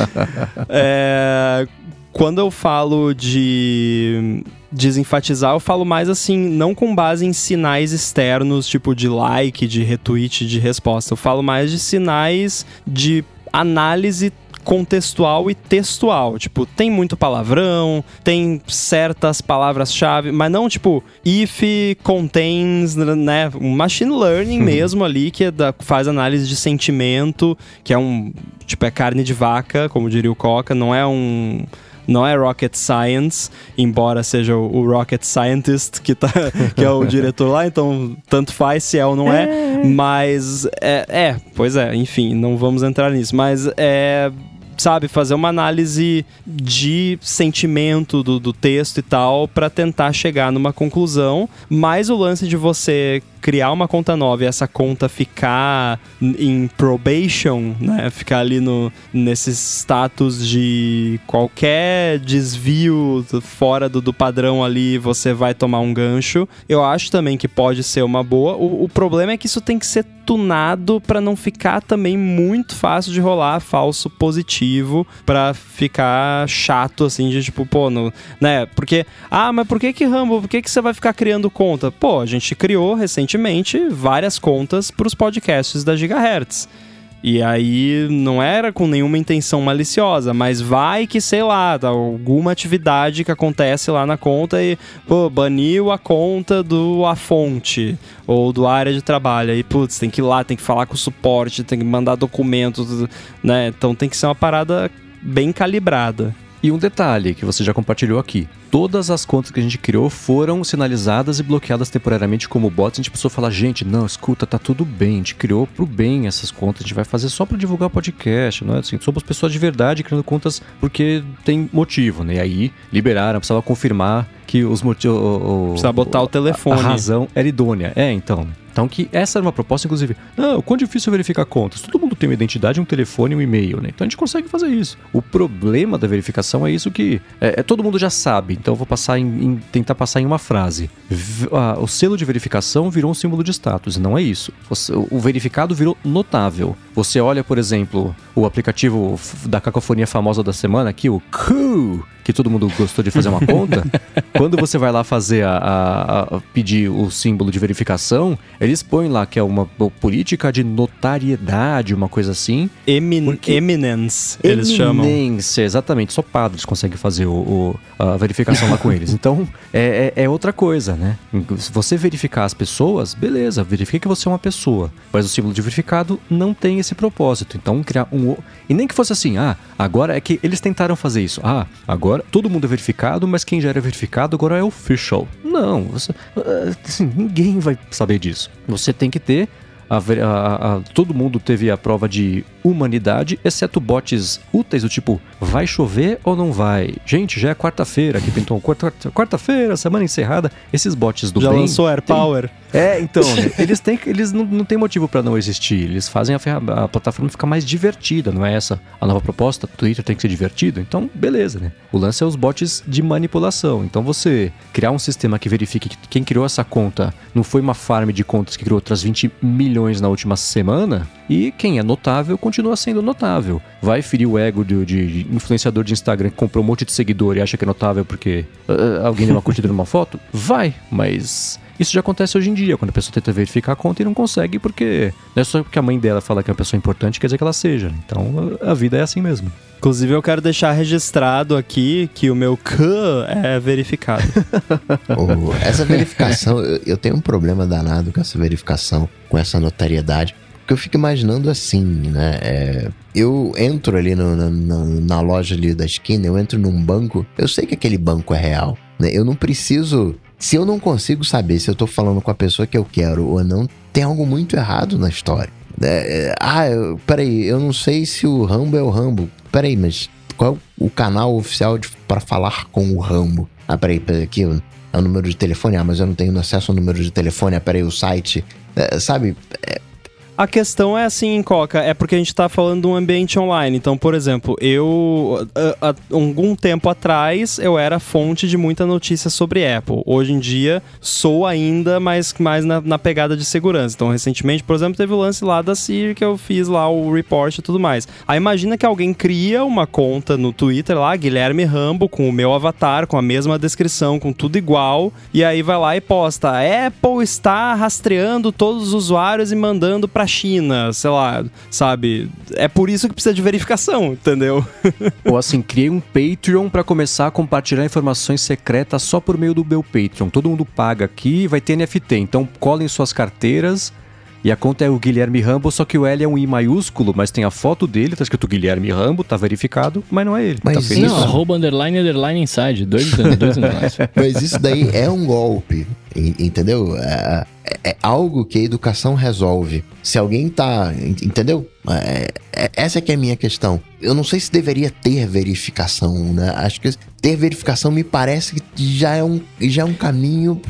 é, quando eu falo de desenfatizar, eu falo mais assim, não com base em sinais externos, tipo de like, de retweet, de resposta. Eu falo mais de sinais de análise contextual e textual. Tipo, tem muito palavrão, tem certas palavras-chave, mas não tipo if contains, né? Um machine learning mesmo ali, que é da, faz análise de sentimento, que é um. Tipo, é carne de vaca, como diria o Coca, não é um não é rocket science, embora seja o, o rocket scientist que, tá, que é o diretor lá, então tanto faz se é ou não é, é. mas é, é, pois é, enfim, não vamos entrar nisso, mas é sabe, fazer uma análise de sentimento do, do texto e tal para tentar chegar numa conclusão. Mas o lance de você criar uma conta nova e essa conta ficar em probation, né? Ficar ali no, nesse status de qualquer desvio fora do, do padrão ali, você vai tomar um gancho. Eu acho também que pode ser uma boa. O, o problema é que isso tem que ser tunado para não ficar também muito fácil de rolar falso positivo para ficar chato assim de tipo, pô, no, né? Porque ah, mas por que que Rumble, por que que você vai ficar criando conta? Pô, a gente criou recentemente várias contas para os podcasts da Gigahertz. E aí não era com nenhuma intenção maliciosa, mas vai que, sei lá, tá, alguma atividade que acontece lá na conta e, pô, baniu a conta do a fonte ou do área de trabalho. Aí, putz, tem que ir lá, tem que falar com o suporte, tem que mandar documentos, né? Então tem que ser uma parada bem calibrada. E um detalhe que você já compartilhou aqui: todas as contas que a gente criou foram sinalizadas e bloqueadas temporariamente como bots. A gente precisou falar, gente, não, escuta, tá tudo bem, a gente criou pro bem essas contas, a gente vai fazer só para divulgar podcast, não é assim? Somos pessoas de verdade criando contas porque tem motivo, né? E aí liberaram, precisava confirmar que os motivos. Precisa botar o telefone. A, a razão era idônea. É, então. Então, que essa era uma proposta, inclusive. Não, quão difícil é verificar contas? Todo mundo tem uma identidade, um telefone e um e-mail, né? Então a gente consegue fazer isso. O problema da verificação é isso que é, é todo mundo já sabe. Então eu vou passar em, em, tentar passar em uma frase. V ah, o selo de verificação virou um símbolo de status. Não é isso. O, o verificado virou notável. Você olha, por exemplo, o aplicativo da cacofonia famosa da semana aqui, o Coo que todo mundo gostou de fazer uma conta, quando você vai lá fazer a, a, a, pedir o símbolo de verificação, eles põem lá que é uma política de notariedade, uma coisa assim. Emin porque... Eminence, eles chamam. Eminência, exatamente. Só padres conseguem fazer o, o, a verificação lá com eles. Então, é, é, é, outra coisa, né? Se você verificar as pessoas, beleza, verifique que você é uma pessoa. Mas o símbolo de verificado não tem esse propósito. Então, criar um. E nem que fosse assim, ah, agora é que eles tentaram fazer isso. Ah, agora agora todo mundo é verificado, mas quem já era verificado agora é official. Não, você, assim, ninguém vai saber disso. Você tem que ter a, a, a, todo mundo teve a prova de humanidade, exceto bots úteis do tipo, vai chover ou não vai? Gente, já é quarta-feira, aqui pintou quarta-feira, semana encerrada. Esses bots do já bem... Já lançou Air tem... É, então, né? eles, têm, eles não, não têm motivo para não existir. Eles fazem a, a plataforma ficar mais divertida, não é essa a nova proposta? Twitter tem que ser divertido? Então, beleza, né? O lance é os bots de manipulação. Então, você criar um sistema que verifique que quem criou essa conta não foi uma farm de contas que criou outras 20 milhões na última semana, e quem é notável continua sendo notável. Vai ferir o ego de, de influenciador de Instagram que comprou um monte de seguidor e acha que é notável porque uh, alguém deu uma curtida numa foto? Vai, mas isso já acontece hoje em dia, quando a pessoa tenta verificar a conta e não consegue, porque não é só porque a mãe dela fala que é uma pessoa importante, quer dizer que ela seja. Então a vida é assim mesmo. Inclusive, eu quero deixar registrado aqui que o meu C é verificado. oh, essa verificação, eu tenho um problema danado com essa verificação, com essa notariedade. Porque eu fico imaginando assim, né? É, eu entro ali no, na, na, loja ali da esquina, eu entro num banco, eu sei que aquele banco é real. Né? Eu não preciso se eu não consigo saber se eu tô falando com a pessoa que eu quero ou não, tem algo muito errado na história. É, é ah, eu, peraí, eu não sei se o Rambo é o Rambo. Peraí, mas qual é o canal oficial para falar com o Rambo? Ah, peraí, peraí aqui é o número de telefone. Ah, mas eu não tenho acesso ao número de telefone. Ah, peraí, o site. É, sabe? É, a questão é assim, Coca, é porque a gente está falando de um ambiente online. Então, por exemplo, eu, há algum tempo atrás, eu era fonte de muita notícia sobre Apple. Hoje em dia, sou ainda mais, mais na, na pegada de segurança. Então, recentemente, por exemplo, teve o lance lá da Siri que eu fiz lá o report e tudo mais. Aí imagina que alguém cria uma conta no Twitter lá, Guilherme Rambo, com o meu avatar, com a mesma descrição, com tudo igual, e aí vai lá e posta: Apple está rastreando todos os usuários e mandando para China, sei lá, sabe? É por isso que precisa de verificação, entendeu? Ou assim, criei um Patreon para começar a compartilhar informações secretas só por meio do meu Patreon. Todo mundo paga aqui, vai ter NFT. Então colhem suas carteiras e a conta é o Guilherme Rambo, só que o L é um I maiúsculo, mas tem a foto dele, tá escrito Guilherme Rambo, tá verificado, mas não é ele. Mas tá feliz. Não, arroba underline underline inside, dois, dois underlines. Mas isso daí é um golpe, entendeu? É, é, é, algo que a educação resolve. Se alguém tá. Entendeu? É, é, essa é que é a minha questão. Eu não sei se deveria ter verificação, né? Acho que ter verificação me parece que já é um, já é um caminho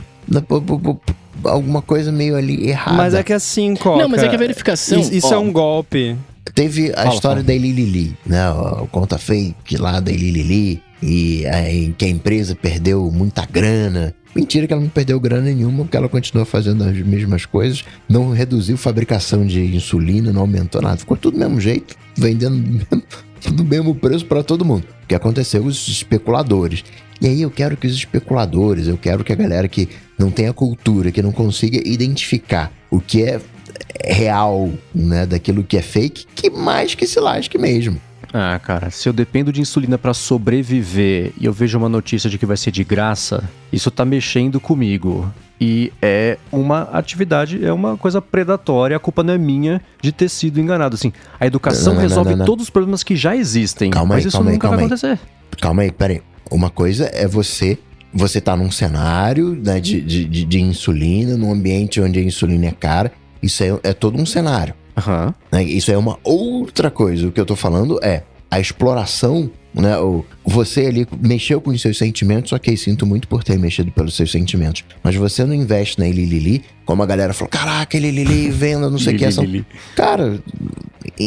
alguma coisa meio ali errada. Mas é que assim, Coca... Não, mas é que a verificação... Isso, isso é um golpe. Teve a Fala, história fala. da Ililili, né? O conta fake lá da Ililili. E aí, que a empresa perdeu muita grana. Mentira que ela não perdeu grana nenhuma, porque ela continua fazendo as mesmas coisas. Não reduziu fabricação de insulina, não aumentou nada. Ficou tudo do mesmo jeito, vendendo do mesmo- do mesmo preço para todo mundo. O que aconteceu? Os especuladores. E aí eu quero que os especuladores, eu quero que a galera que não tenha cultura, que não consiga identificar o que é real, né, daquilo que é fake, que mais que se lasque mesmo. Ah, cara, se eu dependo de insulina pra sobreviver e eu vejo uma notícia de que vai ser de graça, isso tá mexendo comigo. E é uma atividade, é uma coisa predatória, a culpa não é minha de ter sido enganado. Assim, a educação Não, não, resolve não, todos os problemas que já existem, Calma mas aí, isso calma aí, nunca vai calma aí. acontecer. Calma aí, peraí. Uma coisa é você. Você tá num cenário né, de, de, de- de insulina, num ambiente onde a insulina é cara. Isso é, é todo um cenário. Aham. né? Isso é uma outra coisa. O que eu tô falando é a exploração, né? O, você ali mexeu com os seus sentimentos, ok, sinto muito por ter mexido pelos seus sentimentos. Mas você não investe na Ililili, como a galera falou, caraca, Ililili, venda, não sei o que. São... Cara,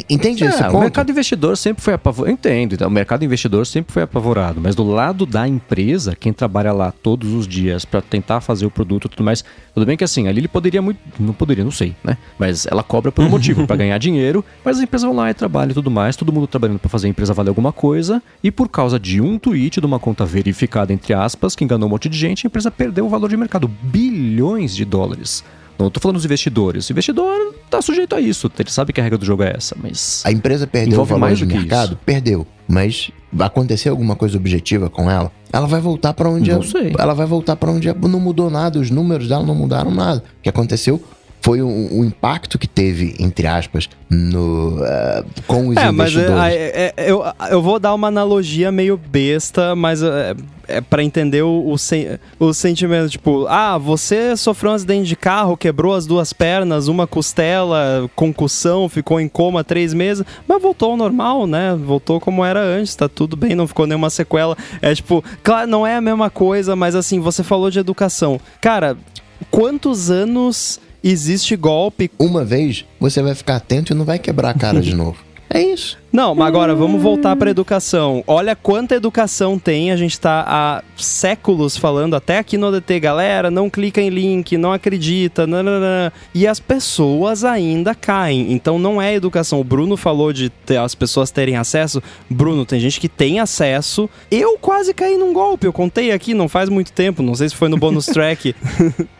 entende esse É, o ponto? mercado investidor sempre foi apavorado. Entendo, então, o mercado investidor sempre foi apavorado, mas do lado da empresa, quem trabalha lá todos os dias pra tentar fazer o produto e tudo mais, tudo bem que assim, ali ele poderia muito. Não poderia, não sei, né? Mas ela cobra por um motivo, pra ganhar dinheiro, mas as empresas vão lá e trabalham e tudo mais, todo mundo trabalhando pra fazer a empresa valer alguma coisa, e por causa de um tweet de uma conta verificada, entre aspas, que enganou um monte de gente, a empresa perdeu o valor de mercado, bilhões de dólares. Não tô falando dos investidores. O investidor tá sujeito a isso. Ele sabe que a regra do jogo é essa, mas. A empresa perdeu o valor mais do que mercado? isso. Perdeu. Mas vai acontecer alguma coisa objetiva com ela? Ela vai voltar pra onde Não é- sei. ela vai voltar para onde é- não mudou nada, os números dela não mudaram nada. O que aconteceu foi o, o impacto que teve, entre aspas, no, eh, com os É, mas é, investidores. é, é, eu, eu vou dar uma analogia meio besta, mas é, é para entender o, o, sen- o sentimento. Tipo, ah, você sofreu um acidente de carro, quebrou as duas pernas, uma costela, concussão, ficou em coma três meses, mas voltou ao normal, né? Voltou como era antes, tá tudo bem, não ficou nenhuma sequela. É tipo, claro, não é a mesma coisa, mas assim, você falou de educação. Cara, quantos anos existe golpe Uma vez você vai ficar atento e não vai quebrar a cara de novo. É isso. Não, mas agora vamos voltar para educação. Olha quanta educação tem. A gente tá há séculos falando, até aqui no ADT, galera, não clica em link, não acredita, nananã. e as pessoas ainda caem. Então não é educação. O Bruno falou de ter- as pessoas terem acesso. Bruno, tem gente que tem acesso. Eu quase caí num golpe. Eu contei aqui, não faz muito tempo. Não sei se foi no bonus track.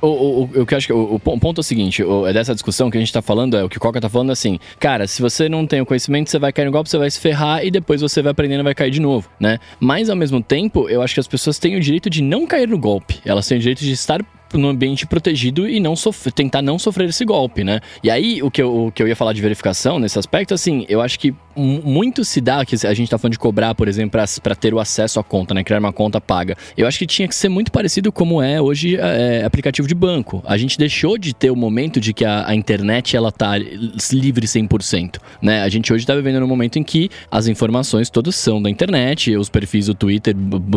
O, o, o, que eu acho que o, o pon- ponto é o seguinte, o, é dessa discussão que a gente tá falando, é o que o Coca tá falando é assim, cara, se você não tem o conhecimento, você vai cair no golpe, você vai se ferrar e depois você vai aprendendo e vai cair de novo, né? Mas ao mesmo tempo, eu acho que as pessoas têm o direito de não cair no golpe. Elas têm o direito de estar no ambiente protegido e não sof- tentar não sofrer esse golpe, né? E aí, o que, eu, o que eu ia falar de verificação nesse aspecto, assim, eu acho que muito se dá, que a gente tá falando de cobrar, por exemplo, pra ter o acesso à conta, né? Criar uma conta paga. Eu acho que tinha que ser muito parecido como é hoje é, aplicativo de banco. A gente deixou de ter o momento de que a, a internet, ela tá livre 100%, né? A gente hoje tá vivendo num momento em que as informações todas são da internet, os perfis do Twitter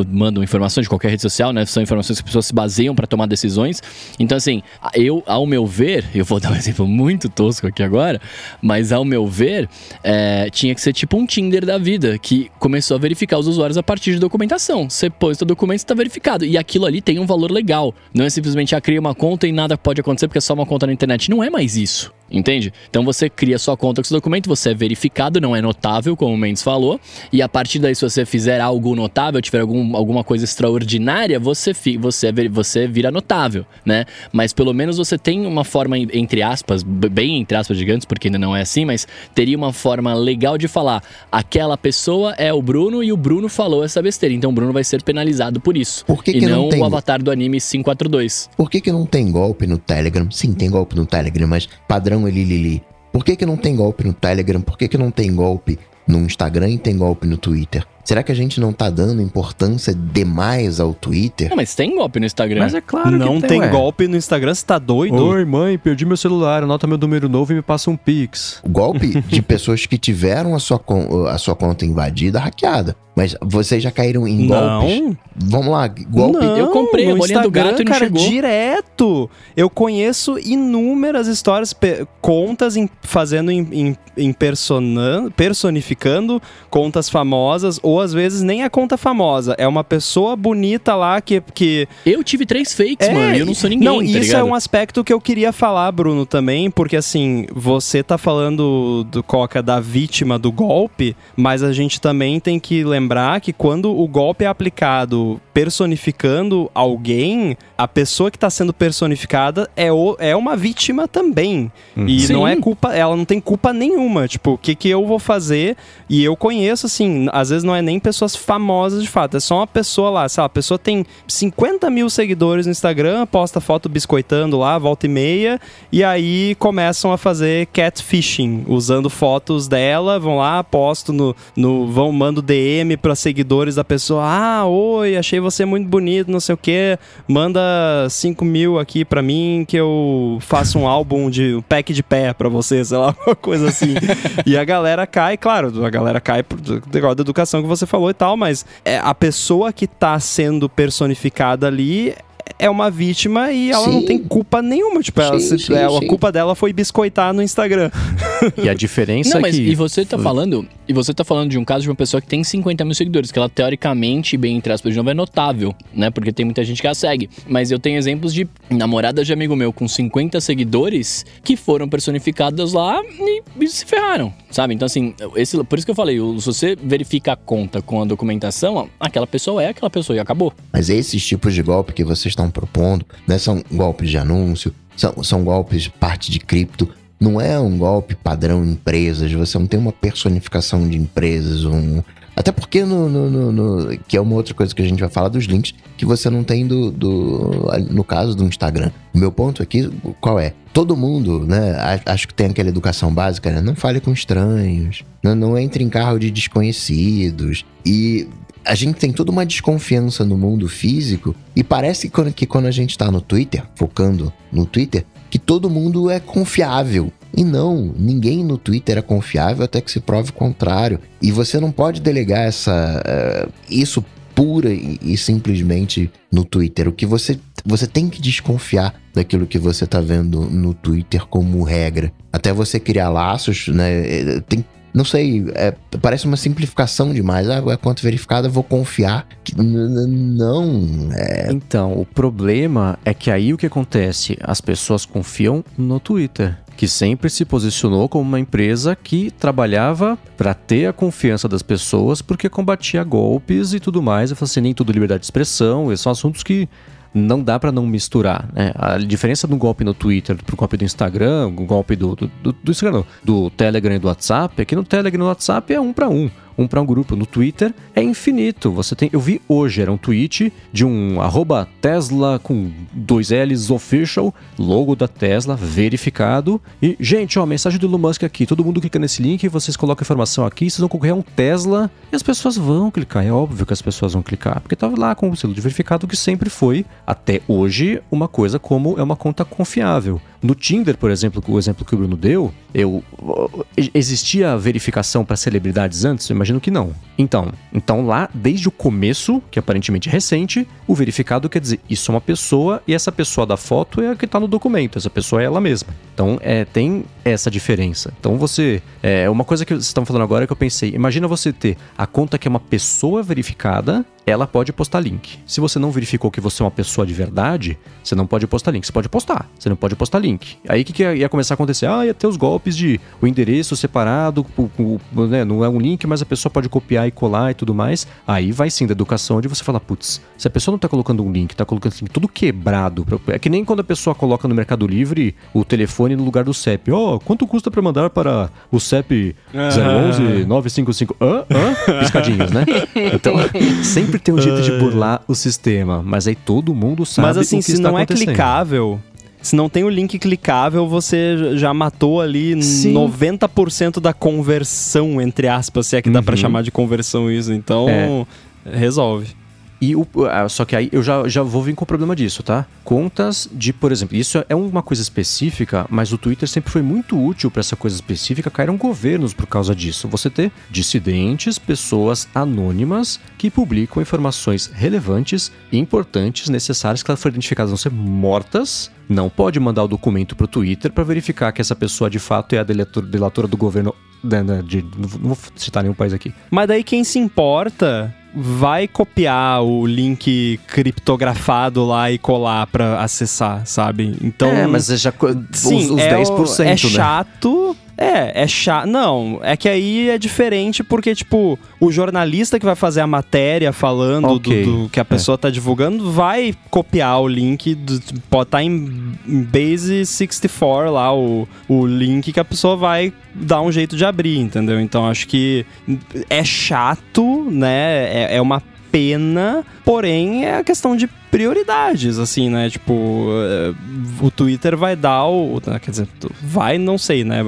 mandam informações de qualquer rede social, né? São informações que as pessoas se baseiam para tomar decisões. Então, assim, eu, ao meu ver, eu vou dar um exemplo muito tosco aqui agora, mas ao meu ver, é, tinha que ser tipo um Tinder da vida, que começou a verificar os usuários a partir de documentação. Você o documento, está verificado. E aquilo ali tem um valor legal. Não é simplesmente, ah, cria uma conta e nada pode acontecer porque é só uma conta na internet. Não é mais isso. Entende? Então você cria sua conta com esse documento, você é verificado, não é notável, como o Mendes falou, e a partir daí, se você fizer algo notável, tiver algum, alguma coisa extraordinária, você, fi, você, é você vira notável, né? Mas pelo menos você tem uma forma, entre aspas, bem entre aspas gigantes, porque ainda não é assim, mas teria uma forma legal de falar: aquela pessoa é o Bruno e o Bruno falou essa besteira, então o Bruno vai ser penalizado por isso. Por que e que não, não tem- o avatar do anime 542. Por que, que não tem golpe no Telegram? Sim, tem golpe no Telegram, mas padrão Elilili. Por que, que não tem golpe no Telegram? Por que, que não tem golpe no Instagram e tem golpe no Twitter? Será que a gente não tá dando importância demais ao Twitter? Não, mas tem golpe no Instagram. Mas é claro não que tem ué. golpe no Instagram, você tá doido? Oi, mãe, perdi meu celular, anota meu número novo e me passa um pix. O golpe de pessoas que tiveram a sua, a sua conta invadida, hackeada. Mas vocês já caíram em não. golpes? Vamos lá, golpe. Não, eu comprei a bolinha do gato e não cara, chegou. direto. Eu conheço inúmeras histórias, contas em, fazendo em, em, em personificando contas famosas, ou às vezes nem a conta famosa. É uma pessoa bonita lá que. que... Eu tive três fakes, é, mano. E eu não sou ninguém. Não, tá isso ligado? é um aspecto que eu queria falar, Bruno, também, porque assim, você tá falando do Coca da vítima do golpe, mas a gente também tem que lembrar que quando o golpe é aplicado personificando alguém, a pessoa que está sendo personificada é, o, é uma vítima também. Uhum. E Sim. não é culpa, ela não tem culpa nenhuma. Tipo, o que, que eu vou fazer? E eu conheço, assim, às vezes não é nem pessoas famosas de fato, é só uma pessoa lá, sei lá, a pessoa tem 50 mil seguidores no Instagram, posta foto biscoitando lá, volta e meia, e aí começam a fazer catfishing, usando fotos dela, vão lá, posto no. no vão, mando DM para seguidores da pessoa, ah, oi, achei você muito bonito, não sei o que, manda 5 mil aqui pra mim que eu faço um álbum de um pack de pé pra você, sei lá, uma coisa assim. e a galera cai, claro, a galera cai por negócio da educação que você falou e tal, mas é, a pessoa que tá sendo personificada ali é uma vítima e ela sim. não tem culpa nenhuma. Tipo, ela, sim, sim, é, a culpa dela foi biscoitar no Instagram. E a diferença não, é mas que... E você tá falando... E você tá falando de um caso de uma pessoa que tem 50 mil seguidores, que ela teoricamente, bem entre aspas, de novo, é notável, né? Porque tem muita gente que a segue. Mas eu tenho exemplos de namoradas de amigo meu com 50 seguidores que foram personificadas lá e, e se ferraram, sabe? Então, assim, esse, por isso que eu falei, se você verifica a conta com a documentação, aquela pessoa é aquela pessoa e acabou. Mas esses tipos de golpe que vocês estão propondo, né? São golpes de anúncio, são, são golpes de parte de cripto. Não é um golpe padrão empresas, você não tem uma personificação de empresas, um. Até porque, no, no, no, no, que é uma outra coisa que a gente vai falar dos links, que você não tem do, do no caso do Instagram. Meu ponto aqui, qual é? Todo mundo, né? Acho que tem aquela educação básica, né? Não fale com estranhos, não, não entre em carro de desconhecidos. E a gente tem toda uma desconfiança no mundo físico e parece que quando, que quando a gente tá no Twitter, focando no Twitter, que todo mundo é confiável. E não, ninguém no Twitter é confiável até que se prove o contrário. E você não pode delegar essa, uh, isso pura e, e, simplesmente no Twitter. O que você, você tem que desconfiar daquilo que você tá vendo no Twitter como regra. Até você criar laços, né? Tem não sei, é, parece uma simplificação demais. Ah, é conta verificada, vou confiar. Não. É... Então, o problema é que aí o que acontece? As pessoas confiam no Twitter que sempre se posicionou como uma empresa que trabalhava para ter a confiança das pessoas porque combatia golpes e tudo mais. Eu falei assim, nem tudo liberdade de expressão, esses são assuntos que não dá para não misturar. Né? A diferença do golpe no Twitter pro golpe do Instagram, o golpe do, do, do, do Instagram, não, do Telegram e do WhatsApp, é que no Telegram e no WhatsApp é um para um um para um grupo. No Twitter é infinito. Você tem, eu vi hoje era um tweet de um Tesla com dois L's official, logo da Tesla verificado e gente, ó, mensagem do Elon Musk aqui. Todo mundo clica nesse link, vocês colocam a informação aqui, vocês vão concorrer a um Tesla e as pessoas vão clicar. É óbvio que as pessoas vão clicar, porque tava lá com o selo de verificado que sempre foi até hoje uma coisa como é uma conta confiável. No Tinder, por exemplo, o exemplo que o Bruno deu, eu existia verificação para celebridades antes? Eu imagino que não. Então, então lá, desde o começo, que é aparentemente recente, o verificado quer dizer isso é uma pessoa e essa pessoa da foto é a que está no documento, essa pessoa é ela mesma. Então, é, tem essa diferença. Então, você. É uma coisa que vocês estão falando agora que eu pensei: imagina você ter a conta que é uma pessoa verificada ela pode postar link. Se você não verificou que você é uma pessoa de verdade, você não pode postar link. Você pode postar, você não pode postar link. Aí o que, que ia começar a acontecer? Ah, ia ter os golpes de o endereço separado, o, o, né, não é um link, mas a pessoa pode copiar e colar e tudo mais. Aí vai sim da educação de você falar, putz, se a pessoa não tá colocando um link, tá colocando assim, tudo quebrado. É que nem quando a pessoa coloca no Mercado Livre o telefone no lugar do CEP. Ó, oh, quanto custa para mandar para o CEP 011 955? Hã? Hã? Piscadinhos, né? Então, sempre sempre tem um jeito de burlar o sistema, mas aí todo mundo sabe Mas assim, o que se não é clicável, se não tem o link clicável, você já matou ali Sim. 90% da conversão, entre aspas, se é que dá uhum. para chamar de conversão isso. Então, é. resolve. E o, ah, só que aí eu já, já vou vir com o problema disso, tá? Contas de, por exemplo, isso é uma coisa específica, mas o Twitter sempre foi muito útil para essa coisa específica. Caíram governos por causa disso. Você ter dissidentes, pessoas anônimas que publicam informações relevantes, importantes, necessárias, que elas foram identificadas vão ser mortas não pode mandar o documento pro Twitter para verificar que essa pessoa de fato é a delatora do governo. De, né, de, não vou citar nenhum país aqui. Mas daí quem se importa vai copiar o link criptografado lá e colar para acessar, sabe? Então. É, mas é já. Sim, os, os é 10%. O, é né? chato. É, é chato. Não, é que aí é diferente porque, tipo, o jornalista que vai fazer a matéria falando okay. do, do, que a pessoa é. tá divulgando vai copiar o link, do, pode estar tá em, em Base 64 lá, o, o link que a pessoa vai dar um jeito de abrir, entendeu? Então acho que é chato, né? É, é uma pena, porém é a questão de prioridades, assim, né? Tipo, eh, o Twitter vai dar o. Quer dizer, vai, não sei, né?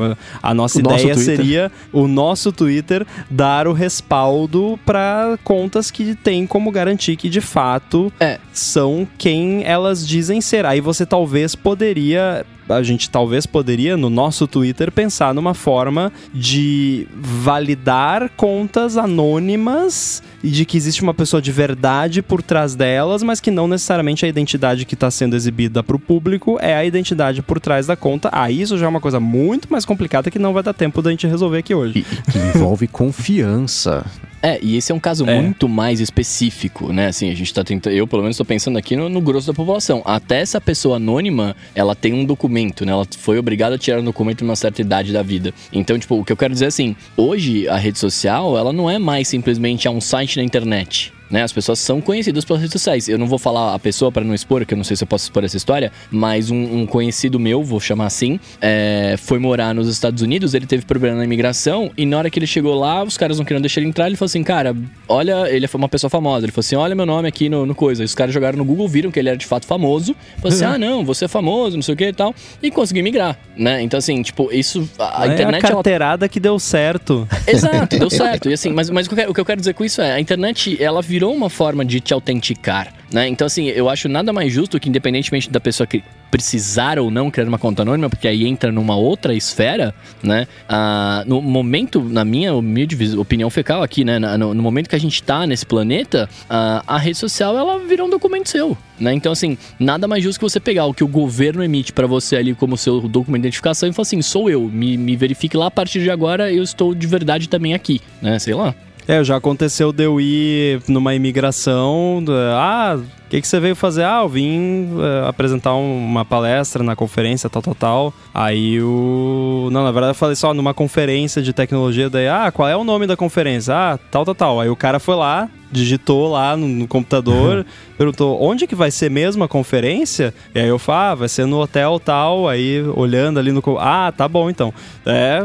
A nossa o ideia seria o nosso Twitter dar o respaldo para contas que tem como garantir que de fato é. são quem elas dizem ser. Aí você talvez poderia a gente talvez poderia, no nosso Twitter, pensar numa forma de validar contas anônimas e de que existe uma pessoa de verdade por trás delas, mas que não necessariamente a identidade que está sendo exibida para o público é a identidade por trás da conta. Ah, isso já é uma coisa muito mais complicada que não vai dar tempo da gente resolver aqui hoje. E, que envolve confiança. É, e esse é um caso é. muito mais específico, né? Assim, a gente tá tentando. Eu, pelo menos, tô pensando aqui no, no, grosso da população. Até essa pessoa anônima, ela tem um documento, né? Ela foi obrigada a tirar um documento numa certa idade da vida. Então, tipo, o que eu quero dizer é assim: hoje a rede social, ela não é mais simplesmente um site na internet né? As pessoas são conhecidas pelas redes sociais. Eu não vou falar a pessoa para não expor, que eu não sei se eu posso expor essa história, mas um, um conhecido meu, vou chamar assim, é, foi morar nos Estados Unidos, ele teve problema na imigração e na hora que ele chegou lá, os caras não queriam deixar ele entrar, ele falou assim, cara, olha, ele foi uma pessoa famosa, ele falou assim, olha meu nome aqui no, no coisa. E os caras jogaram no Google, viram que ele era de fato famoso, falou assim, ah não, você é famoso, não sei o que e tal, e conseguiu migrar, né? Então assim, tipo, isso, a, é internet... a carteirada ela... que deu certo. Exato, deu certo. E assim, mas, mas o, que eu quero, o que eu quero dizer com isso é, a internet, ela virou uma forma de te autenticar, né? Então, assim, eu acho nada mais justo que, independentemente da pessoa que precisar ou não criar uma conta anônima, porque aí entra numa outra esfera, né? Ah, no momento, na minha humilde opinião fecal aqui, né? No, no momento que a gente tá nesse planeta, ah, a rede social, ela virou um documento seu, né? Então, assim, nada mais justo que você pegar o que o governo emite para você ali como seu documento de identificação e falar assim, sou eu, me, me verifique lá, a partir de agora eu estou de verdade também aqui, né? Sei lá. É, já aconteceu de eu ir numa imigração. Ah, o que, que você veio fazer? Ah, eu vim uh, apresentar uma palestra na conferência, tal, tal, tal. Aí o. Não, na verdade eu falei só numa conferência de tecnologia. Daí, ah, qual é o nome da conferência? Ah, tal, tal, tal. Aí o cara foi lá, digitou lá no, no computador, perguntou onde que vai ser mesmo a conferência? E aí eu falo, ah, vai ser no hotel tal. Aí olhando ali no. Ah, tá bom então. É,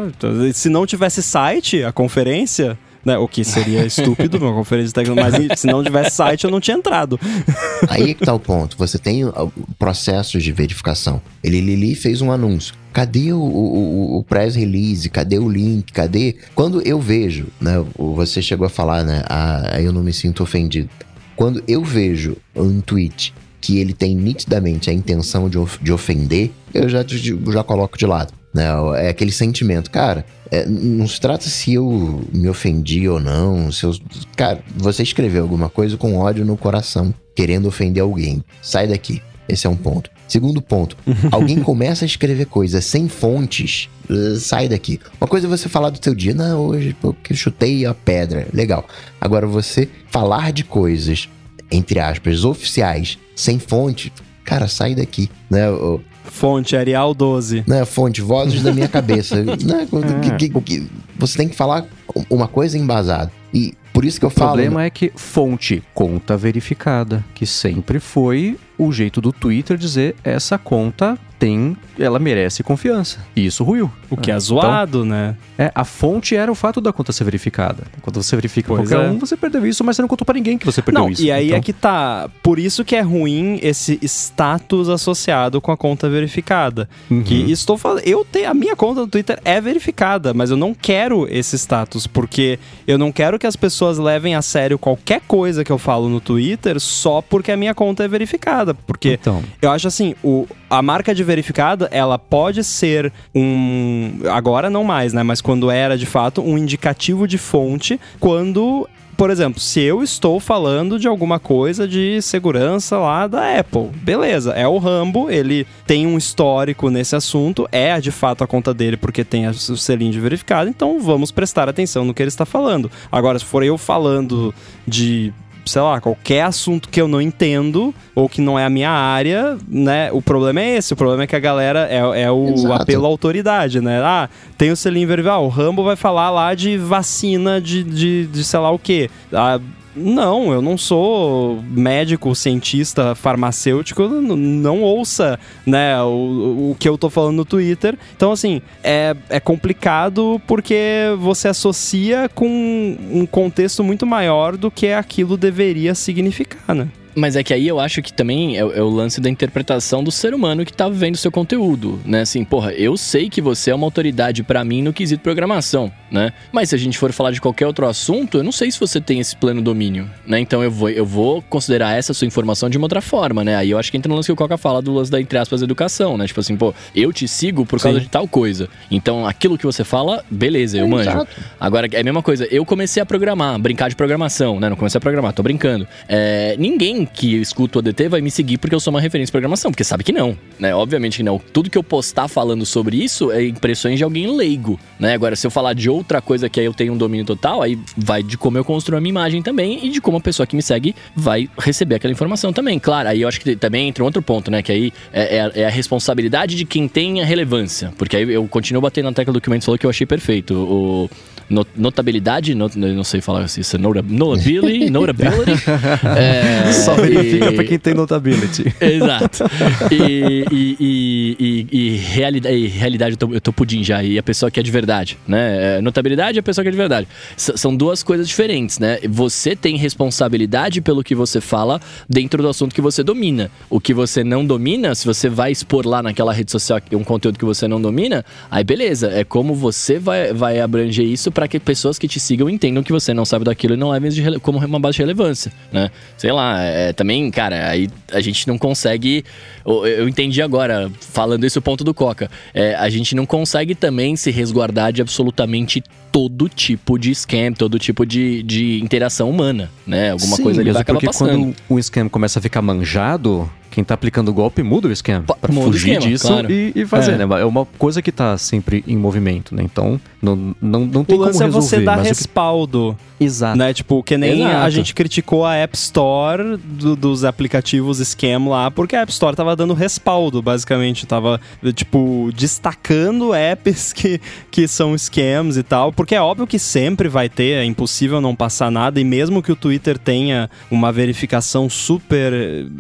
se não tivesse site, a conferência né? O que seria estúpido uma conferência de tecnologia, mas se não tivesse site eu não tinha entrado. Aí que tá o ponto. Você tem processos de verificação. Ele Lili fez um anúncio. Cadê o, o, o press release? Cadê o link? Cadê? Quando eu vejo, né? Você chegou a falar, né? Ah, eu não me sinto ofendido. Quando eu vejo um tweet que ele tem nitidamente a intenção de, of de ofender, eu já, já coloco de lado. Né? É aquele sentimento, cara. É, não se trata se eu me ofendi ou não. Se eu, cara, você escreveu alguma coisa com ódio no coração, querendo ofender alguém. Sai daqui. Esse é um ponto. Segundo ponto, alguém começa a escrever coisas sem fontes, sai daqui. Uma coisa é você falar do seu dia, não, hoje porque chutei a pedra, legal. Agora você falar de coisas, entre aspas, oficiais, sem fonte, cara, sai daqui, né? Fonte, Arial 12. Né, fonte, vozes da minha cabeça. né, que, que, que, você tem que falar uma coisa embasada. E por isso que eu falo. O problema é que fonte, conta verificada, que sempre foi o jeito do Twitter dizer essa conta tem, ela merece confiança. E isso ruiu. O que é, é zoado, então, né? É, a fonte era o fato da conta ser verificada. Quando você verifica pois qualquer é. um, você perdeu isso, mas você não contou para ninguém que você perdeu não, isso. E aí então... é que tá. Por isso que é ruim esse status associado com a conta verificada. Uhum. Que estou falando. Eu tenho. A minha conta no Twitter é verificada, mas eu não quero esse status, porque eu não quero que as pessoas levem a sério qualquer coisa que eu falo no Twitter só porque a minha conta é verificada. Porque então. eu acho assim, o, a marca de verificada, ela pode ser um. Agora não mais, né? Mas quando era de fato um indicativo de fonte, quando por exemplo, se eu estou falando de alguma coisa de segurança lá da Apple, beleza, é o Rambo, ele tem um histórico nesse assunto, é de fato a conta dele porque tem o selinho de verificado, então vamos prestar atenção no que ele está falando. Agora, se for eu falando de sei lá, qualquer assunto que eu não entendo ou que não é a minha área, né? O problema é esse. O problema é que a galera é, é o Exato. apelo à autoridade, né? Ah, tem o selinho vermelho. Ah, o Rambo vai falar lá de vacina de, de, de sei lá o quê. Ah, não, eu não sou médico, cientista, farmacêutico, não, ouça, né, o, o que eu tô falando no Twitter. Então, assim, é, é complicado porque você associa com um contexto muito maior do que aquilo deveria significar, né? Mas é que aí eu acho que também é, é, o lance da interpretação do ser humano que tá vendo seu conteúdo, né? Assim, porra, eu sei que você é uma autoridade para mim no quesito programação, né? Mas se a gente for falar de qualquer outro assunto, eu não sei se você tem esse pleno domínio, né? Então eu vou, eu vou considerar essa sua informação de uma outra forma, né? Aí eu acho que entra no lance que o Coca fala do lance da, entre aspas, educação, né? Tipo assim, pô, eu te sigo por causa Sim. de tal coisa. Então aquilo que você fala, beleza, eu manjo. Exato. Agora, é a mesma coisa, eu comecei a programar, brincar de programação, né? Não comecei a programar, tô brincando. É, ninguém que escuta o ADT vai me seguir porque eu sou uma referência em programação, porque sabe que não, né? Obviamente que não. Tudo que eu postar falando sobre isso é impressões de alguém leigo, né? Agora, se eu falar de outra coisa que aí eu tenho um domínio total, aí vai de como eu construo a minha imagem também e de como a pessoa que me segue vai receber aquela informação também. Claro, aí eu acho que também entra um outro ponto, né? Que aí é, é, a, é a responsabilidade de quem tem a relevância. Porque aí eu continuo batendo na tecla do que o Mendes falou que eu achei perfeito. O, notabilidade, not, não sei falar assim, isso é notability, notability. é, Só verifica e... pra quem tem notability. Exato. E, e, e, realidade, realidade, eu tô, eu tô pudim já, e a pessoa que é de verdade, né? É, notabilidade e a pessoa que é de verdade. S são duas coisas diferentes, né? Você tem responsabilidade pelo que você fala dentro do assunto que você domina. O que você não domina, se você vai expor lá naquela rede social um conteúdo que você não domina, aí beleza, é como você vai, vai abranger isso para que pessoas que te sigam entendam que você não sabe daquilo e não levem isso como uma base de relevância, né? Sei lá, é, também, cara, aí a gente não consegue. Eu, eu entendi agora, falando esse o ponto do Coca. É, a gente não consegue também se resguardar de absolutamente todo tipo de scam, todo tipo de, de interação humana, né? Alguma Sim, coisa ali vai acabar passando. quando o scam começa a ficar manjado, quem tá aplicando o golpe muda o esquema. Pra muda fugir esquema, disso claro. e, e, fazer, é. né? É uma coisa que tá sempre em movimento, né? Então, não, não, não tem o como resolver. é você dar respaldo. Que... Exato. Né? Tipo, que nem Exato. a gente criticou a App Store do, dos aplicativos scam lá, porque a App Store tava dando respaldo, basicamente. Tava, tipo, destacando apps que, que são scams e tal. Porque é óbvio que sempre vai ter, é impossível não passar nada. E mesmo que o Twitter tenha uma verificação super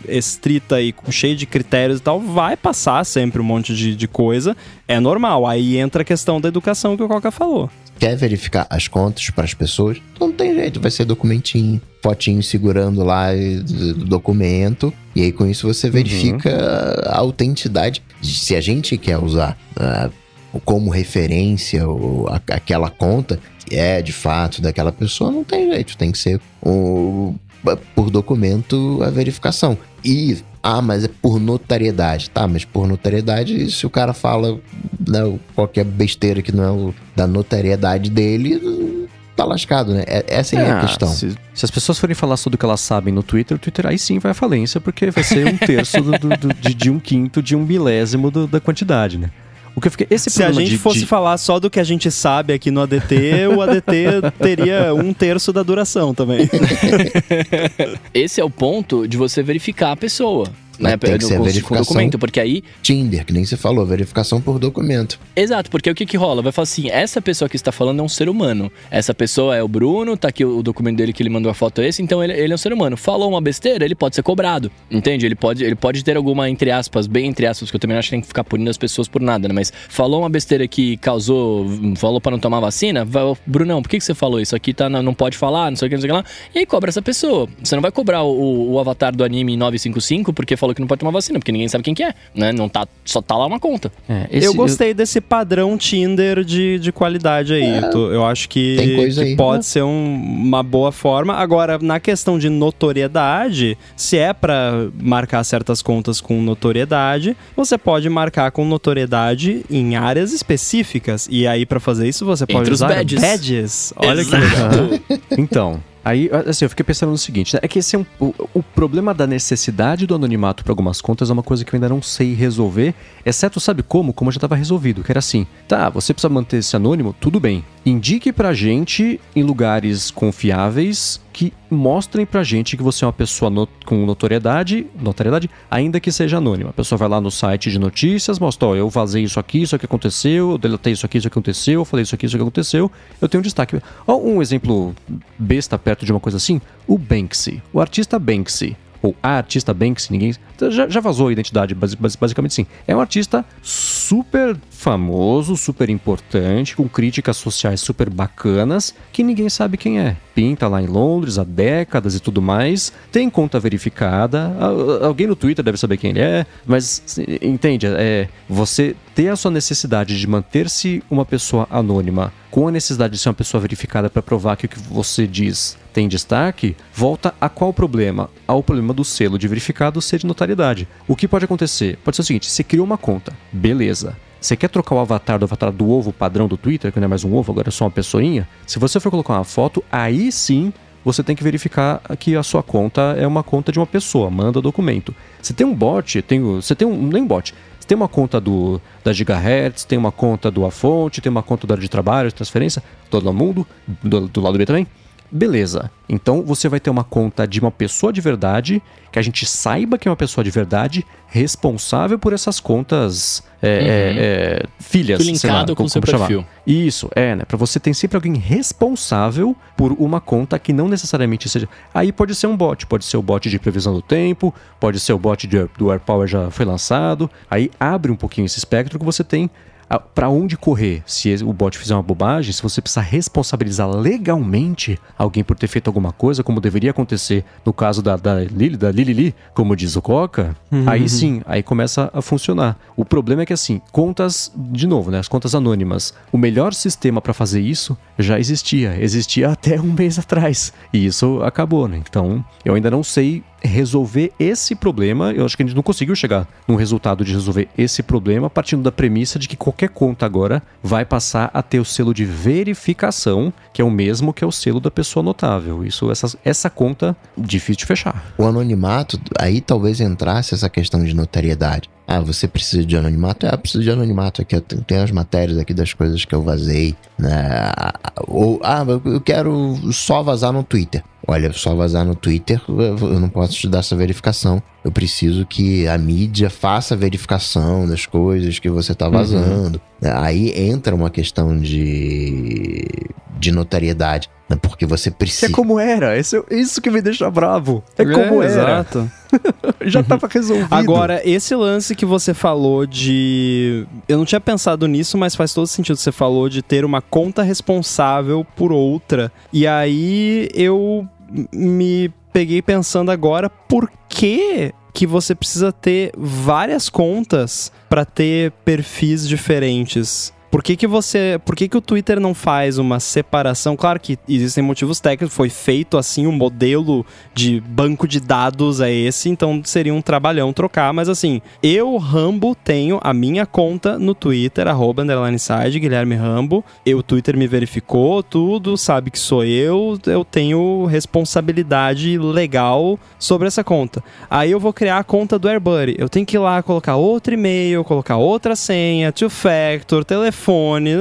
estrita e cheio de critérios e tal, vai passar sempre um monte de, de coisa. É normal. Aí entra a questão da educação que o Coca falou. Quer verificar as contas para as pessoas? Então não tem jeito, vai ser documentinho, fotinho segurando lá o documento. E aí com isso você uhum. verifica uhum. a autenticidade. Se a gente quer usar uh, como referência ou aquela conta, que é de fato daquela pessoa, não tem jeito, tem que ser o, por documento a verificação. E ah, mas é por notariedade. Tá, mas por notariedade, se o cara fala né, qualquer besteira que não é o, da notariedade dele, tá lascado, né? É, essa é, é a questão. Se, se, as pessoas forem falar tudo que elas sabem no Twitter, o Twitter aí sim vai à falência, porque vai ser um terço do, do, do, de, de, um quinto, de um milésimo da quantidade, né? O que eu fiquei, esse Se a gente de, fosse de... falar só do que a gente sabe aqui no ADT, o ADT teria um terço da duração também. esse é o ponto de você verificar a pessoa. Né? Tem que ser verificação documento, porque aí... Tinder, que nem você falou, verificação por documento. Exato, porque o que que rola? Vai falar assim, essa pessoa que está falando é um ser humano. Essa pessoa é o Bruno, tá aqui o, documento dele que ele mandou a foto é esse, então ele, ele, é um ser humano. Falou uma besteira, ele pode ser cobrado, entende? Ele pode, ele pode ter alguma, entre aspas, bem entre aspas, que eu também acho que tem que ficar punindo as pessoas por nada, né? Mas falou uma besteira que causou, falou para não tomar vacina, vai, Brunão, por que que você falou isso? Aqui tá, não pode falar, não sei o que, não sei o que lá. E aí cobra essa pessoa. Você não vai cobrar o, o avatar do anime 955 porque falou que não pode tomar vacina, porque ninguém sabe quem que é, né? Não tá, só tá lá uma conta. É, esse, eu gostei eu... desse padrão Tinder de, de qualidade aí. É, eu, eu, acho que, que pode ser um, uma boa forma. Agora, na questão de notoriedade, se é para marcar certas contas com notoriedade, você pode marcar com notoriedade em áreas específicas. E aí, para fazer isso, você pode Entre usar badges. badges. Olha Exato. que legal. então, Aí, assim, eu fiquei pensando no seguinte, né? é que esse é um, o, o, problema da necessidade do anonimato para algumas contas é uma coisa que eu ainda não sei resolver, exceto, sabe como? Como já estava resolvido, que era assim, tá, você precisa manter esse anônimo, tudo bem, indique pra gente em lugares confiáveis que mostrem pra gente que você é uma pessoa com notoriedade, notoriedade, ainda que seja anônima. A pessoa vai lá no site de notícias, mostra, ó, eu vazei isso aqui, isso aqui aconteceu, eu deletei isso aqui, isso aqui aconteceu, eu falei isso aqui, isso aqui aconteceu, eu tenho um destaque. Ó, um exemplo besta perto de uma coisa assim, o Banksy, o artista Banksy ou a artista Banksy, ninguém. Já, já vazou a identidade, basicamente sim. É um artista super famoso, super importante, com críticas sociais super bacanas, que ninguém sabe quem é. Pinta lá em Londres há décadas e tudo mais, tem conta verificada, alguém no Twitter deve saber quem ele é, mas entende, é você ter a sua necessidade de manter-se uma pessoa anônima com a necessidade de ser uma pessoa verificada para provar que o que você diz tem destaque, volta a qual problema? Ao problema do selo de verificado ser de notariedade. O que pode acontecer? Pode ser o seguinte: você criou uma conta, beleza. Você quer trocar o avatar do avatar do ovo padrão do Twitter, que não é mais um ovo, agora é só uma pessoinha? Se você for colocar uma foto, aí sim você tem que verificar que a sua conta é uma conta de uma pessoa, manda documento. Você tem um bot, tem, você tem um, nem bot, você tem uma conta do da Gigahertz, tem uma conta do Afonte, tem uma conta do área de trabalho, de transferência, todo mundo, do, do lado B também. Beleza. Então você vai ter uma conta de uma pessoa de verdade, que a gente saiba que é uma pessoa de verdade, responsável por essas contas é, uhum. é, é, filhas. Linkado lá, com o seu perfil. Isso, é, né? Pra você tem sempre alguém responsável por uma conta que não necessariamente seja. Aí pode ser um bot, pode ser o bot de previsão do tempo, pode ser o bot de, do AirPower já foi lançado. Aí abre um pouquinho esse espectro que você tem para onde correr se o bot fizer uma bobagem, se você precisar responsabilizar legalmente alguém por ter feito alguma coisa, como deveria acontecer no caso da, da Lili, da Lili, como diz o Coca, uhum. aí sim, aí começa a funcionar. O problema é que assim, contas, de novo, né, as contas anônimas, o melhor sistema para fazer isso já existia, existia até um mês atrás, e isso acabou, né? Então, eu ainda não sei resolver esse problema. Eu acho que a gente não conseguiu chegar num resultado de resolver esse problema partindo da premissa de que qualquer conta agora vai passar a ter o selo de verificação, que é o mesmo que é o selo da pessoa notável. Isso, essa, essa conta difícil de fechar. O anonimato, aí talvez entrasse essa questão de notariedade. Ah, você precisa de anonimato? Eu preciso de anonimato aqui. Tem as matérias aqui das coisas que eu vazei. Né? Ou, ah, eu quero só vazar no Twitter. Olha, só vazar no Twitter, eu não posso te dar essa verificação. Eu preciso que a mídia faça a verificação das coisas que você está vazando. Uhum. Aí entra uma questão de, de notariedade. Né? Porque você precisa. Que é como era. Isso, isso que me deixa bravo. É, é como era. Exato. Já estava resolvido. Agora, esse lance que você falou de. Eu não tinha pensado nisso, mas faz todo sentido. Você falou de ter uma conta responsável por outra. E aí eu me peguei pensando agora por que que você precisa ter várias contas para ter perfis diferentes. Por que, que você. Por que, que o Twitter não faz uma separação? Claro que existem motivos técnicos, foi feito assim, o um modelo de banco de dados é esse, então seria um trabalhão trocar, mas assim, eu, Rambo, tenho a minha conta no Twitter, arroba underline side, Guilherme Rambo. Eu, o Twitter me verificou, tudo, sabe que sou eu, eu tenho responsabilidade legal sobre essa conta. Aí eu vou criar a conta do AirBuddy. Eu tenho que ir lá colocar outro e-mail, colocar outra senha, two-factor, telefone telefone.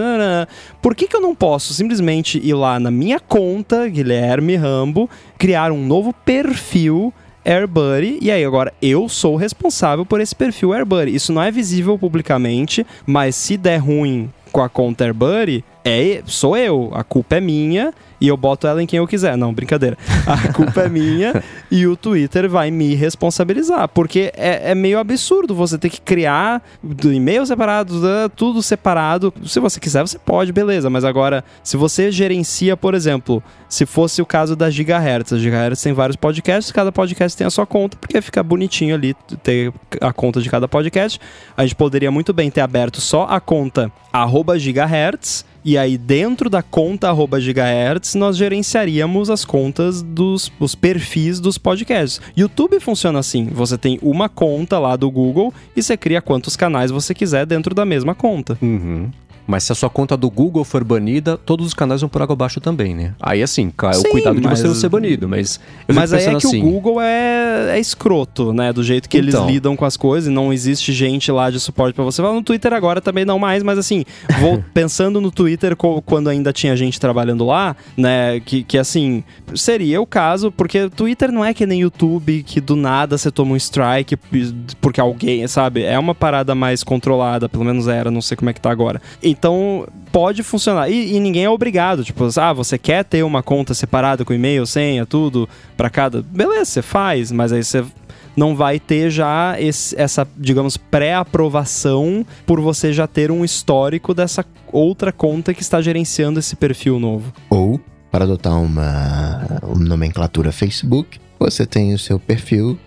Por que, que eu não posso simplesmente ir lá na minha conta, Guilherme Rambo, criar um novo perfil AirBuddy, e aí agora eu sou responsável por esse perfil AirBuddy. Isso não é visível publicamente, mas se der ruim com a conta AirBuddy, é, sou eu, a culpa é minha e eu boto ela em quem eu quiser. Não, brincadeira. A culpa é minha e o Twitter vai me responsabilizar. Porque é, é meio absurdo você ter que criar e-mails separados, né, tudo separado. Se você quiser, você pode, beleza. Mas agora, se você gerencia, por exemplo, se fosse o caso da Gigahertz, a Gigahertz tem vários podcasts, cada podcast tem a sua conta, porque fica bonitinho ali ter a conta de cada podcast. A gente poderia muito bem ter aberto só a conta gigahertz e aí, dentro da conta gigahertz, nós gerenciaríamos as contas dos os perfis dos podcasts. YouTube funciona assim: você tem uma conta lá do Google e você cria quantos canais você quiser dentro da mesma conta. Uhum. Mas se a sua conta do Google for banida, todos os canais vão por água abaixo também, né? Aí assim, o cuidado de mas... você não ser banido, mas. mas aí é que assim... o Google é, é escroto, né? Do jeito que então... eles lidam com as coisas, não existe gente lá de suporte para você. No Twitter agora também não mais, mas assim, vou pensando no Twitter quando ainda tinha gente trabalhando lá, né? Que, que assim, seria o caso, porque Twitter não é que nem YouTube, que do nada você toma um strike porque alguém, sabe? É uma parada mais controlada, pelo menos era, não sei como é que tá agora. Então, pode funcionar. E, e, ninguém é obrigado. Tipo, ah, você quer ter uma conta separada com e-mail, senha, tudo para cada. Beleza, você faz, mas aí você não vai ter já esse, essa, digamos, pré-aprovação por você já ter um histórico dessa outra conta que está gerenciando esse perfil novo. Ou, para adotar uma, uma nomenclatura Facebook, você tem o seu perfil?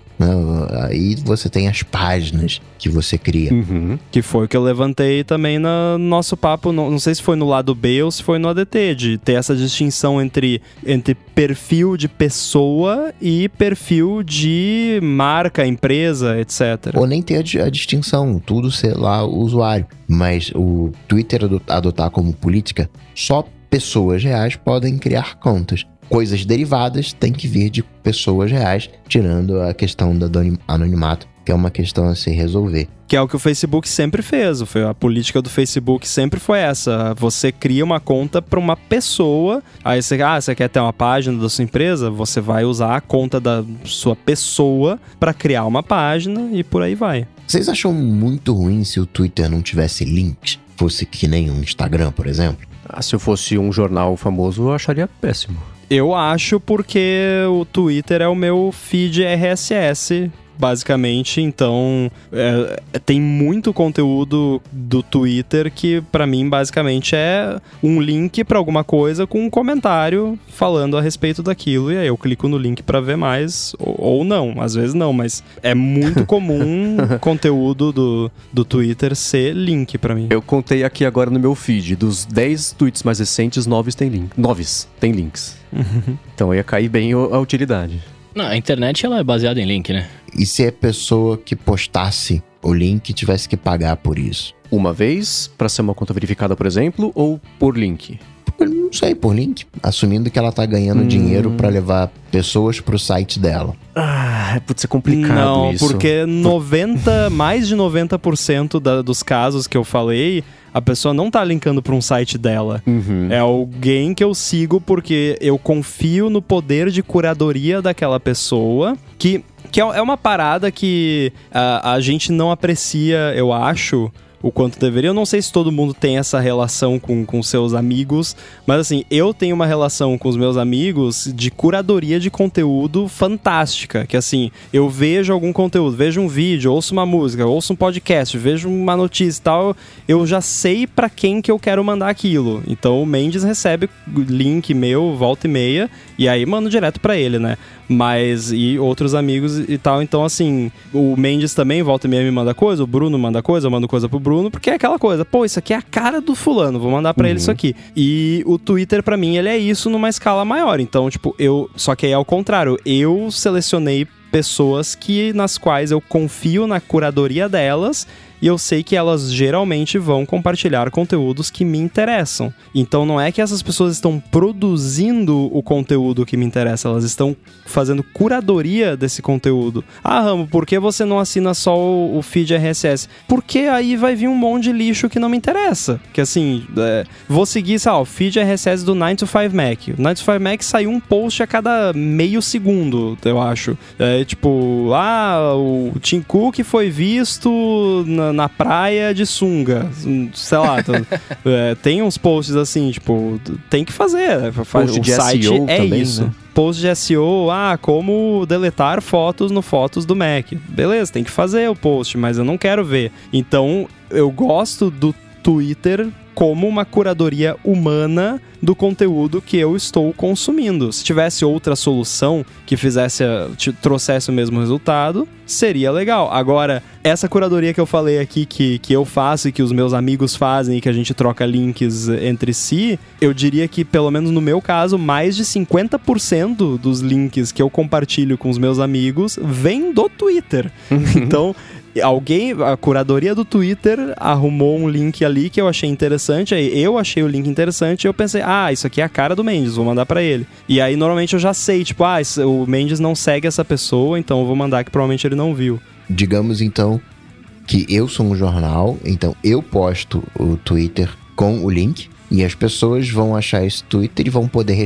Aí você tem as páginas que você cria. Uhum. Que foi o que eu levantei também no nosso papo, não, não, sei se foi no lado B ou se foi no ADT, de ter essa distinção entre, entre perfil de pessoa e perfil de marca, empresa, etc. Ou nem ter a, a distinção, tudo ser lá o usuário. Mas o Twitter adotar como política, só pessoas reais podem criar contas coisas derivadas têm que vir de pessoas reais, tirando a questão do anonimato, que é uma questão a se resolver. Que é o que o Facebook sempre fez. A política do Facebook sempre foi essa. Você cria uma conta para uma pessoa. Aí você, ah, você quer ter uma página da sua empresa? Você vai usar a conta da sua pessoa para criar uma página e por aí vai. Vocês acham muito ruim se o Twitter não tivesse links? Fosse que nem um Instagram, por exemplo? Ah, se eu fosse um jornal famoso, eu acharia péssimo. Eu acho porque o Twitter é o meu feed RSS basicamente. Então, é, tem muito conteúdo do Twitter que, para mim, basicamente é um link para alguma coisa com um comentário falando a respeito daquilo. E aí eu clico no link para ver mais, ou, ou, não, às vezes não, mas é muito comum conteúdo do, do Twitter ser link para mim. Eu contei aqui agora no meu feed, dos 10 tweets mais recentes, 9 tem link. 9 tem links. então ia cair bem a utilidade. Não, a internet ela é baseada em link, né? E se a pessoa que postasse o link tivesse que pagar por isso? Uma vez, para ser uma conta verificada, por exemplo, ou por link? Não sei, por link. Assumindo que ela tá ganhando hum. dinheiro para levar pessoas pro site dela. Ah, pode ser complicado Não, isso. porque 90, mais de 90% da, dos casos que eu falei a pessoa não tá linkando para um site dela. Uhum. É alguém que eu sigo porque eu confio no poder de curadoria daquela pessoa que que é, é uma parada que a, a gente não aprecia, eu acho, o quanto deveria. Eu não sei se todo mundo tem essa relação com, com seus amigos, mas assim, eu tenho uma relação com os meus amigos de curadoria de conteúdo fantástica. Que assim, eu vejo algum conteúdo, vejo um vídeo, ouço uma música, ouço um podcast, vejo uma notícia e tal, eu já sei para quem que eu quero mandar aquilo. Então o Mendes recebe link meu, volta e meia, e aí mando direto para ele, né? Mas, e outros amigos e tal. Então, assim, o Mendes também volta e meia me manda coisa, o Bruno manda coisa, eu mando coisa pro Bruno, porque é aquela coisa, pô, isso aqui é a cara do fulano, vou mandar para uhum. ele isso aqui. E o Twitter, para mim, ele é isso numa escala maior. Então, tipo, eu. Só que aí é ao contrário, eu selecionei pessoas que nas quais eu confio na curadoria delas e eu sei que elas geralmente vão compartilhar conteúdos que me interessam. Então não é que essas pessoas estão produzindo o conteúdo que me interessa, elas estão fazendo curadoria desse conteúdo. Ah, Ramo, por que você não assina só o, feed RSS? Porque aí vai vir um monte de lixo que não me interessa. Que assim, é, vou seguir, sei lá, o feed RSS do 9 to 5 Mac. O 9 to 5 Mac saiu um post a cada meio segundo, eu acho. É tipo, ah, o Tim Cook foi visto na, na praia de sunga. Sei lá, é, tem uns posts assim, tipo, tem que fazer. Post o site SEO é também, isso. Né? post de SEO, ah, como deletar fotos no Fotos do Mac. Beleza, tem que fazer o post, mas eu não quero ver. Então, eu gosto do Twitter como uma curadoria humana do conteúdo que eu estou consumindo. Se tivesse outra solução que fizesse, trouxesse o mesmo resultado, seria legal. Agora, essa curadoria que eu falei aqui, que, que eu faço e que os meus amigos fazem e que a gente troca links entre si, eu diria que, pelo menos no meu caso, mais de 50% dos links que eu compartilho com os meus amigos vem do Twitter. então, alguém, a curadoria do Twitter arrumou um link ali que eu achei interessante, aí eu achei o link interessante e eu pensei, ah, isso aqui é a cara do Mendes, vou mandar para ele. E aí normalmente eu já sei, tipo, ah, o Mendes não segue essa pessoa, então eu vou mandar que provavelmente ele não viu. Digamos então que eu sou um jornal, então eu posto o Twitter com o link e as pessoas vão achar esse Twitter e vão poder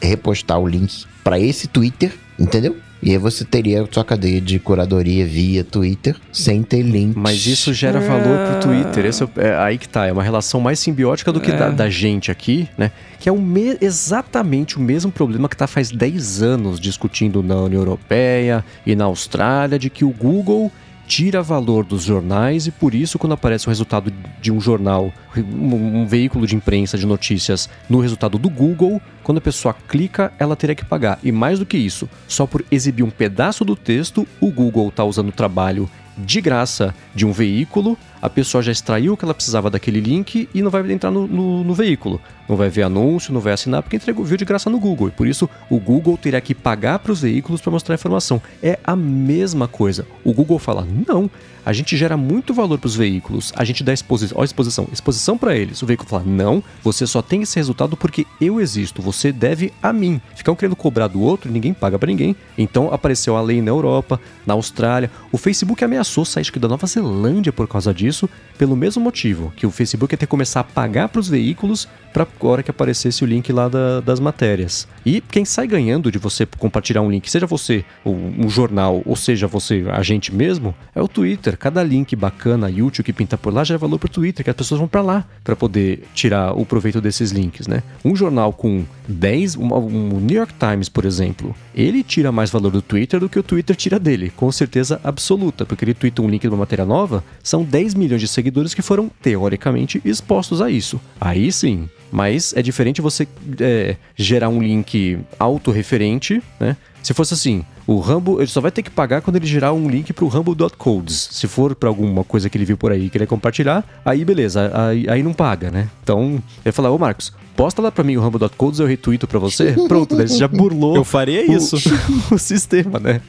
repostar o link para esse Twitter, entendeu? E aí você teria sua cadeia de curadoria via Twitter, sem ter link. Mas isso gera valor pro Twitter. Esse é, é, aí que tá. É uma relação mais simbiótica do que é. da, da, gente aqui, né? Que é o me exatamente o mesmo problema que tá faz 10 anos discutindo na União Europeia e na Austrália, de que o Google tira valor dos jornais e por isso quando aparece o resultado de um jornal, um, um, veículo de imprensa de notícias no resultado do Google, quando a pessoa clica, ela teria que pagar. E mais do que isso, só por exibir um pedaço do texto, o Google está usando o trabalho de graça de um veículo, a pessoa já extraiu o que ela precisava daquele link e não vai entrar no, no, no veículo. Não vai ver anúncio, não vai assinar, porque entregou, viu de graça no Google. E por isso o Google teria que pagar para os veículos para mostrar a informação. É a mesma coisa. O Google fala: não, a gente gera muito valor para os veículos, a gente dá exposição, ó, exposição, exposição para eles. O veículo fala: não, você só tem esse resultado porque eu existo, você deve a mim. Ficam querendo cobrar do outro, ninguém paga para ninguém. Então apareceu a lei na Europa, na Austrália. O Facebook ameaçou sair da Nova Zelândia por causa disso, pelo mesmo motivo, que o Facebook ia ter que começar a pagar para os veículos para hora que aparecesse o link lá da, das matérias. E quem sai ganhando de você compartilhar um link, seja você um jornal ou seja você a gente mesmo, é o Twitter. Cada link bacana e útil que pinta por lá já é valor para o Twitter, que as pessoas vão para lá para poder tirar o proveito desses links, né? Um jornal com 10, um, um New York Times, por exemplo, ele tira mais valor do Twitter do que o Twitter tira dele, com certeza absoluta, porque ele twitta um link de uma matéria nova, são 10 milhões de seguidores que foram teoricamente expostos a isso. Aí sim, mas é diferente você é, gerar um link autorreferente, né? Se fosse assim, o Rambo, ele só vai ter que pagar quando ele gerar um link pro Rumble.codes. Se for para alguma coisa que ele viu por aí e querer compartilhar, aí beleza, aí, aí não paga, né? Então, ele falar, ô Marcos, posta lá pra mim o Rumble.codes, eu retuito pra você. Pronto, daí você já burlou. Eu faria isso. O, sistema, né?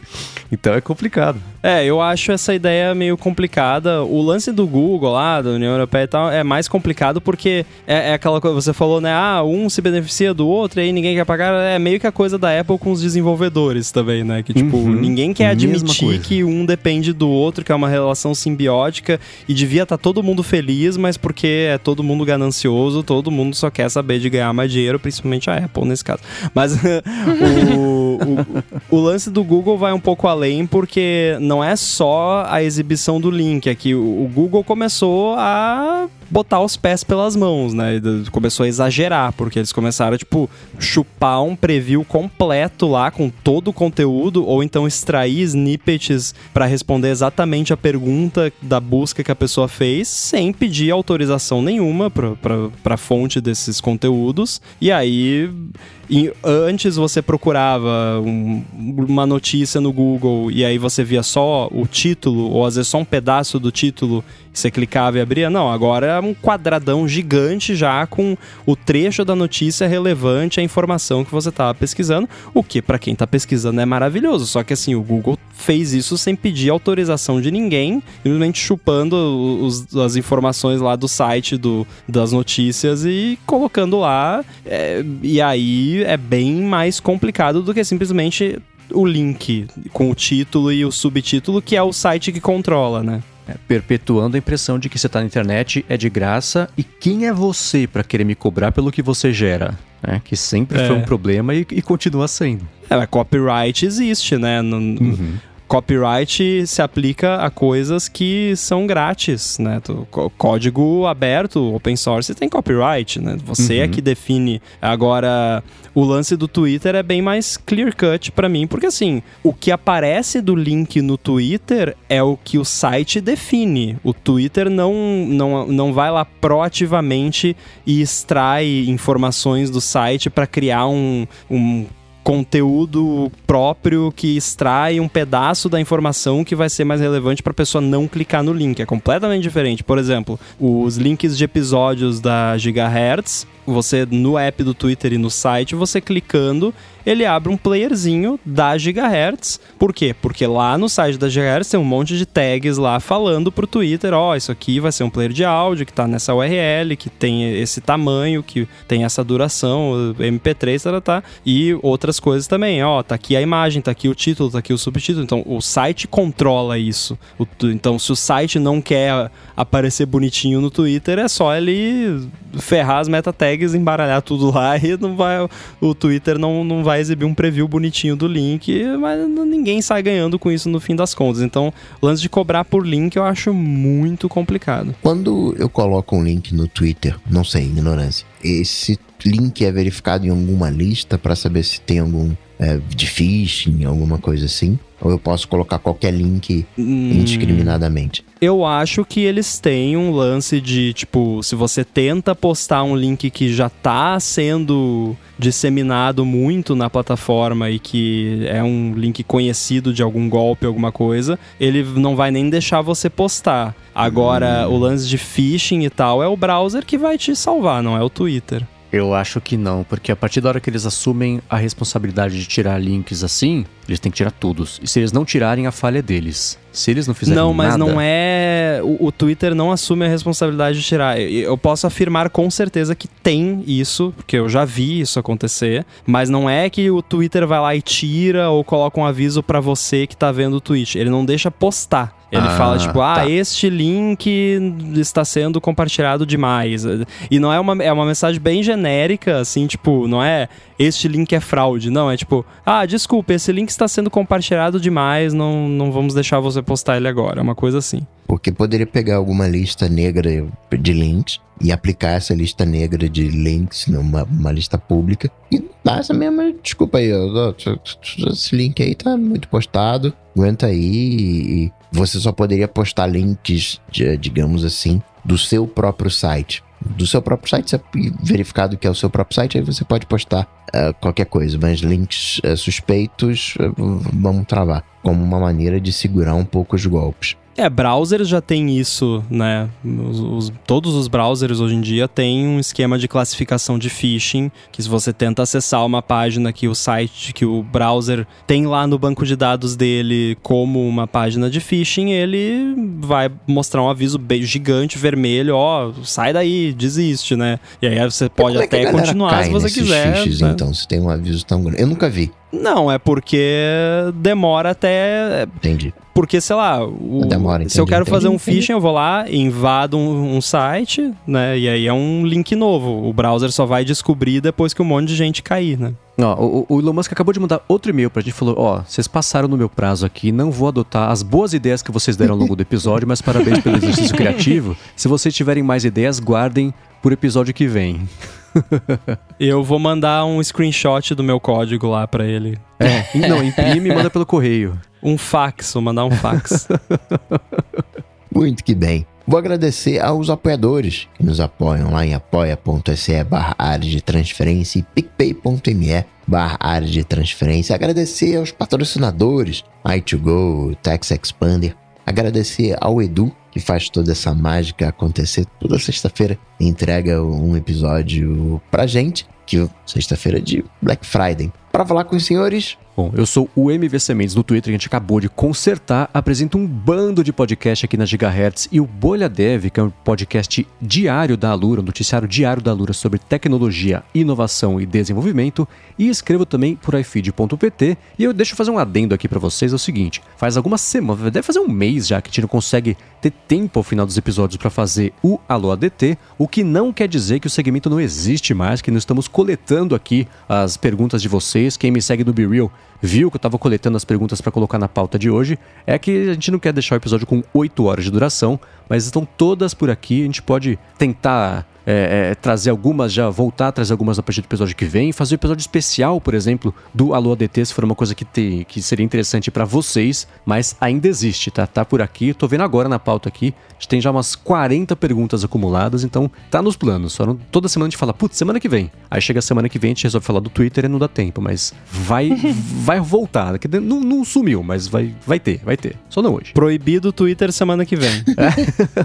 Então é complicado. É, eu acho essa ideia meio complicada. O lance do Google lá, da União Europeia e tal, é mais complicado porque é, é aquela coisa, você falou, né? Ah, um se beneficia do outro e aí ninguém quer pagar. É meio que a coisa da Apple com os desenvolvedores também, né? Que, tipo, uhum. ninguém quer admitir que um depende do outro, que é uma relação simbiótica e devia estar tá todo mundo feliz, mas porque é todo mundo ganancioso, todo mundo só quer saber de ganhar mais dinheiro, principalmente a Apple nesse caso. Mas o, o, o, lance do Google vai um pouco além, porque não é só a exibição do link. Aqui o Google começou a botar os pés pelas mãos, né? Começou a exagerar, porque eles começaram, tipo, chupar um preview completo lá com todo o conteúdo, ou então extrair snippets para responder exatamente a pergunta da busca que a pessoa fez, sem pedir autorização nenhuma para a fonte desses conteúdos. E aí e antes você procurava um, uma notícia no Google e aí você via só o título, ou às vezes só um pedaço do título, você clicava e abria. Não, agora é um quadradão gigante já com o trecho da notícia relevante à informação que você estava pesquisando, o que para quem está é maravilhoso. Só que assim, o Google fez isso sem pedir autorização de ninguém, simplesmente chupando os, as informações lá do site do, das notícias e colocando lá. É, e aí é bem mais complicado do que simplesmente o link com o título e o subtítulo, que é o site que controla, né? É, perpetuando a impressão de que você está na internet é de graça e quem é você para querer me cobrar pelo que você gera? É, que sempre é. foi um problema e, e continua sendo. É, copyright existe, né? No, uhum copyright se aplica a coisas que são grátis, né? Código aberto, open source, tem copyright, né? Você é uhum. é que define. Agora, o lance do Twitter é bem mais clear cut para mim, porque assim, o que aparece do link no Twitter é o que o site define. O Twitter não, não, não vai lá proativamente e extrai informações do site para criar um, um conteúdo próprio que extrai um pedaço da informação que vai ser mais relevante para a pessoa não clicar no link. É completamente diferente. Por exemplo, os links de episódios da Gigahertz você no app do Twitter e no site, você clicando, ele abre um playerzinho da Gigahertz. Por quê? Porque lá no site da Gigahertz tem um monte de tags lá falando pro Twitter, ó, oh, isso aqui vai ser um player de áudio que tá nessa URL, que tem esse tamanho, que tem essa duração, MP3, tá, tá, tá, e outras coisas também, ó, oh, tá aqui a imagem, tá aqui o título, tá aqui o subtítulo. Então, o site controla isso. Então, se o site não quer aparecer bonitinho no Twitter, é só ele ferrar as meta tags embaralhar tudo lá e não vai, o Twitter não, não vai exibir um preview bonitinho do link, mas ninguém sai ganhando com isso no fim das contas. Então, lance de cobrar por link eu acho muito complicado. Quando eu coloco um link no Twitter, não sei, ignorância, esse link é verificado em alguma lista para saber se tem algum é, de phishing, alguma coisa assim? Ou eu posso colocar qualquer link hum, indiscriminadamente? Eu acho que eles têm um lance de, tipo, se você tenta postar um link que já está sendo disseminado muito na plataforma e que é um link conhecido de algum golpe, alguma coisa, ele não vai nem deixar você postar. Agora, hum. o lance de phishing e tal é o browser que vai te salvar, não é o Twitter. Eu acho que não, porque a partir da hora que eles assumem a responsabilidade de tirar links assim, eles têm que tirar todos. E se eles não tirarem, a falha é deles. Se eles não fizerem Não, mas nada... não é. O, o, Twitter não assume a responsabilidade de tirar. Eu, eu posso afirmar com certeza que tem isso, porque eu já vi isso acontecer. Mas não é que o Twitter vai lá e tira ou coloca um aviso para você que tá vendo o tweet. Ele não deixa postar. Ele ah, fala, tipo, ah, tá. este link está sendo compartilhado demais. E não é uma, é uma mensagem bem genérica, assim, tipo, não é este link é fraude. Não, é tipo, ah, desculpa, esse link está sendo compartilhado demais, não, não vamos deixar você postar ele agora. Uma coisa assim. Porque poderia pegar alguma lista negra de links e aplicar essa lista negra de links numa lista pública e dar essa mesma desculpa aí, esse link aí tá muito postado, aguenta aí e você só poderia postar links, digamos assim, do seu próprio site. Do seu próprio site, verificado que é o seu próprio site, aí você pode postar uh, qualquer coisa, mas links uh, suspeitos uh, vamos travar como uma maneira de segurar um pouco os golpes. É, browsers já tem isso, né? Os, os, todos os browsers hoje em dia têm um esquema de classificação de phishing, que se você tenta acessar uma página que o site, que o browser tem lá no banco de dados dele como uma página de phishing, ele vai mostrar um aviso gigante vermelho, ó, sai daí, desiste, né? E aí você pode é até continuar se você quiser. Phishs, né? Então, se tem um aviso tão grande. Eu nunca vi. Não, é porque demora até. Entendi. Porque, sei lá, o, demora, entendi, se eu quero entendi, fazer um entendi. phishing, eu vou lá, invado um, um, site, né? E aí é um link novo. O browser só vai descobrir depois que um monte de gente cair, né? Ó, o, o Elon Musk acabou de mandar outro e-mail pra gente. Falou: Ó, vocês passaram no meu prazo aqui, não vou adotar as boas ideias que vocês deram ao longo do episódio, mas parabéns pelo exercício criativo. Se vocês tiverem mais ideias, guardem por episódio que vem. Eu vou mandar um screenshot do meu código lá para ele. É, não, imprime e manda pelo correio. Um fax, vou mandar um fax. Muito que bem. Vou agradecer aos apoiadores que nos apoiam lá em apoia.se barra área de transferência e picpay.me barra área de transferência. Agradecer aos patrocinadores, i2go, Tax Expander. Agradecer ao Edu, que faz toda essa mágica acontecer. Toda sexta-feira entrega um episódio pra gente, que sexta-feira de Black Friday. Para falar com os senhores, Bom, eu sou o MVC Mendes no Twitter, que a gente acabou de consertar. Apresento um bando de podcast aqui na Gigahertz e o Bolha Dev, que é um podcast diário da Alura, um noticiário diário da Alura sobre tecnologia, inovação e desenvolvimento. E escrevo também por ifeed.pt. E eu deixo fazer um adendo aqui para vocês: é o seguinte, faz algumas semanas, deve fazer um mês já que a gente não consegue ter tempo ao final dos episódios para fazer o Alô ADT, o que não quer dizer que o segmento não existe mais, que não estamos coletando aqui as perguntas de vocês. Quem me segue no BeReal viu que eu estava coletando as perguntas para colocar na pauta de hoje, é que a gente não quer deixar o episódio com 8 horas de duração, mas estão todas por aqui. A gente pode tentar é, é, trazer algumas, já voltar a trazer algumas a partir do episódio que vem, fazer um episódio especial, por exemplo, do Alô ADT, se for uma coisa que, te, que seria interessante para vocês, mas ainda existe, tá? Tá por aqui, tô vendo agora na pauta aqui, a gente tem já umas 40 perguntas acumuladas, então tá nos planos. Só não, toda semana a gente fala, putz, semana que vem. Aí chega a semana que vem, a gente resolve falar do Twitter e não dá tempo, mas vai vai voltar. Não, não sumiu, mas vai, vai ter, vai ter. Só não hoje. Proibido o Twitter semana que vem.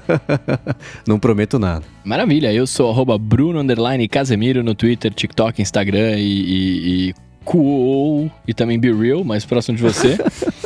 não prometo nada. Maravilha, eu sou arroba Bruno Casemiro no Twitter, TikTok, Instagram e, e, e cool e também Be Real, mais próximo de você.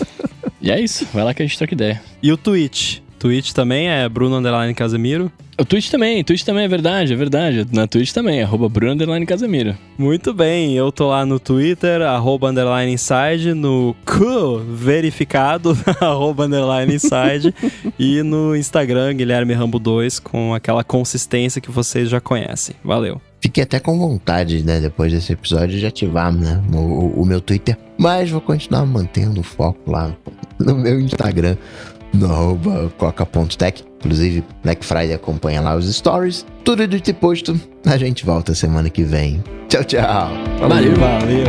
e é isso, vai lá que a gente troca ideia. E o Twitch? Twitch também é Bruno Underline Casemiro. O Twitch também, Twitch também é verdade, é verdade. Na Twitch também, arroba Bruno Underline Casemiro. Muito bem, eu tô lá no Twitter, arroba Underline Inside, no Q verificado, arroba Underline Inside, e no Instagram, Guilherme Rambo 2, com aquela consistência que vocês já conhecem. Valeu. Fiquei até com vontade, né, depois desse episódio, de ativar né, o, o meu Twitter, mas vou continuar mantendo o foco lá no meu Instagram no arroba coca.tech. Inclusive, Black Friday acompanha lá os stories. Tudo de tipo posto. A gente volta semana que vem. Tchau, tchau. Valeu. Valeu.